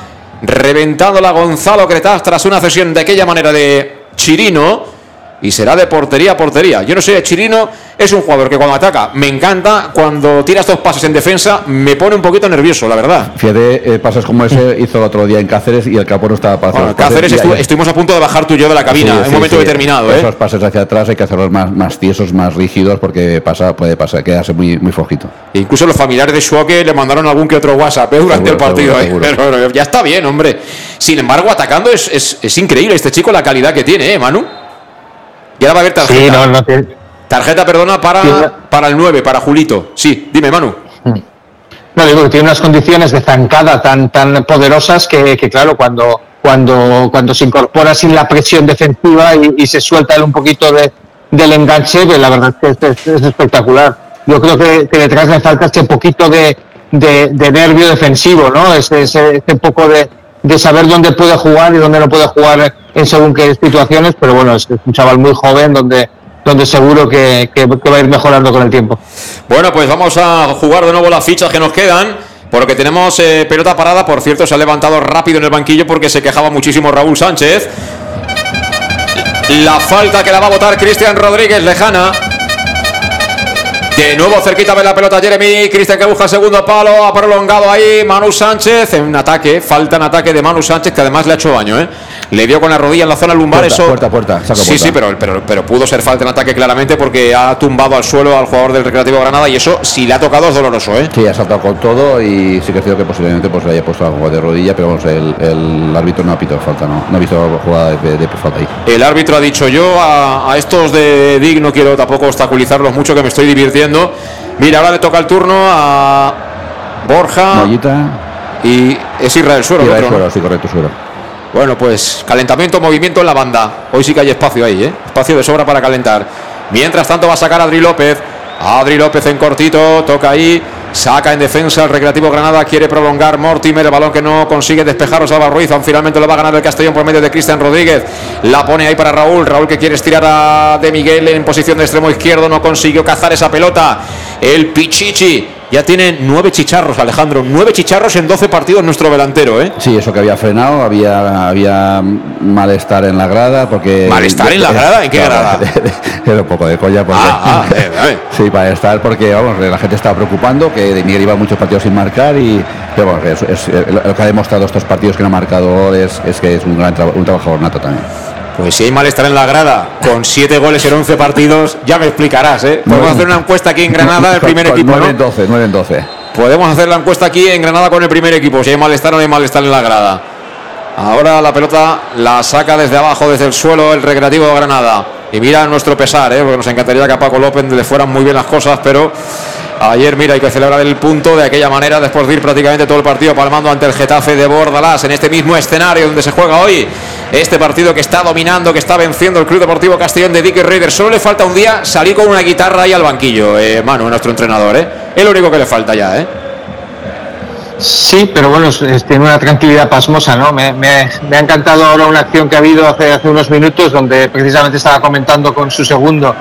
reventándola Gonzalo Cretaz tras una cesión de aquella manera de Chirino. Y será de portería a portería. Yo no sé, Chirino es un jugador que cuando ataca me encanta. Cuando tira estos pases en defensa me pone un poquito nervioso, la verdad. Fíjate, eh, pasos como ese hizo el otro día en Cáceres y el Capo no estaba para hacer Bueno. Cáceres Ya- estu- ya- estuvimos a punto de bajar tú y yo de la cabina Sí, en sí, un momento sí. determinado. ¿eh? Esos pases hacia atrás hay que hacerlos más, más tiesos, más rígidos, porque pasa, puede pasar, quedarse muy, muy flojito. E Incluso los familiares de Schwake le mandaron algún que otro WhatsApp ¿eh? durante Seguro, el partido. seguro, ¿eh? seguro. Pero ya está bien, hombre. Sin embargo, atacando es, es- es increíble este chico la calidad que tiene, ¿eh, Manu? Y ahora va a haber tarjeta. Sí, no, no te- Tarjeta, perdona, para, Sí, para el 9, para Julito. Sí, dime, Manu. No, digo que tiene unas condiciones de zancada tan, tan poderosas que, que, claro, cuando, cuando, cuando se incorpora sin la presión defensiva y, y se suelta un poquito de, del enganche, pues la verdad es que es, es- es espectacular. Yo creo que, que detrás le falta ese poquito de, de, de nervio defensivo, ¿no? Ese, ese, ese poco de, de saber dónde puede jugar y dónde no puede jugar en según qué situaciones, pero bueno, es un chaval muy joven donde, donde seguro que, que- va a ir mejorando con el tiempo. Bueno, pues vamos a jugar de nuevo las fichas que nos quedan. porque tenemos eh, pelota parada. Por cierto, se ha levantado rápido en el banquillo porque se quejaba muchísimo Raúl Sánchez. La falta que la va a votar Cristian Rodríguez, lejana. De nuevo cerquita de la pelota Jeremy. Cristian que busca segundo palo. Ha prolongado ahí Manu Sánchez. En ataque. Falta en ataque de Manu Sánchez que además le ha hecho daño. ¿eh? Le dio con la rodilla en la zona lumbar. Puerta, eso. puerta, puerta, sí, sí, pero, pero, pero pudo ser falta en ataque claramente porque ha tumbado al suelo al jugador del Recreativo Granada. Y eso, si le ha tocado, es doloroso. ¿eh? Sí, ha saltado con todo y sí que es cierto que posiblemente pues, le haya puesto algo de rodilla, pero vamos, el, el árbitro no ha pitado falta, no, no ha visto jugada de, de falta ahí. El árbitro ha dicho yo a, a estos de DIG no quiero tampoco obstaculizarlos mucho que me estoy divirtiendo. Mira, ahora le toca el turno a Borja Mollita, y es Israel Suero. el Israel. Suero, sí, correcto, Suero. Bueno, pues calentamiento, movimiento en la banda. Hoy sí que hay espacio ahí, ¿eh? Espacio de sobra para calentar. Mientras tanto va a sacar Adri López. Adri López en cortito, toca ahí. Saca en defensa el Recreativo Granada, quiere prolongar Mortimer, el balón que no consigue despejar Salva Ruiz, aún finalmente lo va a ganar el Castellón por medio de Cristian Rodríguez, la pone ahí para Raúl, Raúl que quiere estirar a De Miguel en posición de extremo izquierdo, no consiguió cazar esa pelota, el Pichichi, ya tiene nueve chicharros Alejandro, nueve chicharros en 12 partidos nuestro delantero, ¿eh? Sí, eso que había frenado, había, había malestar en la grada, porque... ¿Malestar en la grada? ¿En qué grada? Era un poco de colla, porque... Ah, ah, eh, eh. Sí, malestar porque, vamos, la gente estaba preocupando, que De Miguel iba muchos partidos sin marcar y, pero, vamos, es- es- eh, lo que ha demostrado estos partidos que no ha marcado goles es que es un gran tra- un trabajador nato también. Pues si hay malestar en la grada, con 7 goles en 11 partidos, ya me explicarás, ¿eh? Podemos hacer una encuesta aquí en Granada, el Con- primer equipo, nueve ¿no? en 12, 9 en 12. Podemos hacer la encuesta aquí en Granada con el primer equipo, si hay malestar o no hay malestar en la grada. Ahora la pelota la saca desde abajo, desde el suelo, el Recreativo de Granada. Y mira a nuestro pesar, ¿eh? porque nos encantaría que a Paco López le fueran muy bien las cosas, pero ayer, mira, hay que celebrar el punto de aquella manera después de ir prácticamente todo el partido palmando ante el Getafe de Bordalás en este mismo escenario donde se juega hoy. Este partido que está dominando, que está venciendo el Club Deportivo Castellón de Dick Raider. Solo le falta un día salir con una guitarra ahí al banquillo, eh, nuestro entrenador. ¿eh? Es lo único que le falta ya. ¿eh? Sí, pero bueno, tiene una tranquilidad pasmosa, ¿no? Me, me- me ha encantado ahora una acción que ha habido hace, unos minutos donde precisamente estaba comentando con su segundo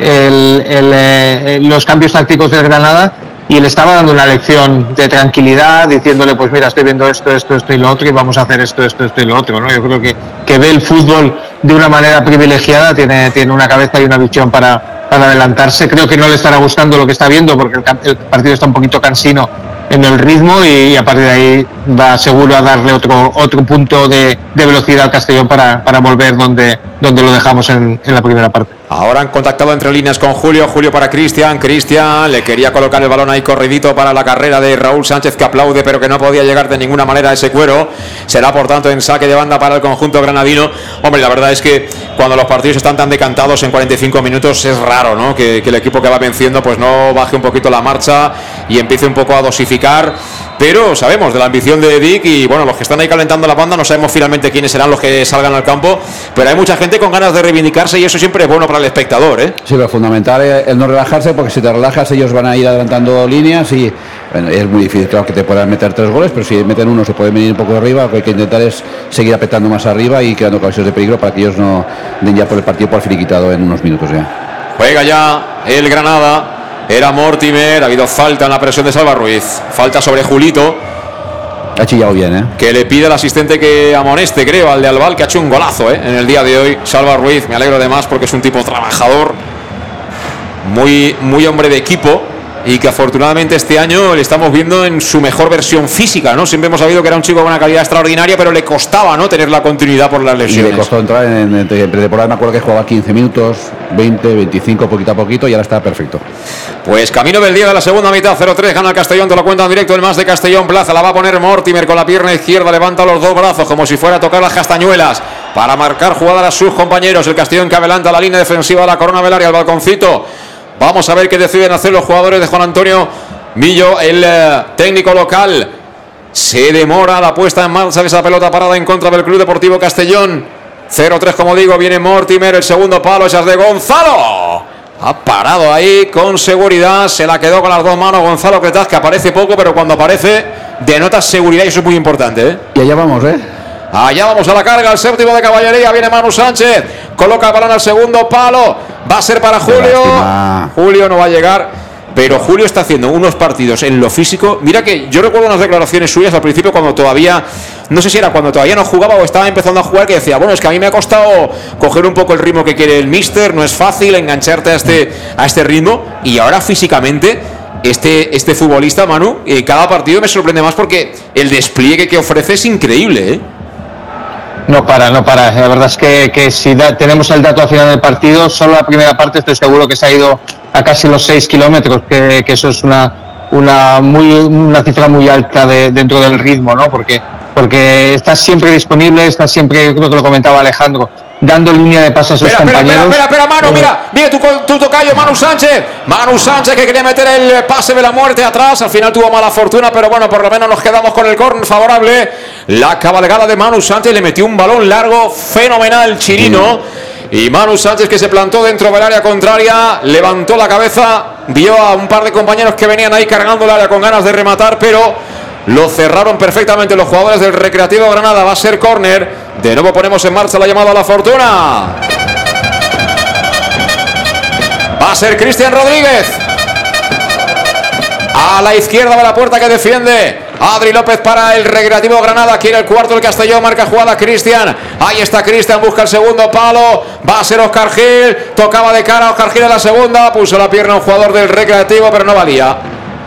el, eh, los cambios tácticos del Granada y le estaba dando una lección de tranquilidad diciéndole, pues mira, estoy viendo esto, esto, esto y lo otro y vamos a hacer esto, esto, esto y lo otro, ¿no? Yo creo que, que ve el fútbol de una manera privilegiada, tiene, tiene una cabeza y una visión para, para adelantarse. Creo que no le estará gustando lo que está viendo porque el, partido está un poquito cansino en el ritmo y, a partir de ahí va seguro a darle otro otro punto de, de velocidad al Castellón para, para volver donde, donde lo dejamos en, en la primera parte. Ahora han contactado entre líneas con Julio, Julio para Cristian, Cristian le quería colocar el balón ahí corridito para la carrera de Raúl Sánchez que aplaude pero que no podía llegar de ninguna manera a ese cuero. Será por tanto en saque de banda para el conjunto granadino. Hombre, la verdad es que cuando los partidos están tan decantados en 45 minutos es raro, ¿no? Que, que el equipo que va venciendo pues no baje un poquito la marcha y empiece un poco a dosificar. Pero sabemos de la ambición de Dick y bueno, los que están ahí calentando la banda no sabemos finalmente quiénes serán los que salgan al campo, pero hay mucha gente con ganas de reivindicarse y eso siempre es bueno para el espectador, ¿eh? Sí, pero fundamental es el no relajarse porque si te relajas ellos van a ir adelantando líneas y bueno, es muy difícil claro que te puedan meter tres goles, pero si meten uno se puede venir un poco arriba, lo que hay que intentar es seguir apretando más arriba y creando ocasiones de peligro para que ellos no den ya por el partido por finiquitado en unos minutos ya. Juega ya el Granada. Era Mortimer, ha habido falta en la presión de Salva Ruiz. Falta sobre Julito, Ha chillado bien, ¿eh? que le pide al asistente que amoneste, creo, al de Albal, que ha hecho un golazo ¿eh? en el día de hoy. Salva Ruiz, me alegro de más porque es un tipo trabajador, muy, muy hombre de equipo y que afortunadamente este año le estamos viendo en su mejor versión física, ¿no? Siempre hemos sabido que era un chico con una calidad extraordinaria, pero le costaba, ¿no? Tener la continuidad por las Y le lesiones. costó entrar en, en, en pretemporada, me acuerdo que jugaba 15 minutos, 20, 25, poquito a poquito y ahora está perfecto. Pues camino del día de la segunda mitad, 0-3, gana el Castellón, te lo cuenta en directo el más de Castellón Plaza, la va a poner Mortimer con la pierna izquierda, levanta los dos brazos como si fuera a tocar las castañuelas para marcar jugada a sus compañeros, el Castellón que adelanta la línea defensiva de la Corona Velaria, el balconcito, vamos a ver qué deciden hacer los jugadores de Juan Antonio Millo, el eh, técnico local, se demora la puesta en marcha de esa pelota parada en contra del Club Deportivo Castellón, 0-3 como digo, viene Mortimer, el segundo palo, esas de Gonzalo. Ha parado ahí con seguridad, se la quedó con las dos manos Gonzalo Cretaz, que aparece poco, pero cuando aparece denota seguridad y eso es muy importante. ¿eh? Y allá vamos, ¿eh? Allá vamos a la carga, el séptimo de caballería, viene Manu Sánchez, coloca el balón al segundo palo, va a ser para Julio. Julio no va a llegar. pero Julio está haciendo unos partidos en lo físico. Mira que yo recuerdo unas declaraciones suyas al principio cuando todavía, no sé si era cuando todavía no jugaba o estaba empezando a jugar, que decía, bueno, es que a mí me ha costado coger un poco el ritmo que quiere el mister, no es fácil engancharte a este, a este ritmo, y ahora físicamente este, este futbolista, Manu, eh, cada partido me sorprende más porque el despliegue que ofrece es increíble. ¿eh? No para, no para. La verdad es que, que si da- tenemos el dato al final del partido, solo la primera parte estoy seguro que se ha ido a casi los 6 kilómetros, que, que eso es una, una, muy, una cifra muy alta de- dentro del ritmo, ¿no? Porque, porque está siempre disponible, está siempre, yo creo que lo comentaba Alejandro, dando línea de paso a sus Espera, espera, espera, compañeros. espera, espera, Manu, Eh, mira, mira tu, tu tocayo, Manu Sánchez. Manu Sánchez que quería meter el pase de la muerte atrás. Al final tuvo mala fortuna, pero bueno, por lo menos nos quedamos con el córner favorable. La cabalgada de Manu Sánchez le metió un balón largo, fenomenal, Chirino. Y Manu Sánchez que se plantó dentro del área contraria, levantó la cabeza, vio a un par de compañeros que venían ahí cargando el área con ganas de rematar, pero lo cerraron perfectamente los jugadores del Recreativo Granada. Va a ser córner. De nuevo ponemos en marcha la llamada a la fortuna. Va a ser Cristian Rodríguez. A la izquierda de la puerta que defiende. Adri López para el Recreativo Granada. Quiere el cuarto el Castellón. Marca jugada Cristian. Ahí está Cristian. Busca el segundo palo. Va a ser Oscar Gil. Tocaba de cara a Oscar Gil en la segunda. Puso la pierna un jugador del Recreativo, pero no valía.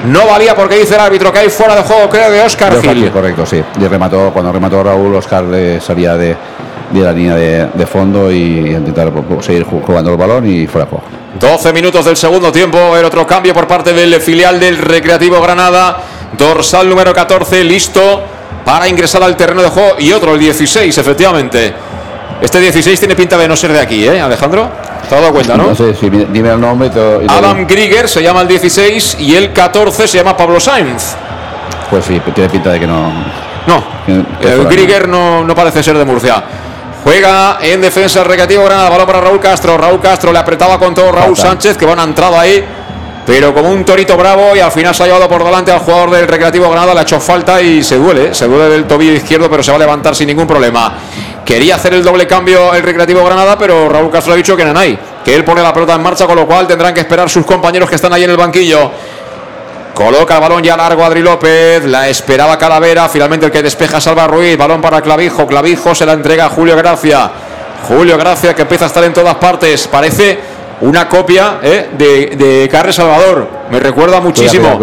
No valía porque dice el árbitro que hay fuera de juego, creo, de Oscar De Oscar Gil. Correcto, sí. Y remató, cuando remató Raúl, Oscar eh, salía de, de la línea de, de fondo y intentar pues, seguir ju- jugando el balón y fuera de juego. 12 minutos del segundo tiempo, el otro cambio por parte del filial del Recreativo Granada, dorsal número 14, listo para ingresar al terreno de juego y otro, el 16, efectivamente. Este 16 tiene pinta de no ser de aquí, ¿eh, Alejandro? ¿Te has dado cuenta, no? No sé, si dime el nombre. Adam Grieger se llama el 16 y el 14 se llama Pablo Sainz. Pues sí, tiene pinta de que no. No, que- que el fuera, Grieger no, no parece ser de Murcia. Juega en defensa el recreativo Granada. Balón para Raúl Castro. Raúl Castro le apretaba con todo Raúl Falta. Sánchez, que van a entrado ahí. Pero como un torito bravo y al final se ha llevado por delante al jugador del Recreativo Granada, le ha hecho falta y se duele, ¿eh? se duele del tobillo izquierdo, pero se va a levantar sin ningún problema. Quería hacer el doble cambio el Recreativo Granada, pero Raúl Castro ha dicho que no hay, que él pone la pelota en marcha, con lo cual tendrán que esperar sus compañeros que están ahí en el banquillo. Coloca el balón ya largo Adri López, la esperaba Calavera, finalmente el que despeja es Salva Ruiz, balón para Clavijo, Clavijo se la entrega a Julio Gracia. Julio Gracia que empieza a estar en todas partes, parece una copia ¿eh? de, de Carles Salvador, me recuerda muchísimo.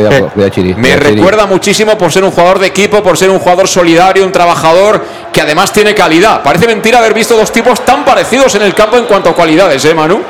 Chiri, Me Chiri. recuerda muchísimo por ser un jugador de equipo, por ser un jugador solidario, un trabajador que además tiene calidad. Parece mentira haber visto dos tipos tan parecidos en el campo en cuanto a cualidades, ¿eh, Manu?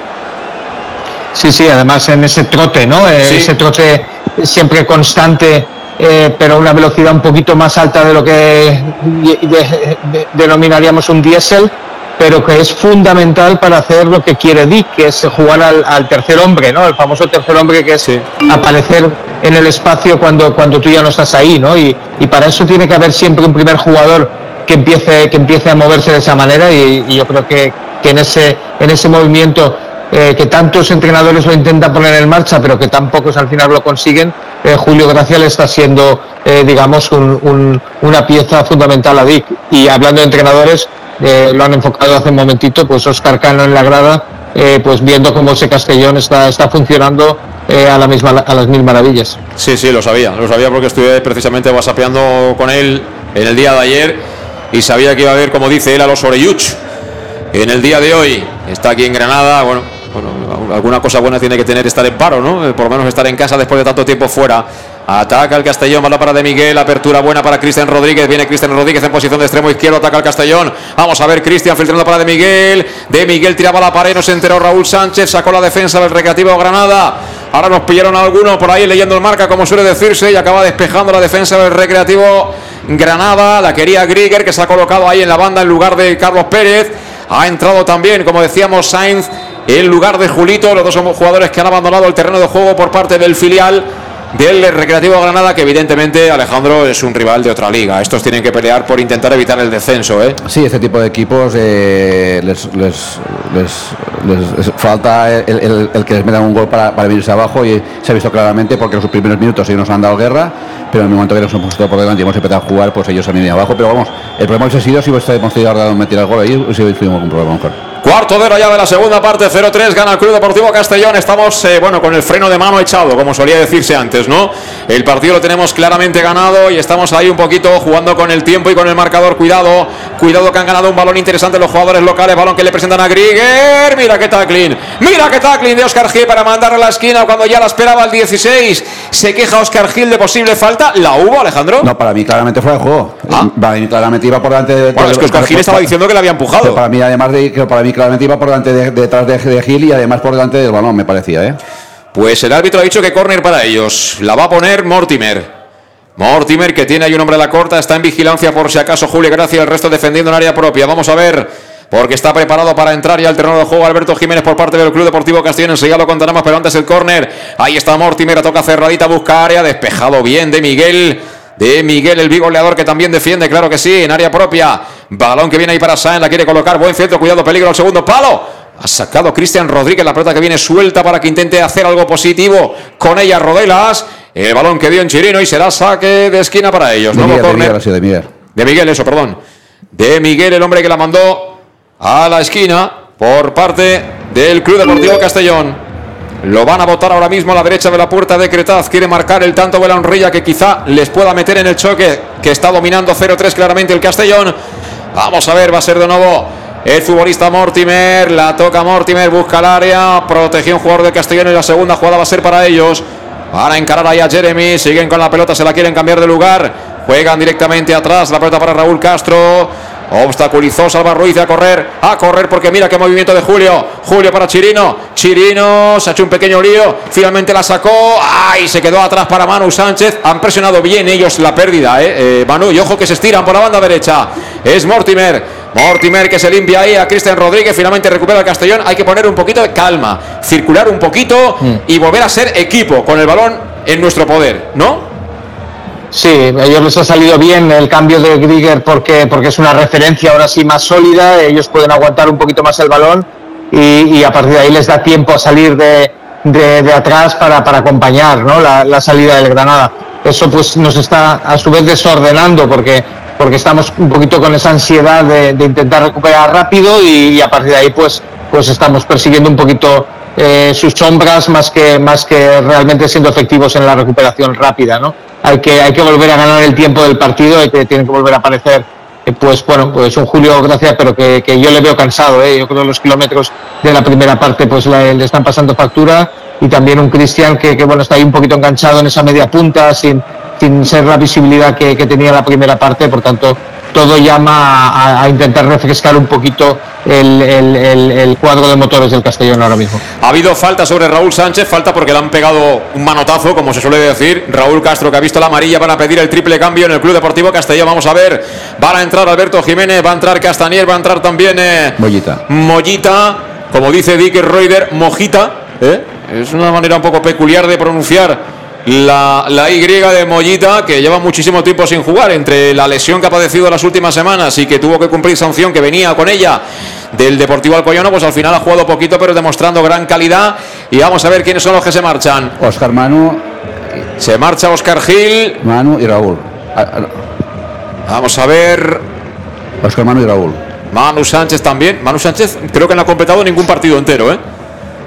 Sí, sí, además en ese trote, ¿no? Eh, Sí. Ese trote siempre constante, eh, pero a una velocidad un poquito más alta de lo que de- de- de- denominaríamos un diésel, pero que es fundamental para hacer lo que quiere Dick, que es jugar al, al tercer hombre, ¿no? El famoso tercer hombre que es aparecer en el espacio cuando, cuando tú ya no estás ahí, ¿no? Y, y para eso tiene que haber siempre un primer jugador que empiece, que empiece a moverse de esa manera y, y yo creo que, que en, ese, en ese movimiento eh, que tantos entrenadores lo intentan poner en marcha, pero que tan pocos al final lo consiguen, eh, Julio Gracia le está siendo, eh, digamos, un- un- una pieza fundamental a Dick. Y hablando de entrenadores, eh, lo han enfocado hace un momentito, pues Oscar Cano en la grada, eh, pues viendo cómo ese Castellón está, está funcionando eh, a, la misma, a las mil maravillas. Sí, sí, lo sabía, lo sabía porque estuve precisamente whatsappeando con él en el día de ayer y sabía que iba a haber, como dice él, a los Oreyuch en el día de hoy. Está aquí en Granada, bueno, bueno, alguna cosa buena tiene que tener estar en paro, ¿no? Por lo menos estar en casa después de tanto tiempo fuera. Ataca el Castellón, balón para de Miguel, apertura buena para Cristian Rodríguez, viene Cristian Rodríguez en posición de extremo izquierdo, ataca el Castellón. Vamos a ver Cristian filtrando para de Miguel, de Miguel tiraba la pared, no se enteró Raúl Sánchez, sacó la defensa del Recreativo Granada. Ahora nos pillaron a algunos por ahí leyendo el marca, como suele decirse, y acaba despejando la defensa del Recreativo Granada. La quería Grieger, que se ha colocado ahí en la banda en lugar de Carlos Pérez. Ha entrado también, como decíamos, Sainz en lugar de Julito. Los dos son jugadores que han abandonado el terreno de juego por parte del filial del Recreativo Granada, que evidentemente Alejandro es un rival de otra liga. Estos tienen que pelear por intentar evitar el descenso, ¿eh? Sí, este tipo de equipos eh, les, les, les- falta el, el- que les metan un gol para, para venirse abajo y se ha visto claramente porque en sus primeros minutos ellos nos han dado guerra, pero en el momento que nos hemos puesto por delante y hemos empezado a jugar, pues ellos han venido abajo. Pero vamos, el problema hubiese sido si hubiésemos tenido dado meter el gol ahí, si hubiésemos un problema mejor. Cuarto de hora ya de la segunda parte, 0-3, gana el Club Deportivo Castellón. Estamos, eh, bueno, con el freno de mano echado, como solía decirse antes, ¿no? El partido lo tenemos claramente ganado y estamos ahí un poquito jugando con el tiempo y con el marcador. Cuidado, cuidado que han ganado un balón interesante los jugadores locales. Balón que le presentan a Grieger. Mira qué tackling, mira qué tackling de Oscar Gil para mandar a la esquina cuando ya la esperaba el 16. Se queja Oscar Gil de posible falta. ¿La hubo, Alejandro? No, para mí claramente fue el juego. Para mí claramente iba por delante de. Bueno, es que Oscar Gil estaba diciendo que le había empujado. Para mí, además de que para mí claramente iba por delante de, detrás de, de Gil y además por delante del balón, me parecía, ¿eh? Pues el árbitro ha dicho que córner para ellos. La va a poner Mortimer. Mortimer, que tiene ahí un hombre a la corta, está en vigilancia por si acaso Julio Gracia, el resto defendiendo en área propia. Vamos a ver, porque está preparado para entrar ya al terreno de juego Alberto Jiménez por parte del Club Deportivo Castellón. Enseguida lo contaremos, pero antes el córner. Ahí está Mortimer, toca cerradita, busca área, despejado bien de Miguel. De Miguel, el bigoleador que también defiende, claro que sí, en área propia. Balón que viene ahí para Sáenz, la quiere colocar. Buen centro, cuidado, peligro al segundo palo. Ha sacado Cristian Rodríguez la pelota que viene suelta para que intente hacer algo positivo con ella Rodelas. El balón que dio en Chirino y será saque de esquina para ellos. De Miguel. De Miguel, eso, perdón. De Miguel, el hombre que la mandó a la esquina por parte del Club Deportivo Castellón. Lo van a votar ahora mismo a la derecha de la puerta de Cretaz. Quiere marcar el tanto de la honrilla que quizá les pueda meter en el choque que está dominando 0-3 claramente el Castellón. Vamos a ver, va a ser de nuevo el futbolista Mortimer. La toca Mortimer, busca el área. Protegió un jugador del Castellón y la segunda jugada va a ser para ellos. Van a encarar ahí a Jeremy. Siguen con la pelota, se la quieren cambiar de lugar. Juegan directamente atrás. La pelota para Raúl Castro. Obstaculizó Salva Ruiz a correr, a correr porque mira qué movimiento de Julio. Julio para Chirino. Chirino se ha hecho un pequeño lío. Finalmente la sacó. ¡Ay! Se quedó atrás para Manu Sánchez. Han presionado bien ellos la pérdida, ¿eh? Eh, Manu. Y ojo que se estiran por la banda derecha. Es Mortimer. Mortimer que se limpia ahí a Cristian Rodríguez. Finalmente recupera el Castellón. Hay que poner un poquito de calma. Circular un poquito y volver a ser equipo con el balón en nuestro poder, ¿no? Sí, a ellos les ha salido bien el cambio de Grieger porque, porque es una referencia ahora sí más sólida, ellos pueden aguantar un poquito más el balón y, y a partir de ahí les da tiempo a salir de, de, atrás para, para acompañar ¿no? la, salida del Granada. Eso pues nos está a su vez desordenando porque, porque estamos un poquito con esa ansiedad de, de intentar recuperar rápido y, y a partir de ahí pues, pues estamos persiguiendo un poquito eh, sus sombras más que, más que realmente siendo efectivos en la recuperación rápida, ¿no? Hay que, hay que volver a ganar el tiempo del partido, hay que, tiene que volver a aparecer, eh, pues bueno, pues un Julio Gracia, pero que, que yo le veo cansado, ¿eh? Yo creo que los kilómetros de la primera parte pues le están pasando factura y también un Cristian que, que, bueno, está ahí un poquito enganchado en esa media punta sin, sin ser la visibilidad que, que tenía la primera parte, por tanto, todo llama a, a intentar refrescar un poquito el, el, el, el, cuadro de motores del Castellón ahora mismo. Ha habido falta sobre Raúl Sánchez, falta porque le han pegado un manotazo, como se suele decir. Raúl Castro que ha visto la amarilla para pedir el triple cambio en el Club Deportivo Castellón. Vamos a ver, van a entrar Alberto Jiménez, va a entrar Castanier, va a entrar también eh, Mollita. Mollita, como dice Dick Reuter, Mojita. ¿eh? Es una manera un poco peculiar de pronunciar la, la, Y de Mollita, que lleva muchísimo tiempo sin jugar, entre la lesión que ha padecido las últimas semanas y que tuvo que cumplir sanción que venía con ella del Deportivo Alcoyano, pues al final ha jugado poquito, pero demostrando gran calidad. Y vamos a ver quiénes son los que se marchan. Oscar Manu. Se marcha Oscar Gil. Manu y Raúl. Vamos a ver. Oscar Manu y Raúl. Manu Sánchez también. Manu Sánchez creo que no ha completado ningún partido entero, ¿eh?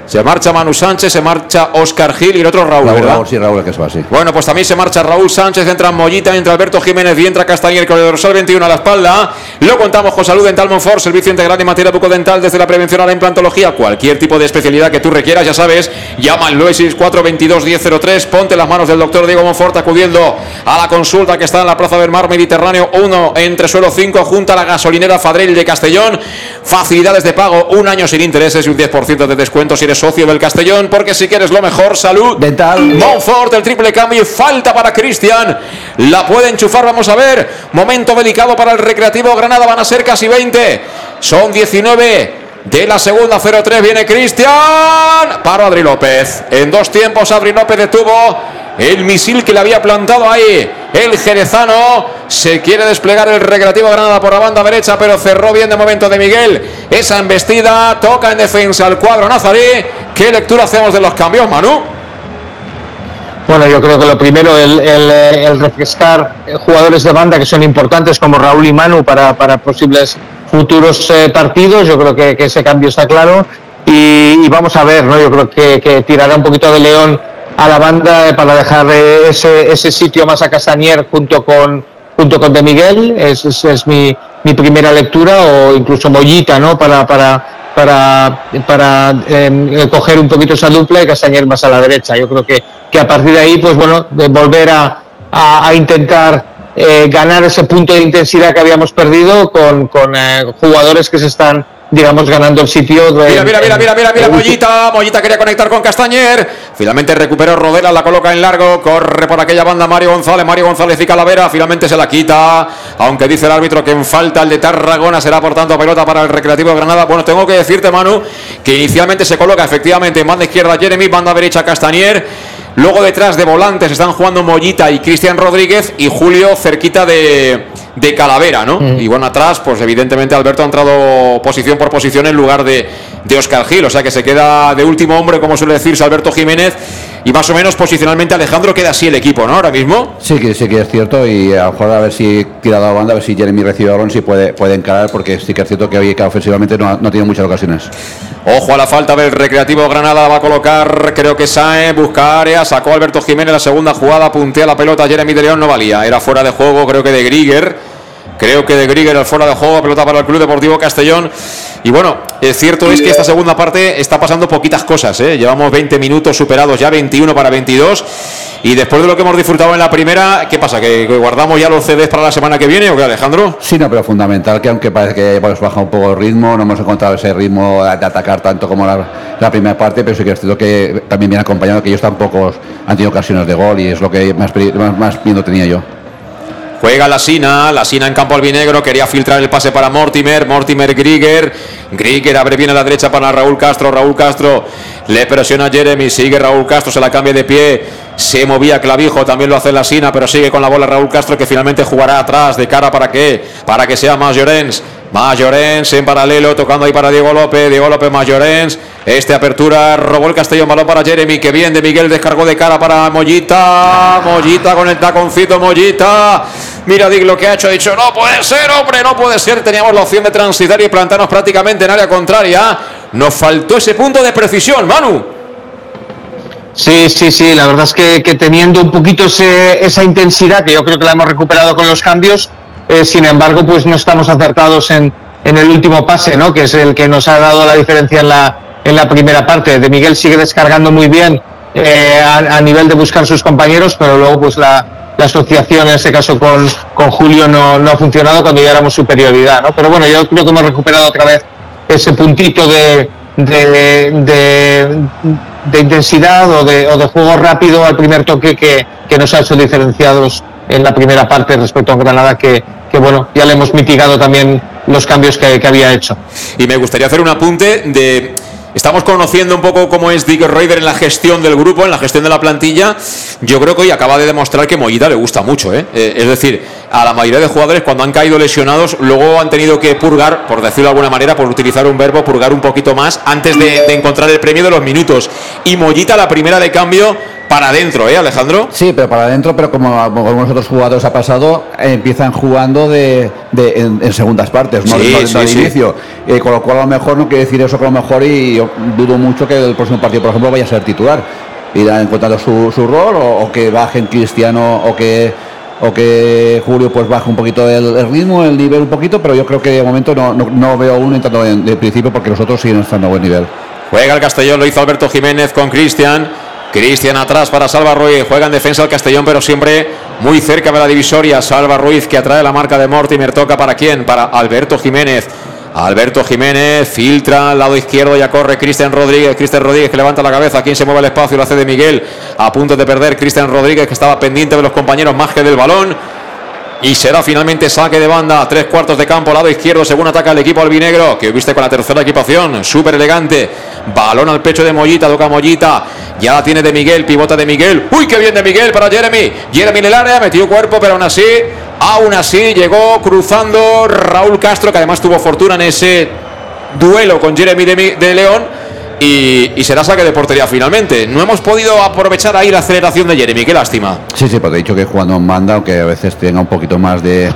Se marcha Manu Sánchez, se marcha Oscar Gil y el otro Raúl, Raúl, ¿verdad? Raúl, sí, Raúl, que así. Bueno, pues también se marcha Raúl Sánchez, entra Mollita, entra Alberto Jiménez y entra Castañer con el dorsal 21 a la espalda. Lo contamos con Salud Dental Monfort, servicio integral de materia bucodental desde la prevención a la implantología. Cualquier tipo de especialidad que tú requieras, ya sabes, llama al 964 22 1003, ponte las manos del doctor Diego Monfort acudiendo a la consulta que está en la Plaza del Mar Mediterráneo 1, entre suelo 5, junto a la gasolinera Fadrell de Castellón. Facilidades de pago, un año sin intereses y un 10% de descuento si eres socio del Castellón, porque si quieres lo mejor, salud. Dental. Monfort, el triple cambio y falta para Cristian. La puede enchufar, vamos a ver. Momento delicado para el Recreativo Granada, van a ser casi 20. Son 19 de la segunda 0-3 viene Cristian. Para Adri López. En dos tiempos Adri López detuvo el misil que le había plantado ahí el jerezano. Se quiere desplegar el recreativo Granada por la banda derecha, pero cerró bien de momento de Miguel. Esa embestida toca en defensa al cuadro nazarí. ¿Qué lectura hacemos de los cambios, Manu? Bueno, yo creo que lo primero, el, el, el refrescar jugadores de banda que son importantes como Raúl y Manu para, posibles futuros eh, partidos. Yo creo que, ese cambio está claro. Y, y, vamos a ver, ¿no? Yo creo que, que tirará un poquito de León a la banda para dejar ese, ese sitio más a Castañer junto con junto con De Miguel, es, es, mi, mi, primera lectura, o incluso Mollita, ¿no? Para, para, para, para eh, coger un poquito esa dupla y Castañer más a la derecha. Yo creo que, que a partir de ahí, pues bueno, de volver a, a, a intentar eh, ganar ese punto de intensidad que habíamos perdido con, con eh, jugadores que se están digamos, ganando el sitio. De, mira, mira, mira, mira, mira, mira, Mollita. Mollita quería conectar con Castañer. Finalmente recuperó Rodela, la coloca en largo. Corre por aquella banda Mario González. Mario González y Calavera. Finalmente se la quita. Aunque dice el árbitro que en falta el de Tarragona será por tanto pelota para el Recreativo de Granada. Bueno, tengo que decirte, Manu, que inicialmente se coloca efectivamente en banda izquierda Jeremy, banda derecha Castañer. Luego detrás de volantes están jugando Mollita y Cristian Rodríguez y Julio cerquita de, de Calavera, ¿no? Mm. Y bueno, atrás, pues evidentemente Alberto ha entrado posición por posición en lugar de, de Oscar Gil, o sea que se queda de último hombre, como suele decirse Alberto Jiménez, y más o menos posicionalmente Alejandro queda así el equipo, ¿no? Ahora mismo. Sí, que sí que es cierto, y a lo mejor a ver si tirado a banda, a ver si Jeremy recibe balón, si puede, puede encarar, porque sí que es cierto que hoy que ofensivamente no, no tiene muchas ocasiones. Ojo a la falta del Recreativo Granada, va a colocar, creo que Sae, busca área, sacó Alberto Jiménez la segunda jugada, puntea la pelota, Jeremy de León no valía, era fuera de juego, creo que de Grieger. Creo que de Grieger al fuera de juego, pelota para el Club Deportivo Castellón. Y bueno, es cierto es que esta segunda parte está pasando poquitas cosas. ¿eh? Llevamos 20 minutos superados, ya 21 para 22. Y después de lo que hemos disfrutado en la primera, ¿qué pasa? ¿Que guardamos ya los CDs para la semana que viene o qué, Alejandro? Sí, no, pero fundamental que aunque parece que hemos bajado un poco el ritmo, no hemos encontrado ese ritmo de atacar tanto como la, primera parte, pero sí que es cierto que también viene acompañado que ellos tampoco han tenido ocasiones de gol y es lo que más, más, más miedo tenía yo. Juega la Sina, la Sina en campo albinegro, quería filtrar el pase para Mortimer, Mortimer Grieger, Grieger abre bien a la derecha para Raúl Castro, Raúl Castro le presiona a Jeremy, sigue Raúl Castro, se la cambia de pie, se movía Clavijo, también lo hace la Sina, pero sigue con la bola Raúl Castro que finalmente jugará atrás de cara para qué, para que sea más Llorens. Mayorens en paralelo, tocando ahí para Diego López, Diego López Mayorens. Este apertura robó el Castellón, balón para Jeremy, que bien de Miguel descargó de cara para Mollita. Mollita con el taconcito, Mollita. Mira Dig lo que ha hecho, ha dicho, no puede ser, hombre, no puede ser. Teníamos la opción de transitar y plantarnos prácticamente en área contraria. Nos faltó ese punto de precisión, Manu. Sí, sí, sí, la verdad es que, teniendo un poquito esa intensidad, que yo creo que la hemos recuperado con los cambios, eh, sin embargo, pues no estamos acertados en, en, el último pase, ¿no? Que es el que nos ha dado la diferencia en la, en la primera parte. De Miguel sigue descargando muy bien eh, a, nivel de buscar sus compañeros, pero luego pues la, la asociación en este caso con, con Julio no, no, ha funcionado cuando ya éramos superioridad, ¿no? Pero bueno, yo creo que hemos recuperado otra vez ese puntito de, de, de, de intensidad o de, o de, juego rápido al primer toque que, que nos ha hecho diferenciados en la primera parte respecto a Granada que, bueno, ya le hemos mitigado también los cambios que, había hecho. Y me gustaría hacer un apunte de... Estamos conociendo un poco cómo es Dick Raider en la gestión del grupo, en la gestión de la plantilla. Yo creo que hoy acaba de demostrar que Mollita le gusta mucho. ¿eh? Eh, es decir, a la mayoría de jugadores cuando han caído lesionados, luego han tenido que purgar, por decirlo de alguna manera, por utilizar un verbo, purgar un poquito más antes de, de encontrar el premio de los minutos. Y Mollita, la primera de cambio, para adentro, ¿eh, Alejandro? Sí, pero para adentro, pero como algunos otros jugadores ha pasado, eh, empiezan jugando de, de en, en, segundas partes, no, sí, no, sí, no al sí. inicio. Eh, con lo cual, a lo mejor no quiere decir eso que a lo mejor, y dudo mucho que el próximo partido, por ejemplo, vaya a ser titular. Irá encontrando su, su rol, o, que bajen Cristiano, o que o que Julio pues baje un poquito el, el, ritmo, el nivel un poquito, pero yo creo que de momento no, no, no veo uno entrando en, de principio porque los otros siguen estando a buen nivel. Juega el Castellón, lo hizo Alberto Jiménez con Cristian. Cristian atrás para Salva Ruiz. Juega en defensa el Castellón, pero siempre muy cerca de la divisoria. Salva Ruiz que atrae la marca de Mortimer. Toca para quién? Para Alberto Jiménez. Alberto Jiménez filtra al lado izquierdo, ya corre Cristian Rodríguez. Cristian Rodríguez que levanta la cabeza. Quien se mueve el espacio lo hace de Miguel. A punto de perder Cristian Rodríguez que estaba pendiente de los compañeros más que del balón. Y será finalmente saque de banda, tres cuartos de campo, lado izquierdo, según ataca el equipo albinegro, que viste con la tercera equipación, súper elegante. Balón al pecho de Mollita, toca Mollita, ya la tiene de Miguel, pivota de Miguel. ¡Uy, qué bien de Miguel para Jeremy! Jeremy en el área, metió cuerpo, pero aún así, aún así llegó cruzando Raúl Castro, que además tuvo fortuna en ese duelo con Jeremy de, de León. Y, y, será saque de portería finalmente. No hemos podido aprovechar ahí la aceleración de Jeremy, qué lástima. Sí, sí, porque he dicho que cuando manda, aunque a veces tenga un poquito más de,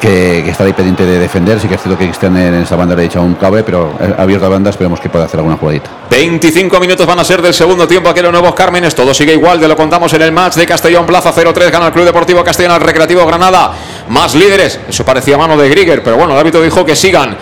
que, que estará ahí pendiente de defender. Sí que es cierto que Cristian en esa banda le ha echado un cabre, pero eh, abierto a banda esperemos que pueda hacer alguna jugadita. 25 minutos van a ser del segundo tiempo aquí en los Nuevos Cármenes. Todo sigue igual, de lo contamos en el match de Castellón Plaza 0-3. Gana el Club Deportivo Castellón al Recreativo Granada. Más líderes. Eso parecía mano de Grieger, pero bueno, el árbitro dijo que sigan.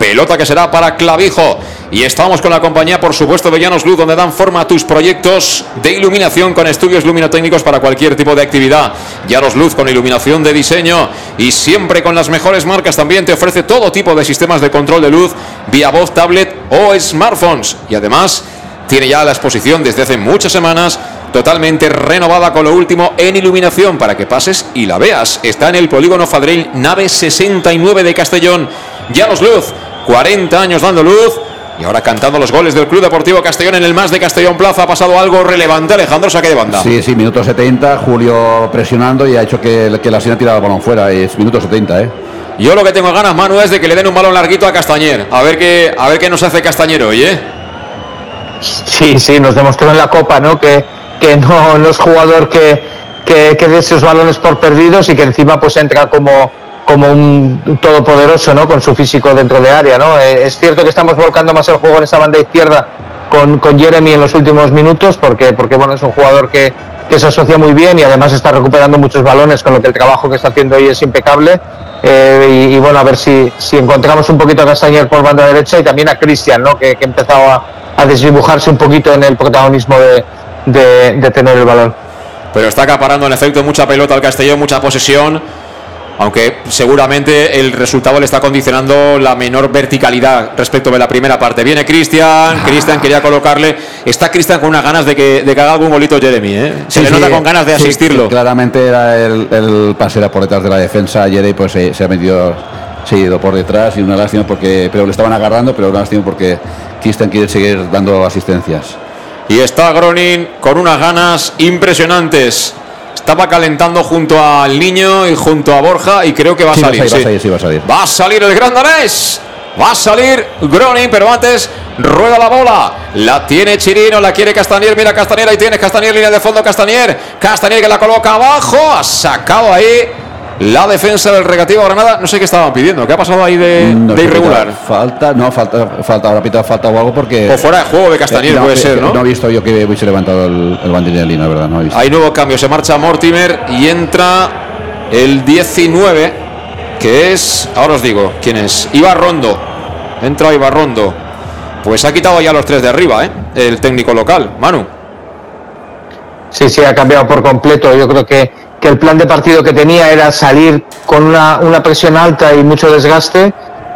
Pelota que será para Clavijo. Y estamos con la compañía, por supuesto, de Llanos Luz, donde dan forma a tus proyectos de iluminación con estudios luminotécnicos para cualquier tipo de actividad. Llanos Luz con iluminación de diseño y siempre con las mejores marcas. También te ofrece todo tipo de sistemas de control de luz vía voz, tablet o smartphones. Y además tiene ya la exposición desde hace muchas semanas totalmente renovada con lo último en iluminación para que pases y la veas. Está en el polígono Fadril, nave 69 de Castellón. Llanos Luz, 40 años dando luz. Y ahora cantando los goles del Club Deportivo Castellón en el más de Castellón Plaza. Ha pasado algo relevante, Alejandro, saque de banda. Sí, sí, minuto 70, Julio presionando y ha hecho que, que la Sina tirara el balón fuera. Es minuto 70, ¿eh? Yo lo que tengo ganas, Manu, es de que le den un balón larguito a Castañer. A ver qué, a ver qué nos hace Castañer hoy, ¿eh? Sí, sí, nos demostró en la Copa, ¿no? Que, que no, no es jugador que, que, que dé esos balones por perdidos y que encima pues entra como, como un todopoderoso, ¿no? Con su físico dentro de área, ¿no? Eh, es cierto que estamos volcando más el juego en esa banda izquierda con, con Jeremy en los últimos minutos, porque, porque bueno, es un jugador que, que se asocia muy bien y además está recuperando muchos balones, con lo que el trabajo que está haciendo hoy es impecable. Eh, y, bueno, a ver si, si encontramos un poquito a Castañer por banda derecha y también a Cristian, ¿no? Que, que ha empezado a, desdibujarse un poquito en el protagonismo de, de, de tener el balón. Pero está acaparando en efecto mucha pelota al Castellón, mucha posesión. Aunque seguramente el resultado le está condicionando la menor verticalidad respecto de la primera parte. Viene Cristian, Cristian quería colocarle. Está Cristian con unas ganas de que, de que haga algún golito Jeremy. ¿eh? Se Sí, le sí, nota con ganas de sí, asistirlo. claramente era el, el pase era por detrás de la defensa. Jeremy pues se, se ha metido seguido por detrás y una lástima porque pero le estaban agarrando, pero una lástima porque Cristian quiere seguir dando asistencias. Y está Gronin con unas ganas impresionantes. Estaba calentando junto al niño y junto a Borja y creo que va a Sí, salir. va a sí. salir, sí, va a salir. Va a salir el gran danés. Va a salir Gronin, pero antes rueda la bola. La tiene Chirino, la quiere Castanier. Mira Castanier, ahí tienes Castanier, línea de fondo Castanier. Castanier que la coloca abajo. Ha sacado ahí la defensa del Recativo Granada. No sé qué estaban pidiendo. ¿Qué ha pasado ahí de, No de sé, irregular? Falta, no, falta, falta, habrá pitado falta o algo porque. O fuera de juego de Eh, puede eh, ser, ¿no? No he visto yo que hubiese levantado el, el banderín de línea, ¿verdad? No he visto. Hay nuevo cambio, se marcha Mortimer y entra el 19, que es, ahora os digo, ¿quién es? Ibarrondo. Entra Ibarrondo. Pues ha quitado ya los tres de arriba, ¿eh? El técnico local, Manu. Sí, sí, ha cambiado por completo. Yo creo que, que el plan de partido que tenía era salir con una, una presión alta y mucho desgaste,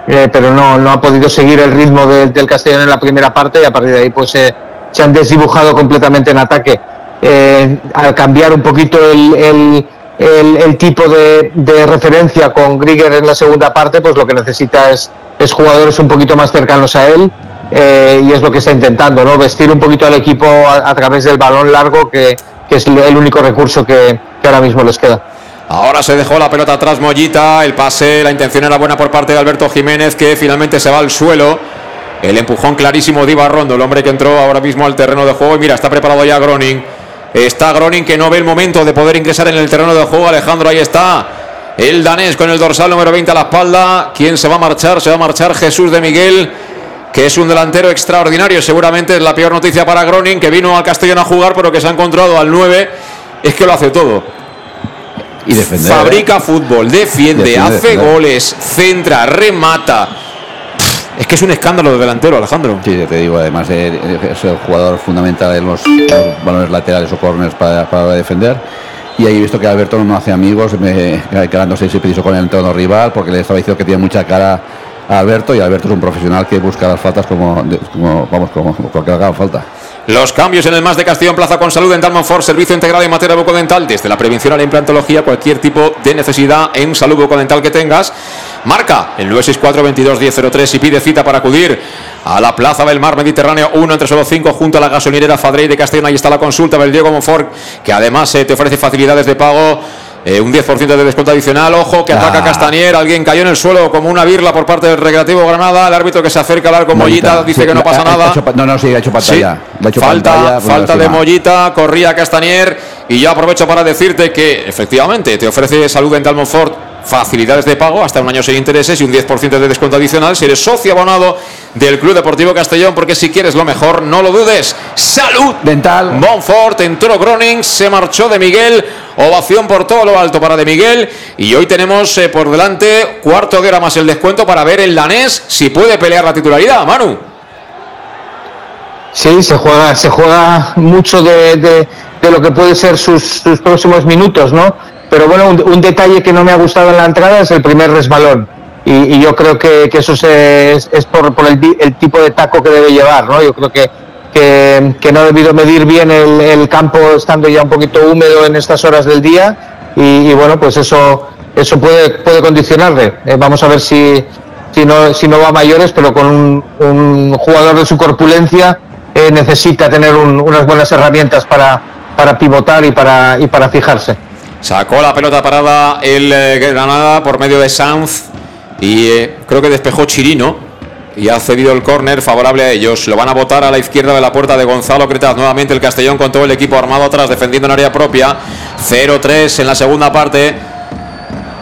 eh, pero no, no ha podido seguir el ritmo de- del Castellón en la primera parte y a partir de ahí pues eh, se han desdibujado completamente en ataque. Eh, al cambiar un poquito el, el- el- tipo de, de referencia con Grieger en la segunda parte, pues lo que necesita es, es jugadores un poquito más cercanos a él eh, y es lo que está intentando, ¿no? Vestir un poquito al equipo a, través del balón largo, que, que es el único recurso que, que ahora mismo les queda. Ahora se dejó la pelota atrás Mollita, el pase, la intención era buena por parte de Alberto Jiménez, que finalmente se va al suelo. El empujón clarísimo de Ibarrondo, el hombre que entró ahora mismo al terreno de juego. Y mira, está preparado ya Groning. Está Groning que no ve el momento de poder ingresar en el terreno de juego. Alejandro, ahí está. El danés con el dorsal número 20 a la espalda. ¿Quién se va a marchar? Se va a marchar Jesús de Miguel, que es un delantero extraordinario. Seguramente es la peor noticia para Groning, que vino al Castellón a jugar, pero que se ha encontrado al 9. Es que lo hace todo. Y defender. ¿eh? Fabrica fútbol, defiende, hace goles, centra, remata. Es que es un escándalo de delantero, Alejandro. Sí, te digo, además eh, eh, es el jugador fundamental en los, los balones laterales o corners para, para defender. Y ahí he visto que Alberto no hace amigos, me, quedándose ese piso con el entorno rival, porque le estaba diciendo que tiene mucha cara Alberto y Alberto es un profesional que busca las faltas como, vamos, como, como haga falta. Los cambios en el más de Castellón Plaza con Salud Dental Monfort, servicio integral en materia bucodental, desde la prevención a la implantología, cualquier tipo de necesidad en salud bucodental que tengas. Marca el 964-22-1003 y pide cita para acudir a la Plaza del Mar Mediterráneo 1 entre solo 5 junto a la gasolinera Fadrey de Castellón. Ahí está la consulta del Diego Monfort, que además eh, te ofrece facilidades de pago. Eh, un 10% de descuento adicional. Ojo que ataca Ah. Castanier. Alguien cayó en el suelo como una birla por parte del Recreativo Granada. El árbitro que se acerca al arco Mollita dice Sí, que no pasa nada. hecho no, no, sí, ha hecho pantalla. Sí. Le ha hecho falta pantalla, pues, falta de. Mollita, corría Castanier y yo aprovecho para decirte que efectivamente te ofrece Salud Dental Monfort facilidades de pago hasta un año sin intereses y un 10% de descuento adicional si eres socio abonado del Club Deportivo Castellón, porque si quieres lo mejor, no lo dudes. Salud Dental. Monfort, entró Groning, se marchó de Miguel, ovación por todo lo alto para de Miguel y hoy tenemos eh, por delante cuarto de hora más el descuento para ver el danés si puede pelear la titularidad, Manu. Sí, se juega, se juega mucho de, de- de lo que puede ser sus, sus próximos minutos, ¿no? Pero bueno, un, detalle que no me ha gustado en la entrada es el primer resbalón. Y, yo creo que, eso es, por, el, tipo de taco que debe llevar, ¿no? Yo creo que, no ha debido medir bien el, campo estando ya un poquito húmedo en estas horas del día. Y, bueno, pues eso, puede, condicionarle. Eh, vamos a ver si, no, va a mayores, pero con un, jugador de su corpulencia eh, necesita tener un- unas buenas herramientas para, pivotar y para fijarse. Sacó la pelota parada el eh, Granada por medio de Sanz y eh, creo que despejó Chirino y ha cedido el córner favorable a ellos. Lo van a botar a la izquierda de la puerta de Gonzalo Cretaz. Nuevamente el Castellón con todo el equipo armado atrás defendiendo en área propia. 0-3 en la segunda parte.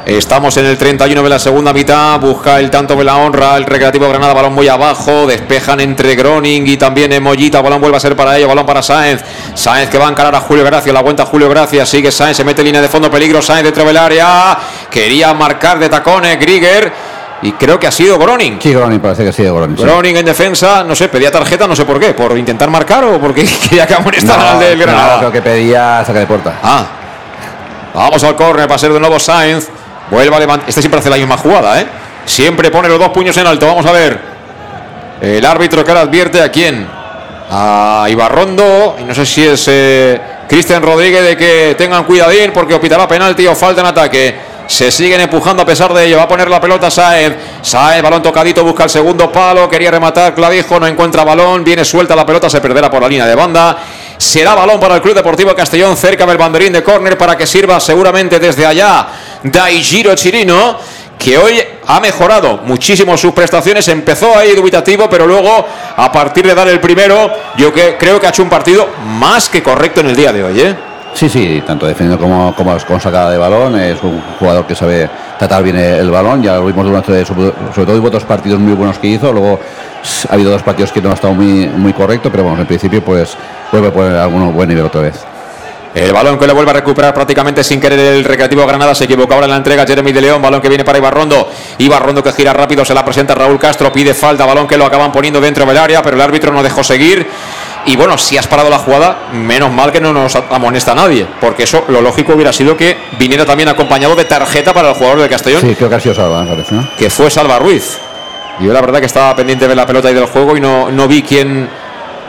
Estamos en el 31 de la segunda mitad. Busca el tanto de la honra. El Recreativo Granada, balón muy abajo. Despejan entre Groning y también Mollita. Balón vuelve a ser para ellos. Balón para Sáenz. Sáenz que va a encarar a Julio Gracia. La aguanta Julio Gracia. Sigue Sáenz. Se mete en línea de fondo. Peligro. Sáenz dentro del área. Quería marcar de tacones Grieger. Y creo que ha sido Groning. Sí, Groning, parece que sí, Groning. sí. Groning en defensa, no sé, pedía tarjeta, no sé por qué, por intentar marcar o porque quería que amonestaran al del no, Granada. creo que pedía saca de puerta. Ah. Vamos al córner para ser de nuevo Sainz. Vuelve a levantar. Este siempre hace la misma jugada, ¿eh? Siempre pone los dos puños en alto. Vamos a ver. El árbitro que ahora advierte a quién. A Ibarrondo. No sé si es eh, Cristian Rodríguez de que tengan cuidadín porque pitará penalti o falta en ataque. Se siguen empujando a pesar de ello. Va a poner la pelota Saez. Saez, balón tocadito, busca el segundo palo. Quería rematar Clavijo, no encuentra balón. Viene suelta la pelota, se perderá por la línea de banda. Será balón para el Club Deportivo Castellón cerca del banderín de córner para que sirva seguramente desde allá Daijiro Chirino, que hoy ha mejorado muchísimo sus prestaciones. Empezó ahí dubitativo, pero luego, a partir de dar el primero, yo creo que ha hecho un partido más que correcto en el día de hoy. ¿eh? Sí, sí, tanto defendiendo como, como con sacada de balón. Es un jugador que sabe tratar bien el balón. Ya lo vimos durante, sobre todo hubo dos partidos muy buenos que hizo. Luego ha habido dos partidos que no ha estado muy, muy correcto, pero bueno, en principio pues vuelve a poner alguno buen nivel otra vez. El balón que le vuelve a recuperar prácticamente sin querer el Recreativo Granada. Se equivocó ahora en la entrega Jeremy de León. Balón que viene para Ibarrondo. Ibarrondo que gira rápido. Se la presenta Raúl Castro. Pide falta. Balón que lo acaban poniendo dentro del área. Pero el árbitro no dejó seguir. Y bueno, si has parado la jugada, menos mal que no nos amonesta nadie. Porque eso lo lógico hubiera sido que viniera también acompañado de tarjeta para el jugador del Castellón. Sí, creo que ha sido Salva, me parece, ¿no? Que fue Salva Ruiz. Yo la verdad que estaba pendiente de la pelota y del juego. Y no, no vi quién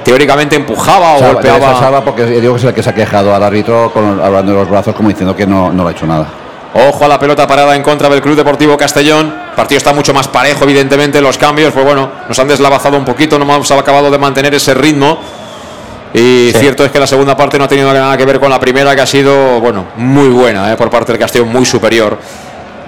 teóricamente empujaba o Salva, golpeaba. Salva porque digo que es el que se ha quejado al árbitro con, hablando de los brazos como diciendo que no, no lo ha hecho nada. Ojo a la pelota parada en contra del Club Deportivo Castellón. El partido está mucho más parejo, evidentemente. Los cambios, pues bueno, nos han deslavazado un poquito. No hemos acabado de mantener ese ritmo. Y cierto es que la segunda parte no ha tenido nada que ver con la primera, que ha sido, bueno, muy buena eh, por parte del Castellón, muy superior.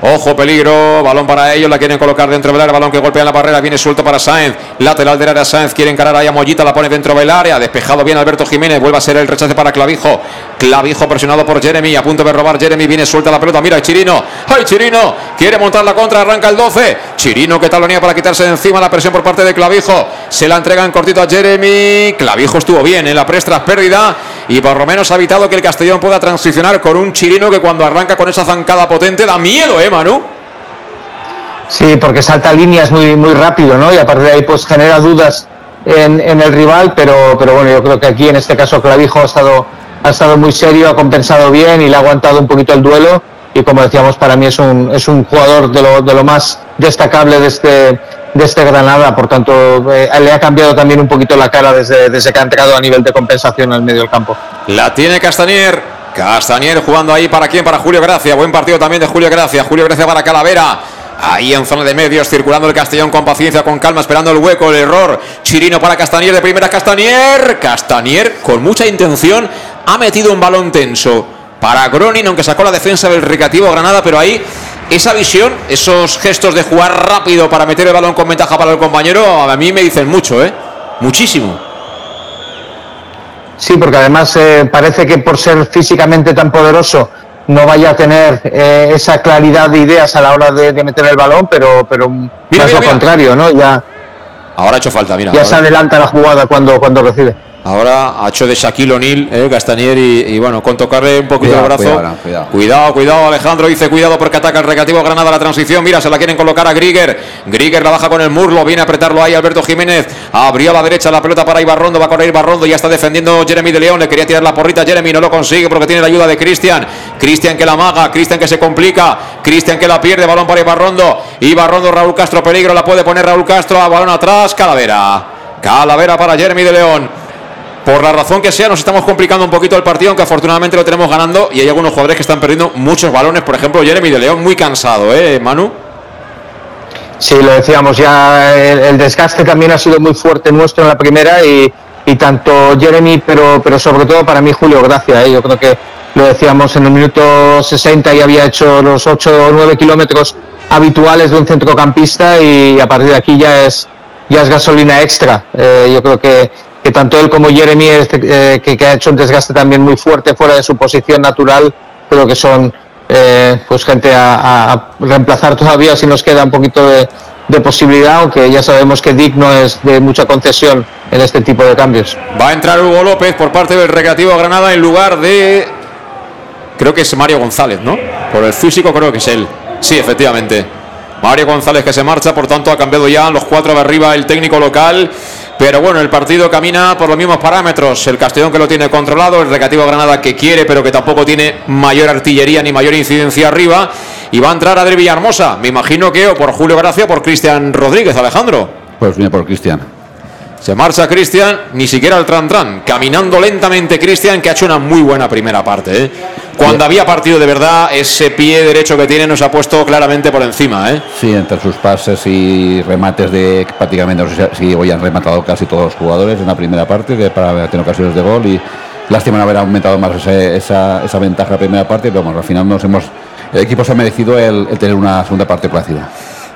Ojo, peligro, balón para ellos, la quieren colocar dentro del área, balón que golpea en la barrera, viene suelto para Sáenz, lateral del área Sáenz, quiere encarar ahí a Mollita, la pone dentro del área, despejado bien Alberto Jiménez, vuelve a ser el rechace para Clavijo, Clavijo presionado por Jeremy, a punto de robar. Jeremy, viene suelta la pelota, mira Chirino, ¡ay Chirino! Quiere montar la contra, arranca el 12, Chirino que talonía para quitarse de encima la presión por parte de Clavijo, se la entregan cortito a Jeremy, Clavijo estuvo bien en la press tras pérdida. Y por lo menos ha evitado que el Castellón pueda transicionar con un Chirino que cuando arranca con esa zancada potente da miedo, ¿eh Manu? Sí, porque salta líneas muy, muy rápido, ¿no? Y a partir de ahí pues genera dudas en, en el rival, pero, pero bueno, yo creo que aquí en este caso Clavijo ha estado, ha estado muy serio, ha compensado bien y le ha aguantado un poquito el duelo. Y como decíamos, para mí es un, es un jugador de lo, de lo más destacable de este, de este Granada, por tanto, eh, le ha cambiado también un poquito la cara desde, desde que ha entrado a nivel de compensación al medio del campo. La tiene Castanier. Castanier jugando ahí para quién? Para Julio Gracia. Buen partido también de Julio Gracia. Julio Gracia para Calavera. Ahí en zona de medios, circulando el Castellón con paciencia, con calma, esperando el hueco, el error. Chirino para Castanier de primera Castanier. Castanier con mucha intención ha metido un balón tenso para Gronin, aunque sacó la defensa del Recreativo Granada, pero ahí esa visión, esos gestos de jugar rápido para meter el balón con ventaja para el compañero, a mí me dicen mucho, ¿eh? Muchísimo. Sí, porque además eh, parece que por ser físicamente tan poderoso no vaya a tener eh, esa claridad de ideas a la hora de, de meter el balón, pero, pero Mira, mira, lo mira. contrario, ¿no? Ya, Ahora ha hecho falta, mira. ya se adelanta la jugada cuando, cuando recibe. Ahora ha hecho de Shaquille O'Neal, eh, Castanier y, y bueno, con tocarle un poquito Cuidado, el brazo. cuidado, cuidado. cuidado, cuidado, Alejandro dice cuidado porque ataca el recreativo Granada la transición. Mira, se la quieren colocar a Grieger. Grieger la baja con el murlo, viene a apretarlo ahí Alberto Jiménez. Abrió a la derecha la pelota para Ibarrondo, va a correr Ibarrondo, ya está defendiendo Jeremy de León. Le quería tirar la porrita, Jeremy no lo consigue porque tiene la ayuda de Cristian. Cristian que la maga, Cristian que se complica, Cristian que la pierde, balón para Ibarrondo. Ibarrondo, Raúl Castro, peligro, la puede poner Raúl Castro, a balón atrás, Calavera. Calavera para Jeremy de León. Por la razón que sea, nos estamos complicando un poquito el partido, aunque afortunadamente lo tenemos ganando. Y hay algunos jugadores que están perdiendo muchos balones. Por ejemplo, Jeremy de León, muy cansado, ¿eh, Manu? Sí, lo decíamos ya, el, el desgaste también ha sido muy fuerte nuestro en la primera y, y tanto Jeremy, pero, pero sobre todo para mí Julio Gracia, ¿eh? yo creo que lo decíamos en el minuto 60 y había hecho los 8 o 9 kilómetros habituales de un centrocampista y a partir de aquí ya es, ya es gasolina extra. Eh, yo creo que, que tanto él como Jeremy, este, eh, que, ha hecho un desgaste también muy fuerte fuera de su posición natural, creo que son eh, pues gente a, reemplazar todavía si nos queda un poquito de, de posibilidad, aunque ya sabemos que Dick no es de mucha concesión en este tipo de cambios. Va a entrar Hugo López por parte del Recreativo Granada en lugar de. Creo que es Mario González, ¿no? Por el físico, creo que es él. Sí, efectivamente. Mario González que se marcha, por tanto ha cambiado ya los cuatro de arriba el técnico local. Pero bueno, el partido camina por los mismos parámetros. El Castellón que lo tiene controlado, el Recreativo Granada que quiere, pero que tampoco tiene mayor artillería ni mayor incidencia arriba. Y va a entrar Adri Villahermosa. Me imagino que o por Julio Gracia o por Cristian Rodríguez, Alejandro. Pues viene por Cristian. Se marcha Cristian, ni siquiera el tran tran. Caminando lentamente Cristian, que ha hecho una muy buena primera parte. ¿eh? Cuando había partido de verdad, ese pie derecho que tiene nos ha puesto claramente por encima. ¿eh? Sí, entre sus pases y remates de prácticamente, no sé si hoy han rematado casi todos los jugadores en la primera parte de- para tener ocasiones de gol y lástima no haber aumentado más ese- esa, esa ventaja en la primera parte, pero bueno, al final nos hemos, el equipo se ha merecido el, el tener una segunda parte plácida.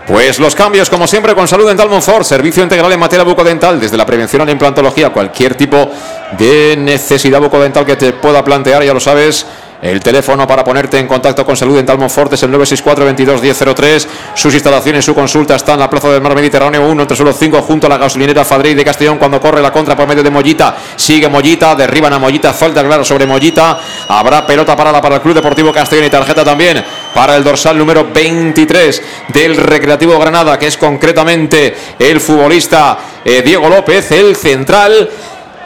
Pues los cambios, como siempre, con Salud Dental Monfort, servicio integral en materia bucodental, desde la prevención a la implantología, cualquier tipo de necesidad bucodental que te pueda plantear, ya lo sabes. El teléfono para ponerte en contacto con Salud Dental Monfort es el 964 22 1003. Sus instalaciones, su consulta está en la Plaza del Mar Mediterráneo 1, entre suelo 5, junto a la gasolinera Fadrey de Castellón, cuando corre la contra por medio de Mollita. Sigue Mollita, derriban a Mollita, falta claro sobre Mollita. Habrá pelota parada para el Club Deportivo Castellón y tarjeta también para el dorsal número 23 del Recreativo Granada, que es concretamente el futbolista eh, Diego López, el central.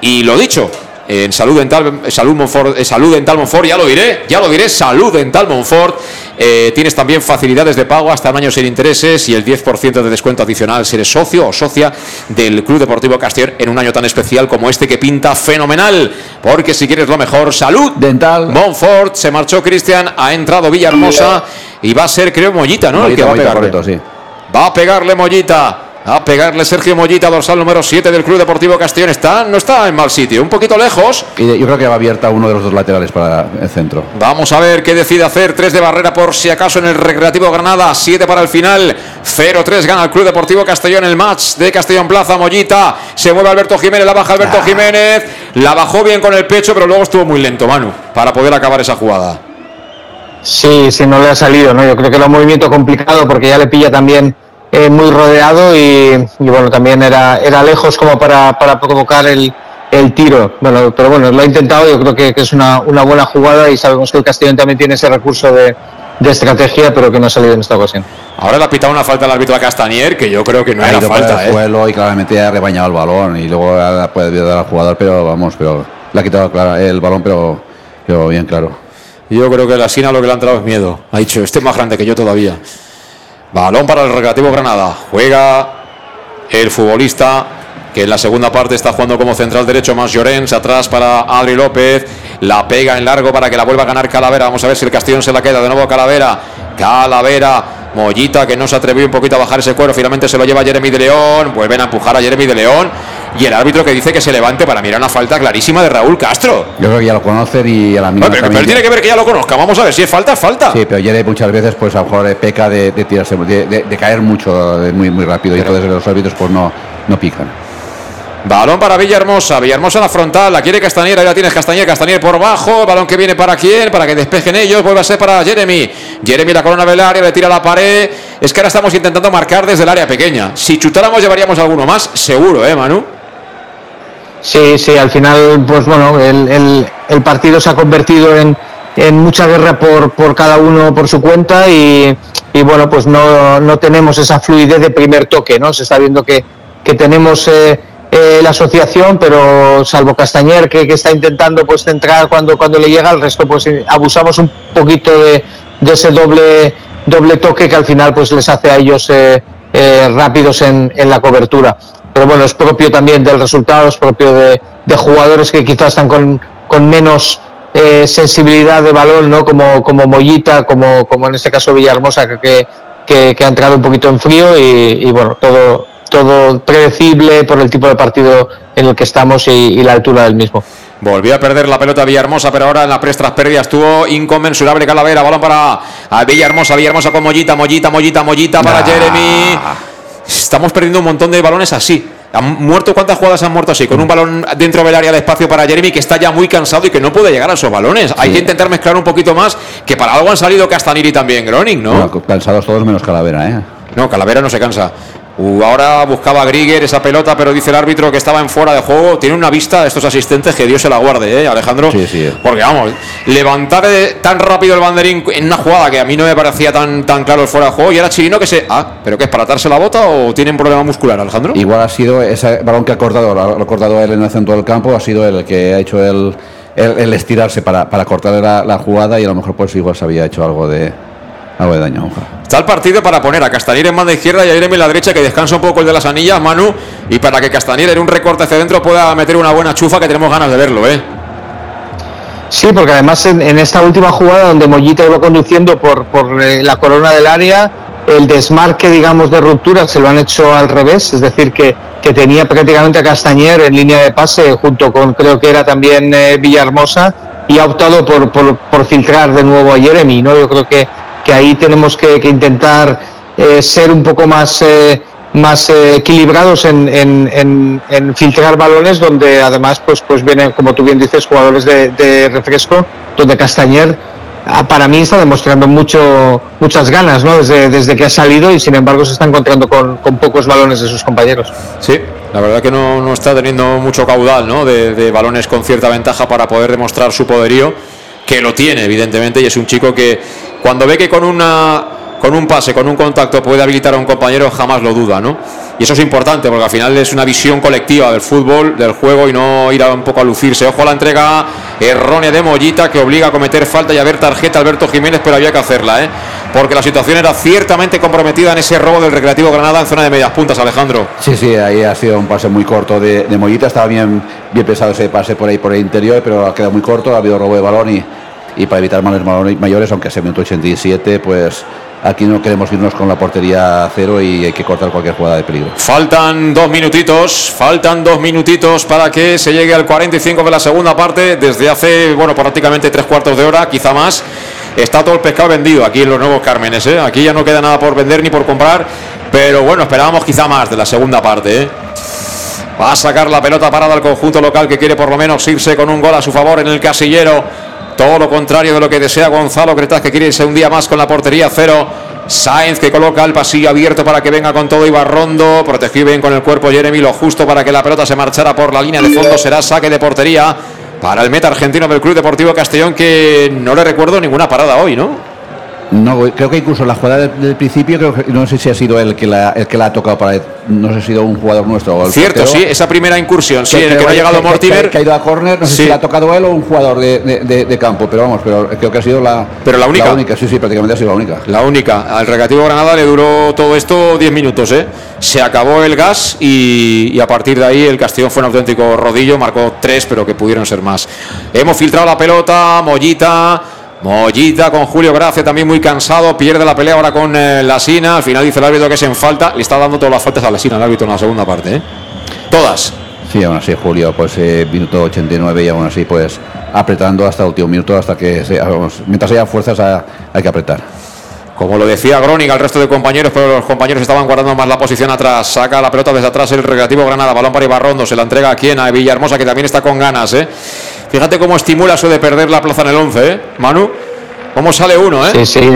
Y lo dicho, en Salud Dental, Salud, Monfort, eh, Salud Dental Monfort, ya lo diré, ya lo diré, Salud Dental Monfort. Eh, tienes también facilidades de pago hasta un año sin intereses y el 10% de descuento adicional si eres socio o socia del Club Deportivo Castellón en un año tan especial como este que pinta fenomenal. Porque si quieres lo mejor, Salud Dental. Monfort, se marchó Cristian, ha entrado Villahermosa y va a ser, creo, Mollita, ¿no? el que Mollita, va a pegarle. correcto, sí. Va a pegarle Mollita. A pegarle Sergio Mollita, dorsal número 7 del Club Deportivo Castellón. Está, no está en mal sitio, un poquito lejos. Y yo creo que va abierta uno de los dos laterales para el centro. Vamos a ver qué decide hacer. 3 de barrera por si acaso en el Recreativo Granada. 7 para el final. 0-3 gana el Club Deportivo Castellón el match de Castellón Plaza. Mollita. Se mueve Alberto Jiménez. La baja Alberto Jiménez. La bajó bien con el pecho, pero luego estuvo muy lento, Manu, para poder acabar esa jugada. Sí, sí, no le ha salido, ¿no? Yo creo que era un movimiento complicado porque ya le pilla también eh, muy rodeado y, y, bueno, también era, era lejos como para, para provocar el, el tiro. Bueno, pero bueno, lo ha intentado, yo creo que, que es una, una buena jugada y sabemos que el Castellón también tiene ese recurso de, de estrategia, pero que no ha salido en esta ocasión. Ahora le ha pitado una falta al árbitro a Castanier, que yo creo que no ha era ido para falta, el ¿eh? suelo y claramente ha rebañado el balón y luego ha- puede dar al jugador, pero vamos, pero le ha quitado el balón, pero, pero bien claro. Yo creo que la Sina lo que le ha entrado es miedo. Ha dicho, este es más grande que yo todavía. Balón para el Recreativo Granada. Juega el futbolista que en la segunda parte está jugando como central derecho más Llorens. Atrás para Adri López. La pega en largo para que la vuelva a ganar Calavera. Vamos a ver si el Castellón se la queda. De nuevo Calavera. Calavera. Mollita que no se atrevió un poquito a bajar ese cuero. Finalmente se lo lleva Jeremy de León. Vuelven a empujar a Jeremy de León. Y el árbitro que dice que se levante para mirar una falta clarísima de Raúl Castro. Yo creo que ya lo conocen y a la misma Pero, tiene que ver que ya lo conozca. Vamos a ver si es falta, es falta. Sí, pero Yere muchas veces pues a lo mejor peca de, de tirarse, de, de- de caer mucho, muy, muy rápido. Y entonces los árbitros pues no, no pican. Balón para Villahermosa, Villahermosa en la frontal, la quiere Castañer, ahí la tienes Castañer, Castañer por bajo, balón que viene para quién, para que despejen ellos, vuelve a ser para Jeremy, Jeremy la corona del área, le tira la pared, es que ahora estamos intentando marcar desde el área pequeña, si chutáramos llevaríamos alguno más, seguro, ¿eh, Manu? Sí, sí, al final, pues bueno, el, el, partido se ha convertido en, en mucha guerra por, por cada uno por su cuenta y, y bueno, pues no, no tenemos esa fluidez de primer toque, ¿no? Se está viendo que, que tenemos... Eh, eh, la asociación, pero salvo Castañer que, que, está intentando pues centrar cuando, cuando le llega, el resto pues abusamos un poquito de, de ese doble, doble toque que al final pues les hace a ellos eh, eh, rápidos en, en, la cobertura. Pero bueno, es propio también del resultado, es propio de, de jugadores que quizás están con, con menos eh, sensibilidad de balón, ¿no? Como, como Mollita, como, como en este caso Villahermosa, que, que, que ha entrado un poquito en frío y, y bueno, todo, todo predecible por el tipo de partido en el que estamos y, y la altura del mismo. Volvió a perder la pelota Villahermosa, pero ahora en las prestras pérdidas tuvo inconmensurable Calavera. Balón para a Villahermosa, Villahermosa con Mollita, Mollita, Mollita, Mollita para nah. Jeremy. Estamos perdiendo un montón de balones así. ¿Han muerto cuántas jugadas han muerto así? Con un balón dentro del área de espacio para Jeremy que está ya muy cansado y que no puede llegar a esos balones. Sí. Hay que intentar mezclar un poquito más, que para algo han salido Castaniri también, Groning, ¿no? Bueno, cansados todos menos Calavera, ¿eh? No, Calavera no se cansa. Uh, ahora buscaba Grieger esa pelota, pero dice el árbitro que estaba en fuera de juego. Tiene una vista de estos asistentes que Dios se la guarde, ¿eh, Alejandro? Sí, sí. Porque vamos, levantar tan rápido el banderín en una jugada que a mí no me parecía tan, tan claro el fuera de juego. Y era Chirino que se. Ah, ¿pero qué es? ¿Para atarse la bota o tiene un problema muscular, Alejandro? Igual ha sido ese balón que ha cortado, lo ha cortado él en el centro del campo, ha sido el que ha hecho el, el, el estirarse para, para cortar la, la jugada y a lo mejor pues igual se había hecho algo de algo de daño. Está el partido para poner a Castañer en banda izquierda y a Irene en la derecha, que descansa un poco el de las anillas, Manu, y para que Castañer en un recorte hacia adentro pueda meter una buena chufa, que tenemos ganas de verlo, ¿eh? Sí, porque además en, en esta última jugada donde Mollita iba conduciendo por, por eh, la corona del área, el desmarque, digamos, de ruptura se lo han hecho al revés, es decir, que, que tenía prácticamente a Castañer en línea de pase junto con, creo que era también eh, Villahermosa, y ha optado por, por, por filtrar de nuevo a Jeremy, ¿no? Yo creo que que ahí tenemos que, intentar eh, ser un poco más, eh, más eh, equilibrados en, en, filtrar balones, donde además pues, pues vienen, como tú bien dices, jugadores de, refresco, donde Castañer ah, para mí está demostrando mucho, muchas ganas ¿no? desde, desde que ha salido y sin embargo se está encontrando con, con pocos balones de sus compañeros. Sí, la verdad que no, no está teniendo mucho caudal ¿no? de balones con cierta ventaja para poder demostrar su poderío que lo tiene, evidentemente, y es un chico que cuando ve que con una con un pase, con un contacto puede habilitar a un compañero, jamás lo duda, ¿no? Y eso es importante porque al final es una visión colectiva del fútbol, del juego y no ir a un poco a lucirse. Ojo a la entrega errónea de Mollita que obliga a cometer falta y a ver tarjeta Alberto Jiménez, pero había que hacerla, ¿eh? Porque la situación era ciertamente comprometida en ese robo del Recreativo Granada en zona de medias puntas, Alejandro. Sí, sí, ahí ha sido un pase muy corto de, de Mollita, estaba bien, bien pesado ese pase por ahí por el interior, pero ha quedado muy corto, ha habido robo de balón y y para evitar males mayores, aunque sea minuto 87, pues aquí no queremos irnos con la portería cero y hay que cortar cualquier jugada de peligro. Faltan dos minutitos, faltan dos minutitos para que se llegue al 45 de la segunda parte, desde hace, bueno, prácticamente tres cuartos de hora, quizá más. Está todo el pescado vendido aquí en los nuevos Cármenes, ¿eh? aquí ya no queda nada por vender ni por comprar, pero bueno, esperábamos quizá más de la segunda parte. ¿eh? Va a sacar la pelota parada al conjunto local que quiere por lo menos irse con un gol a su favor en el casillero. Todo lo contrario de lo que desea Gonzalo Cretas, que quiere irse un día más con la portería cero. Sainz que coloca el pasillo abierto para que venga con todo Ibarrondo. Protegió bien con el cuerpo Jeremy, lo justo para que la pelota se marchara por la línea de fondo. Será saque de portería para el meta argentino del Club Deportivo Castellón, que no le recuerdo ninguna parada hoy, ¿no? No, creo que incluso la jugada del, del principio, creo que, no sé si ha sido el que la, el que la ha tocado para. No sé si ha sido un jugador nuestro. O el Cierto, portero, sí, esa primera incursión, sí, que, en el que no ha llegado Mortimer. Que, que, ha ido a córner, no sé Sí. si la ha tocado él o un jugador de, de, de, de campo, pero vamos, pero creo que ha sido la. Pero la única. La única, sí, sí, prácticamente ha sido la única. La única. Al Recreativo Granada le duró todo esto 10 minutos, ¿eh? Se acabó el gas y, y, a partir de ahí el Castellón fue un auténtico rodillo, marcó tres, pero que pudieron ser más. Hemos filtrado la pelota, Mollita. Mollita con Julio Gracia también muy cansado, pierde la pelea ahora con eh, la Sina, al final dice el árbitro que es en falta, le está dando todas las faltas a la Sina el árbitro en la segunda parte, ¿eh? Todas. Sí, aún así Julio, pues eh, minuto 89 y aún así pues apretando hasta el último minuto, hasta que, se, vamos, mientras haya fuerzas hay que apretar. Como lo decía Groning al resto de compañeros, pero los compañeros estaban guardando más la posición atrás. Saca la pelota desde atrás el Recreativo Granada. Balón para Ibarrondo. Se la entrega a quien? A Villahermosa, que también está con ganas. ¿eh? Fíjate cómo estimula eso de perder la plaza en el 11, ¿eh? Manu. ¿Cómo sale uno, eh? Sí, sí.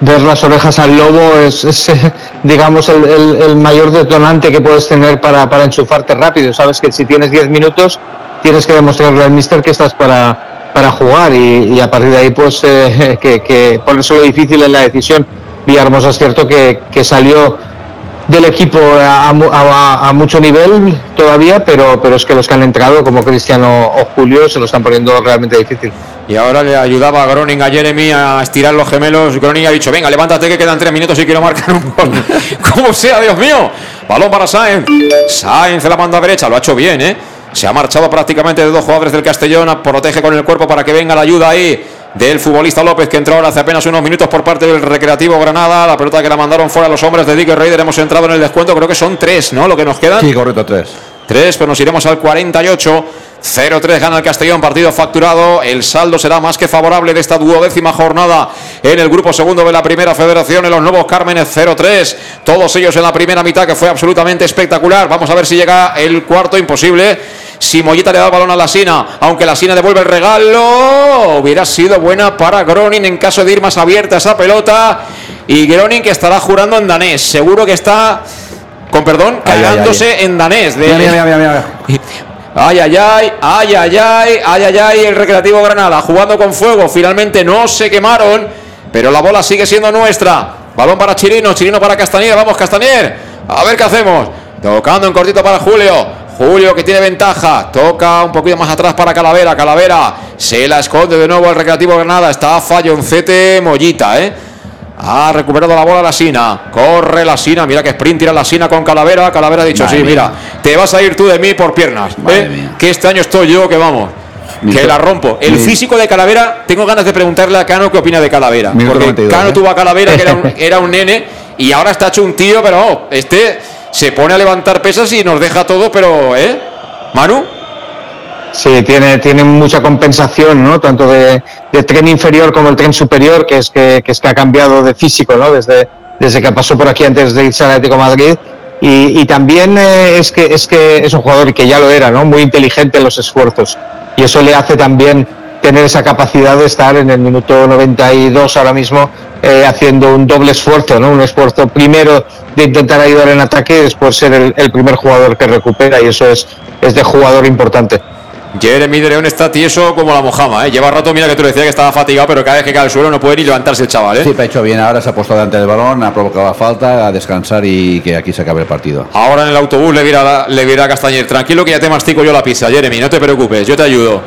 Ver las orejas al lobo es, digamos, el mayor detonante que puedes tener para, para enchufarte rápido. Sabes que si tienes 10 minutos, tienes que demostrarle al mister que estás para, para jugar y, y a partir de ahí, pues, eh, que, que ponerse lo difícil en la decisión. Villahermosa es cierto que, que salió del equipo a, a a- mucho nivel todavía, pero, pero es que los que han entrado, como Cristiano o Julio, se lo están poniendo realmente difícil. Y ahora le ayudaba a Groning a Jeremy a estirar los gemelos. Groning ha dicho, venga, levántate que quedan tres minutos y quiero marcar un gol. Como sea, Dios mío. Balón para Sáenz. Sáenz la banda derecha, lo ha hecho bien, ¿eh? Se ha marchado prácticamente de dos jugadores del Castellón. Protege con el cuerpo para que venga la ayuda ahí del futbolista López que entró ahora hace apenas unos minutos por parte del Recreativo Granada. La pelota que la mandaron fuera los hombres de Dick Raider. Hemos entrado en el descuento, creo que son tres, ¿no? Lo que nos quedan. Sí, correcto, tres. 3, pero nos iremos al 48. 0-3 gana el Castellón, partido facturado. El saldo será más que favorable de esta duodécima jornada en el grupo segundo de la primera federación en los nuevos Cármenes 0-3. Todos ellos en la primera mitad que fue absolutamente espectacular. Vamos a ver si llega el cuarto, imposible. Si Mollita le da el balón a la Sina, aunque la Sina devuelve el regalo, hubiera sido buena para Gronin en caso de ir más abierta esa pelota. Y Gronin que estará jurando en danés. Seguro que está, con perdón, Ay, ay, ay. cagándose en danés. De- Mira, mira, mira, mira, mira. Ay, ay, ay, ay, ay, ay, ay, ay, ay, el Recreativo Granada jugando con fuego. Finalmente no se quemaron, pero la bola sigue siendo nuestra. Balón para Chirino, Chirino para Castañer. Vamos, Castañer. A ver qué hacemos. Tocando en cortito para Julio. Julio que tiene ventaja. Toca un poquito más atrás para Calavera. Calavera se la esconde de nuevo el Recreativo Granada. Está falloncete Mollita, ¿eh? Ha recuperado la bola la Sina. Corre la Sina. Mira que sprint tira la Sina con Calavera. Calavera ha dicho, Madre sí, mía. mira, te vas a ir tú de mí por piernas. ¿eh? Que este año estoy yo, que vamos. Mi que la rompo. El mi- físico de Calavera, tengo ganas de preguntarle a Cano qué opina de Calavera. Porque 92, Cano ¿eh? tuvo a Calavera, que era un, era un nene, y ahora está hecho un tío, pero este se pone a levantar pesas y nos deja todo, pero, ¿eh? Manu, Sí, tiene, tiene mucha compensación, ¿no? Tanto de, tren inferior como el tren superior, que es que, que es que ha cambiado de físico, ¿no? Desde, desde que pasó por aquí antes de irse al Atlético Madrid. Y, y también eh, es, que, es que es un jugador que ya lo era, ¿no? Muy inteligente en los esfuerzos. Y eso le hace también tener esa capacidad de estar en el minuto 92 ahora mismo eh, haciendo un doble esfuerzo, ¿no? Un esfuerzo primero de intentar ayudar en ataque y después ser el, el primer jugador que recupera y eso es, es de jugador importante. Jeremy de León está tieso como la mojama, ¿eh? Lleva rato, mira que tú le decías que estaba fatigado, pero cada vez que cae al suelo no puede ni levantarse el chaval, ¿eh? Sí, pero ha hecho bien. Ahora se ha puesto delante del balón, ha provocado la falta, a descansar y que aquí se acabe el partido. Ahora en el autobús le dirá, le a Castañer, tranquilo que ya te mastico yo la pizza, Jeremy, no te preocupes, yo te ayudo.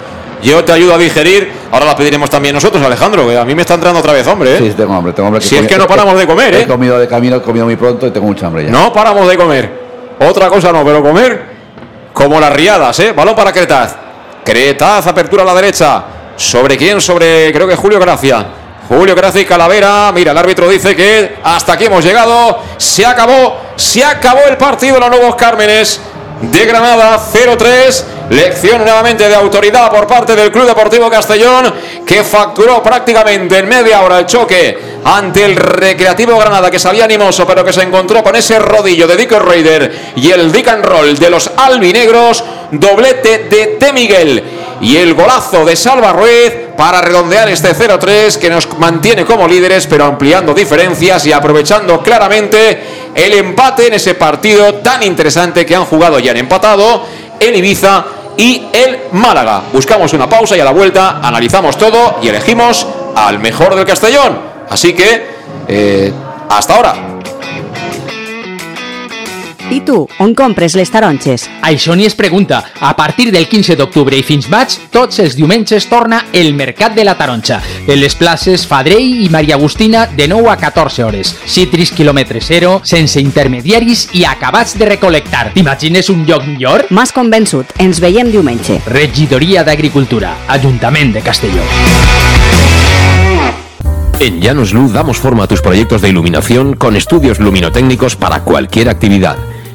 Yo te ayudo a digerir, ahora la pediremos también nosotros, Alejandro, que a mí me está entrando otra vez, hombre, ¿eh? Sí, tengo hambre, tengo hambre. Si es que no paramos de comer, He ¿eh? comido de camino, he comido muy pronto y tengo mucha hambre ya. No paramos de comer. Otra cosa no, pero comer como las riadas, ¿eh? Balón para Cretaz. Cretaz, apertura a la derecha. ¿Sobre quién? Sobre, creo que Julio Gracia. Julio Gracia y Calavera. Mira, el árbitro dice que hasta aquí hemos llegado. Se acabó, se acabó el partido de los Nuevos Cármenes de Granada 0-3. Lección nuevamente de autoridad por parte del Club Deportivo Castellón que facturó prácticamente en media hora el choque ante el Recreativo Granada que salía animoso pero que se encontró con ese rodillo de Dick Raider y el Dick and Roll de los albinegros. Doblete de T. Miguel y el golazo de Salva Ruiz para redondear este 0-3 que nos mantiene como líderes pero ampliando diferencias y aprovechando claramente el empate en ese partido tan interesante que han jugado y han empatado el Ibiza y el Málaga. Buscamos una pausa y a la vuelta analizamos todo y elegimos al mejor del Castellón. Así que, eh, hasta ahora. I tu, on compres les taronges? Això ni es pregunta. A partir del 15 d'octubre i fins maig, tots els diumenges torna el Mercat de la Taronja. En les places Fadrell i Maria Agustina de 9 a 14 hores. Citris quilòmetre zero, sense intermediaris i acabats de recol·lectar. T'imagines un lloc millor? M'has convençut. Ens veiem diumenge. Regidoria d'Agricultura, Ajuntament de Castelló. En Llanos Luz damos forma a tus proyectos de iluminación con estudios luminotécnicos para cualquier actividad.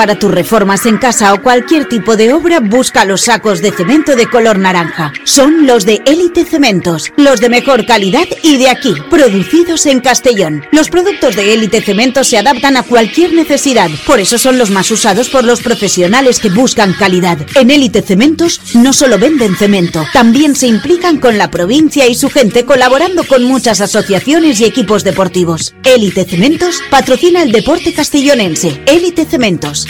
Para tus reformas en casa o cualquier tipo de obra, busca los sacos de cemento de color naranja. Son los de Élite Cementos, los de mejor calidad y de aquí, producidos en Castellón. Los productos de Élite Cementos se adaptan a cualquier necesidad, por eso son los más usados por los profesionales que buscan calidad. En Élite Cementos no solo venden cemento, también se implican con la provincia y su gente colaborando con muchas asociaciones y equipos deportivos. Élite Cementos patrocina el deporte castellonense. Élite Cementos.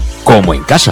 como en casa.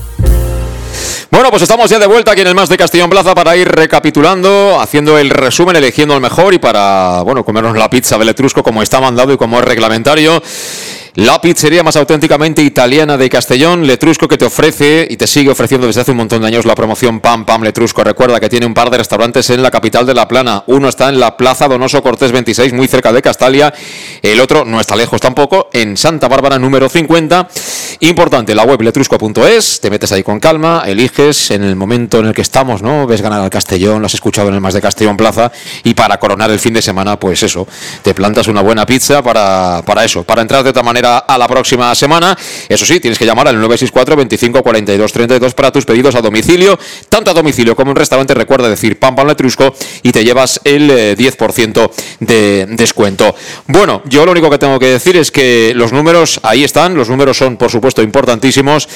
Bueno, pues estamos ya de vuelta aquí en el Más de Castellón Plaza para ir recapitulando, haciendo el resumen, eligiendo el mejor y para, bueno, comernos la pizza del Etrusco como está mandado y como es reglamentario. La pizzería más auténticamente italiana de Castellón, Letrusco, que te ofrece y te sigue ofreciendo desde hace un montón de años la promoción Pam Pam Letrusco. Recuerda que tiene un par de restaurantes en la capital de La Plana. Uno está en la Plaza Donoso Cortés 26, muy cerca de Castalia. El otro no está lejos tampoco, en Santa Bárbara número 50. Importante, la web letrusco.es, te metes ahí con calma, eliges en el momento en el que estamos, ¿no? Ves ganar al Castellón, lo has escuchado en el más de Castellón Plaza y para coronar el fin de semana, pues eso, te plantas una buena pizza para, para eso, para entrar de otra manera a la próxima semana. Eso sí, tienes que llamar al 964 25 42 32 para tus pedidos a domicilio, tanto a domicilio como en restaurante. Recuerda decir Pam Pam Letrusco y te llevas el 10% eh, de descuento. Bueno, yo lo único que tengo que decir es que los números ahí están, los números son por supuesto importantísimos.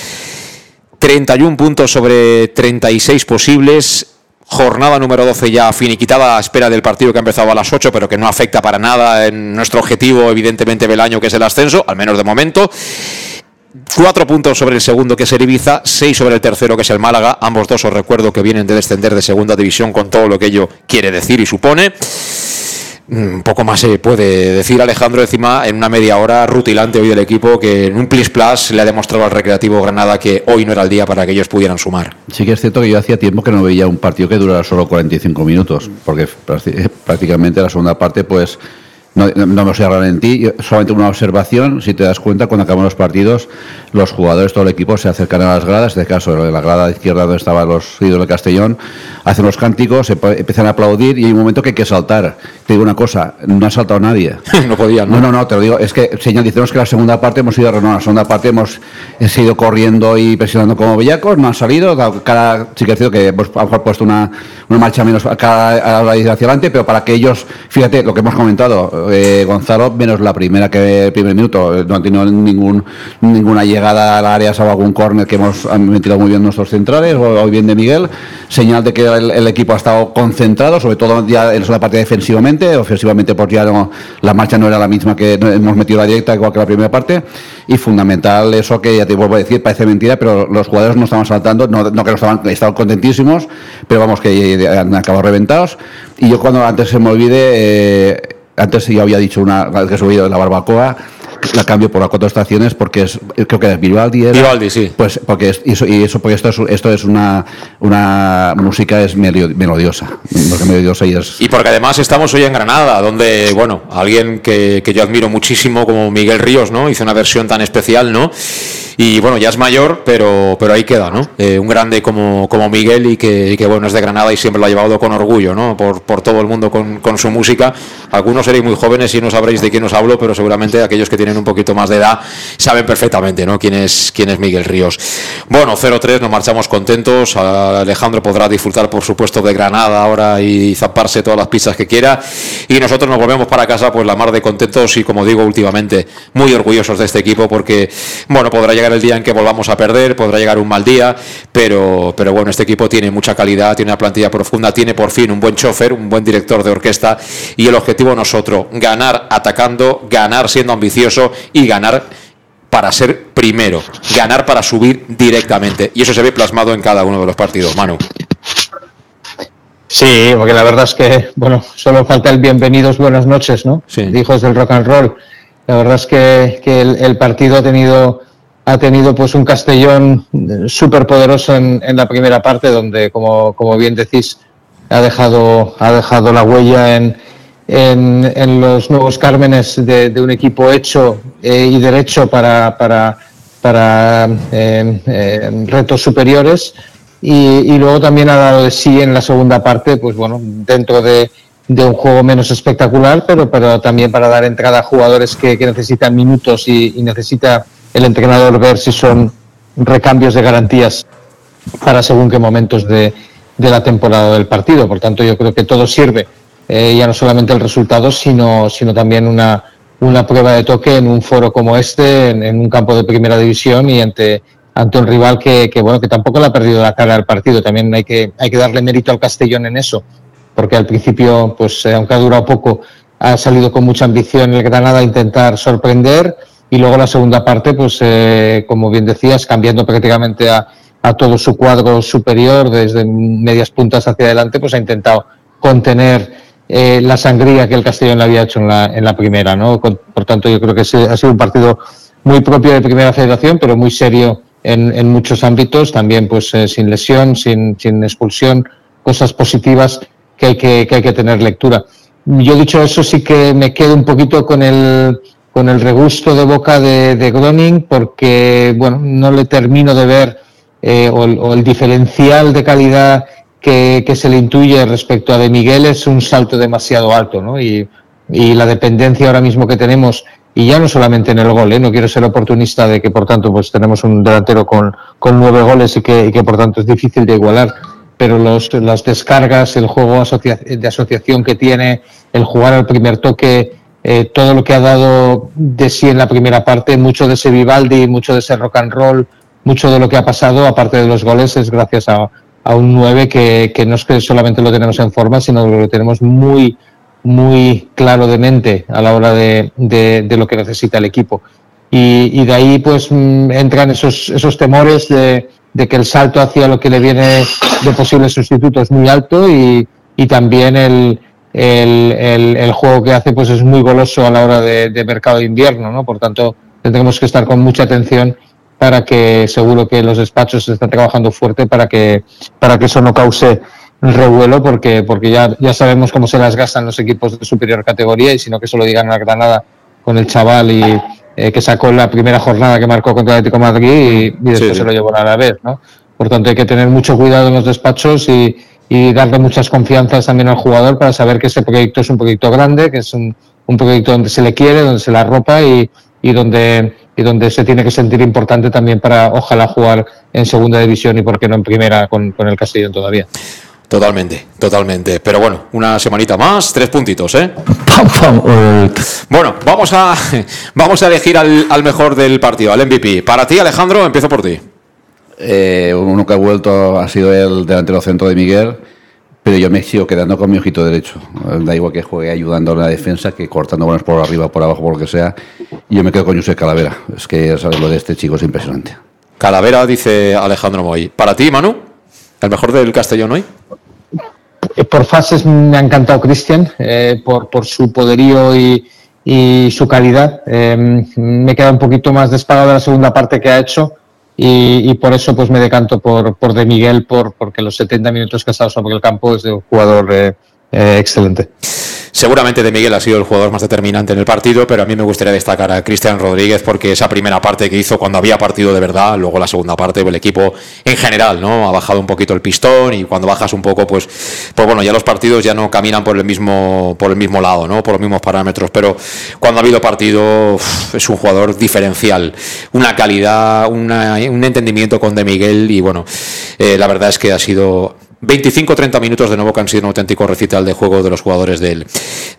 31 puntos sobre 36 posibles. Jornada número 12 ya finiquitada a espera del partido que ha empezado a las 8, pero que no afecta para nada en nuestro objetivo, evidentemente, del año, que es el ascenso, al menos de momento. Cuatro puntos sobre el segundo, que es el Ibiza, seis sobre el tercero, que es el Málaga. Ambos dos os recuerdo que vienen de descender de segunda división con todo lo que ello quiere decir y supone. Un poco más se puede decir Alejandro encima en una media hora rutilante hoy del equipo que en un plis plus le ha demostrado al Recreativo Granada que hoy no era el día para que ellos pudieran sumar. Sí que es cierto que yo hacía tiempo que no veía un partido que durara solo 45 minutos, porque prácticamente la segunda parte pues no, no me sé en ti, solamente una observación, si te das cuenta, cuando acaban los partidos, los jugadores, todo el equipo se acercan a las gradas, en este caso, de la grada izquierda donde estaban los ídolos de Castellón, hacen los cánticos, se empiezan a aplaudir y hay un momento que hay que saltar. Te digo una cosa, no ha saltado nadie. no podían, ¿no? No, no, te lo digo, es que, señor, decimos que la segunda parte hemos ido, no, la segunda parte hemos seguido corriendo y presionando como bellacos, no han salido, cada, sí que es cierto que hemos a lo mejor puesto una, una marcha menos cada, hacia adelante, pero para que ellos, fíjate, lo que hemos comentado, eh, Gonzalo, menos la primera que el primer minuto, no ha tenido ningún, ninguna llegada al área, salvo algún córner que hemos metido muy bien nuestros centrales, o bien de Miguel, señal de que el, equipo ha estado concentrado, sobre todo ya en la parte defensivamente, ofensivamente porque ya la marcha no era la misma que hemos metido la directa, igual que la primera parte, y fundamental eso que ya te vuelvo a decir, parece mentira, pero los jugadores no estaban saltando, no, no que no estaban, estaban contentísimos, pero vamos que han acabado reventados, y yo cuando antes se me olvide, eh, antes ya había dicho una que he subido de la barbacoa, la cambio por las cuatro estaciones porque es creo que es Vivaldi Vivaldi sí pues porque es, y eso, y eso porque esto es esto es una una música es melodiosa melodiosa y es y porque además estamos hoy en Granada donde bueno alguien que, que yo admiro muchísimo como Miguel Ríos no hizo una versión tan especial no y bueno, ya es mayor, pero, pero ahí queda, ¿no? Eh, un grande como, como Miguel y que, que, bueno, es de Granada y siempre lo ha llevado con orgullo, ¿no? Por, por todo el mundo con, con, su música. Algunos seréis muy jóvenes y no sabréis de quién os hablo, pero seguramente aquellos que tienen un poquito más de edad saben perfectamente, ¿no? Quién es, quién es Miguel Ríos. Bueno, 0-3, nos marchamos contentos. Alejandro podrá disfrutar, por supuesto, de Granada ahora y zaparse todas las pizzas que quiera. Y nosotros nos volvemos para casa, pues la mar de contentos y, como digo, últimamente muy orgullosos de este equipo porque, bueno, podrá llegar el día en que volvamos a perder, podrá llegar un mal día, pero, pero bueno, este equipo tiene mucha calidad, tiene una plantilla profunda, tiene por fin un buen chofer, un buen director de orquesta y el objetivo nosotros, ganar atacando, ganar siendo ambicioso y ganar para ser primero, ganar para subir directamente. Y eso se ve plasmado en cada uno de los partidos, Manu. Sí, porque la verdad es que, bueno, solo falta el bienvenidos, buenas noches, ¿no? Sí. Hijos del rock and roll. La verdad es que, que el, el, partido ha tenido ha tenido pues un Castellón súper poderoso en, en, la primera parte, donde, como, como, bien decís, ha dejado, ha dejado la huella en, en, en los nuevos Cármenes de, de un equipo hecho eh, y derecho para, para, para eh, eh, retos superiores. Y, y, luego también ha dado de sí en la segunda parte, pues bueno, dentro de, de un juego menos espectacular, pero, pero también para dar entrada a jugadores que, que necesitan minutos y, y necesita el entrenador ver si son recambios de garantías para según qué momentos de, de la temporada del partido. Por tanto, yo creo que todo sirve, eh, ya no solamente el resultado, sino, sino también una, una prueba de toque en un foro como este, en, un campo de primera división y ante, ante un rival que, que, bueno, que tampoco le ha perdido la cara al partido. También hay que, hay que darle mérito al Castellón en eso, porque al principio, pues, eh, aunque ha durado poco, ha salido con mucha ambición el Granada a intentar sorprender y luego la segunda parte, pues eh, como bien decías, cambiando prácticamente a, a, todo su cuadro superior, desde medias puntas hacia adelante, pues ha intentado contener eh, la sangría que el Castellón le había hecho en la, en la primera, ¿no? Por tanto, yo creo que ha sido un partido muy propio de Primera Federación, pero muy serio en, muchos ámbitos, también pues eh, sin lesión, sin, sin expulsión, cosas positivas que hay que, que hay que tener lectura. Yo dicho eso, sí que me quedo un poquito con el, con el regusto de boca de, de Groning, porque bueno, no le termino de ver eh, o, el diferencial de calidad que, que, se le intuye respecto a De Miguel es un salto demasiado alto, ¿no? Y, y la dependencia ahora mismo que tenemos y ya no solamente en el gol, ¿eh? no quiero ser oportunista de que por tanto pues tenemos un delantero con, con nueve goles y que, y que por tanto es difícil de igualar, pero los, las descargas, el juego de asociación que tiene, el jugar al primer toque, eh, todo lo que ha dado de sí en la primera parte, mucho de ese Vivaldi, mucho de ese rock and roll, mucho de lo que ha pasado, aparte de los goles, es gracias a, a un 9 que, que no es que solamente lo tenemos en forma, sino que lo tenemos muy, muy claro de mente a la hora de, de, lo que necesita el equipo. Y, y de ahí pues mm, entran esos, esos temores de, de, que el salto hacia lo que le viene de posibles sustitutos es muy alto y, y también el, el, el, juego que hace pues es muy goloso a la hora de, de mercado de invierno, ¿no? Por tanto, tendremos que estar con mucha atención para que seguro que los despachos están trabajando fuerte para que, para que eso no cause revuelo porque, porque ya, ya sabemos cómo se las gastan los equipos de superior categoría y sino que se lo digan a Granada con el chaval y eh, que sacó la primera jornada que marcó contra el Atlético Madrid y, y después sí, se lo llevó a la vez, ¿no? Por tanto hay que tener mucho cuidado en los despachos y, y darle muchas confianzas también al jugador para saber que ese proyecto es un proyecto grande, que es un, un proyecto donde se le quiere, donde se la ropa y, y donde y donde se tiene que sentir importante también para ojalá jugar en segunda división y por qué no en primera con, con el Castellón todavía. Totalmente, totalmente. Pero bueno, una semanita más, tres puntitos, ¿eh? Bueno, vamos a, vamos a elegir al, al mejor del partido, al MVP. Para ti, Alejandro, empiezo por ti. Eh, uno que ha vuelto ha sido el delantero centro de Miguel, pero yo me sigo quedando con mi ojito derecho. Da igual que juegue ayudando a la defensa, que cortando bolas por arriba, por abajo, por lo que sea. Y yo me quedo con José Calavera. Es que sabes lo de este chico es impresionante. Calavera, dice Alejandro Moy. Para ti, Manu, el mejor del Castellón hoy. Por fases me ha encantado Cristian, eh, por, por su poderío y, y su calidad. Eh, me queda un poquito más despagado de la segunda parte que ha hecho y, y, por eso pues me decanto por, por De Miguel, por, porque los 70 minutos que ha estado sobre el campo es de un jugador eh, eh, excelente. Seguramente de Miguel ha sido el jugador más determinante en el partido, pero a mí me gustaría destacar a Cristian Rodríguez porque esa primera parte que hizo cuando había partido de verdad, luego la segunda parte, el equipo en general, ¿no? Ha bajado un poquito el pistón y cuando bajas un poco, pues, pues bueno, ya los partidos ya no caminan por el mismo, por el mismo lado, ¿no? Por los mismos parámetros, pero cuando ha habido partido es un jugador diferencial, una calidad, una, un entendimiento con De Miguel y bueno, eh, la verdad es que ha sido 25-30 minutos de nuevo que han sido un auténtico recital de juego de los jugadores del,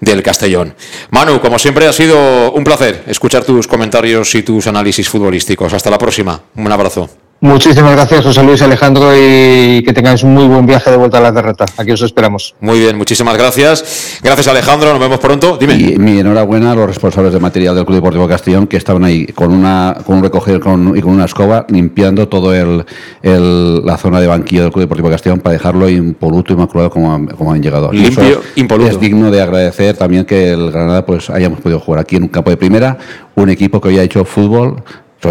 del Castellón. Manu, como siempre ha sido un placer escuchar tus comentarios y tus análisis futbolísticos. Hasta la próxima. Un abrazo. Muchísimas gracias, José Luis Alejandro, y que tengáis un muy buen viaje de vuelta a la derrota. Aquí os esperamos. Muy bien, muchísimas gracias. Gracias, Alejandro. Nos vemos pronto. Dime. Y mi enhorabuena a los responsables de material del Club Deportivo Castellón que estaban ahí con una con un recoger con, y con una escoba limpiando todo el, el, la zona de banquillo del Club Deportivo Castellón para dejarlo impoluto y inmaculado como, como han llegado. Limpio, impoluto. Es digno de agradecer también que el Granada pues hayamos podido jugar aquí en un campo de primera, un equipo que hoy ha hecho fútbol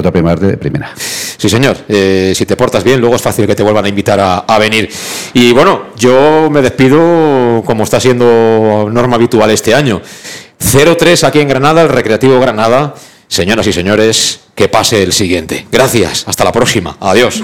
de primera. Sí, señor. Eh, si te portas bien, luego es fácil que te vuelvan a invitar a, a, venir. Y bueno, yo me despido como está siendo norma habitual este año. 0-3 aquí en Granada, el Recreativo Granada. Señoras y señores, que pase el siguiente. Gracias. Hasta la próxima. Adiós.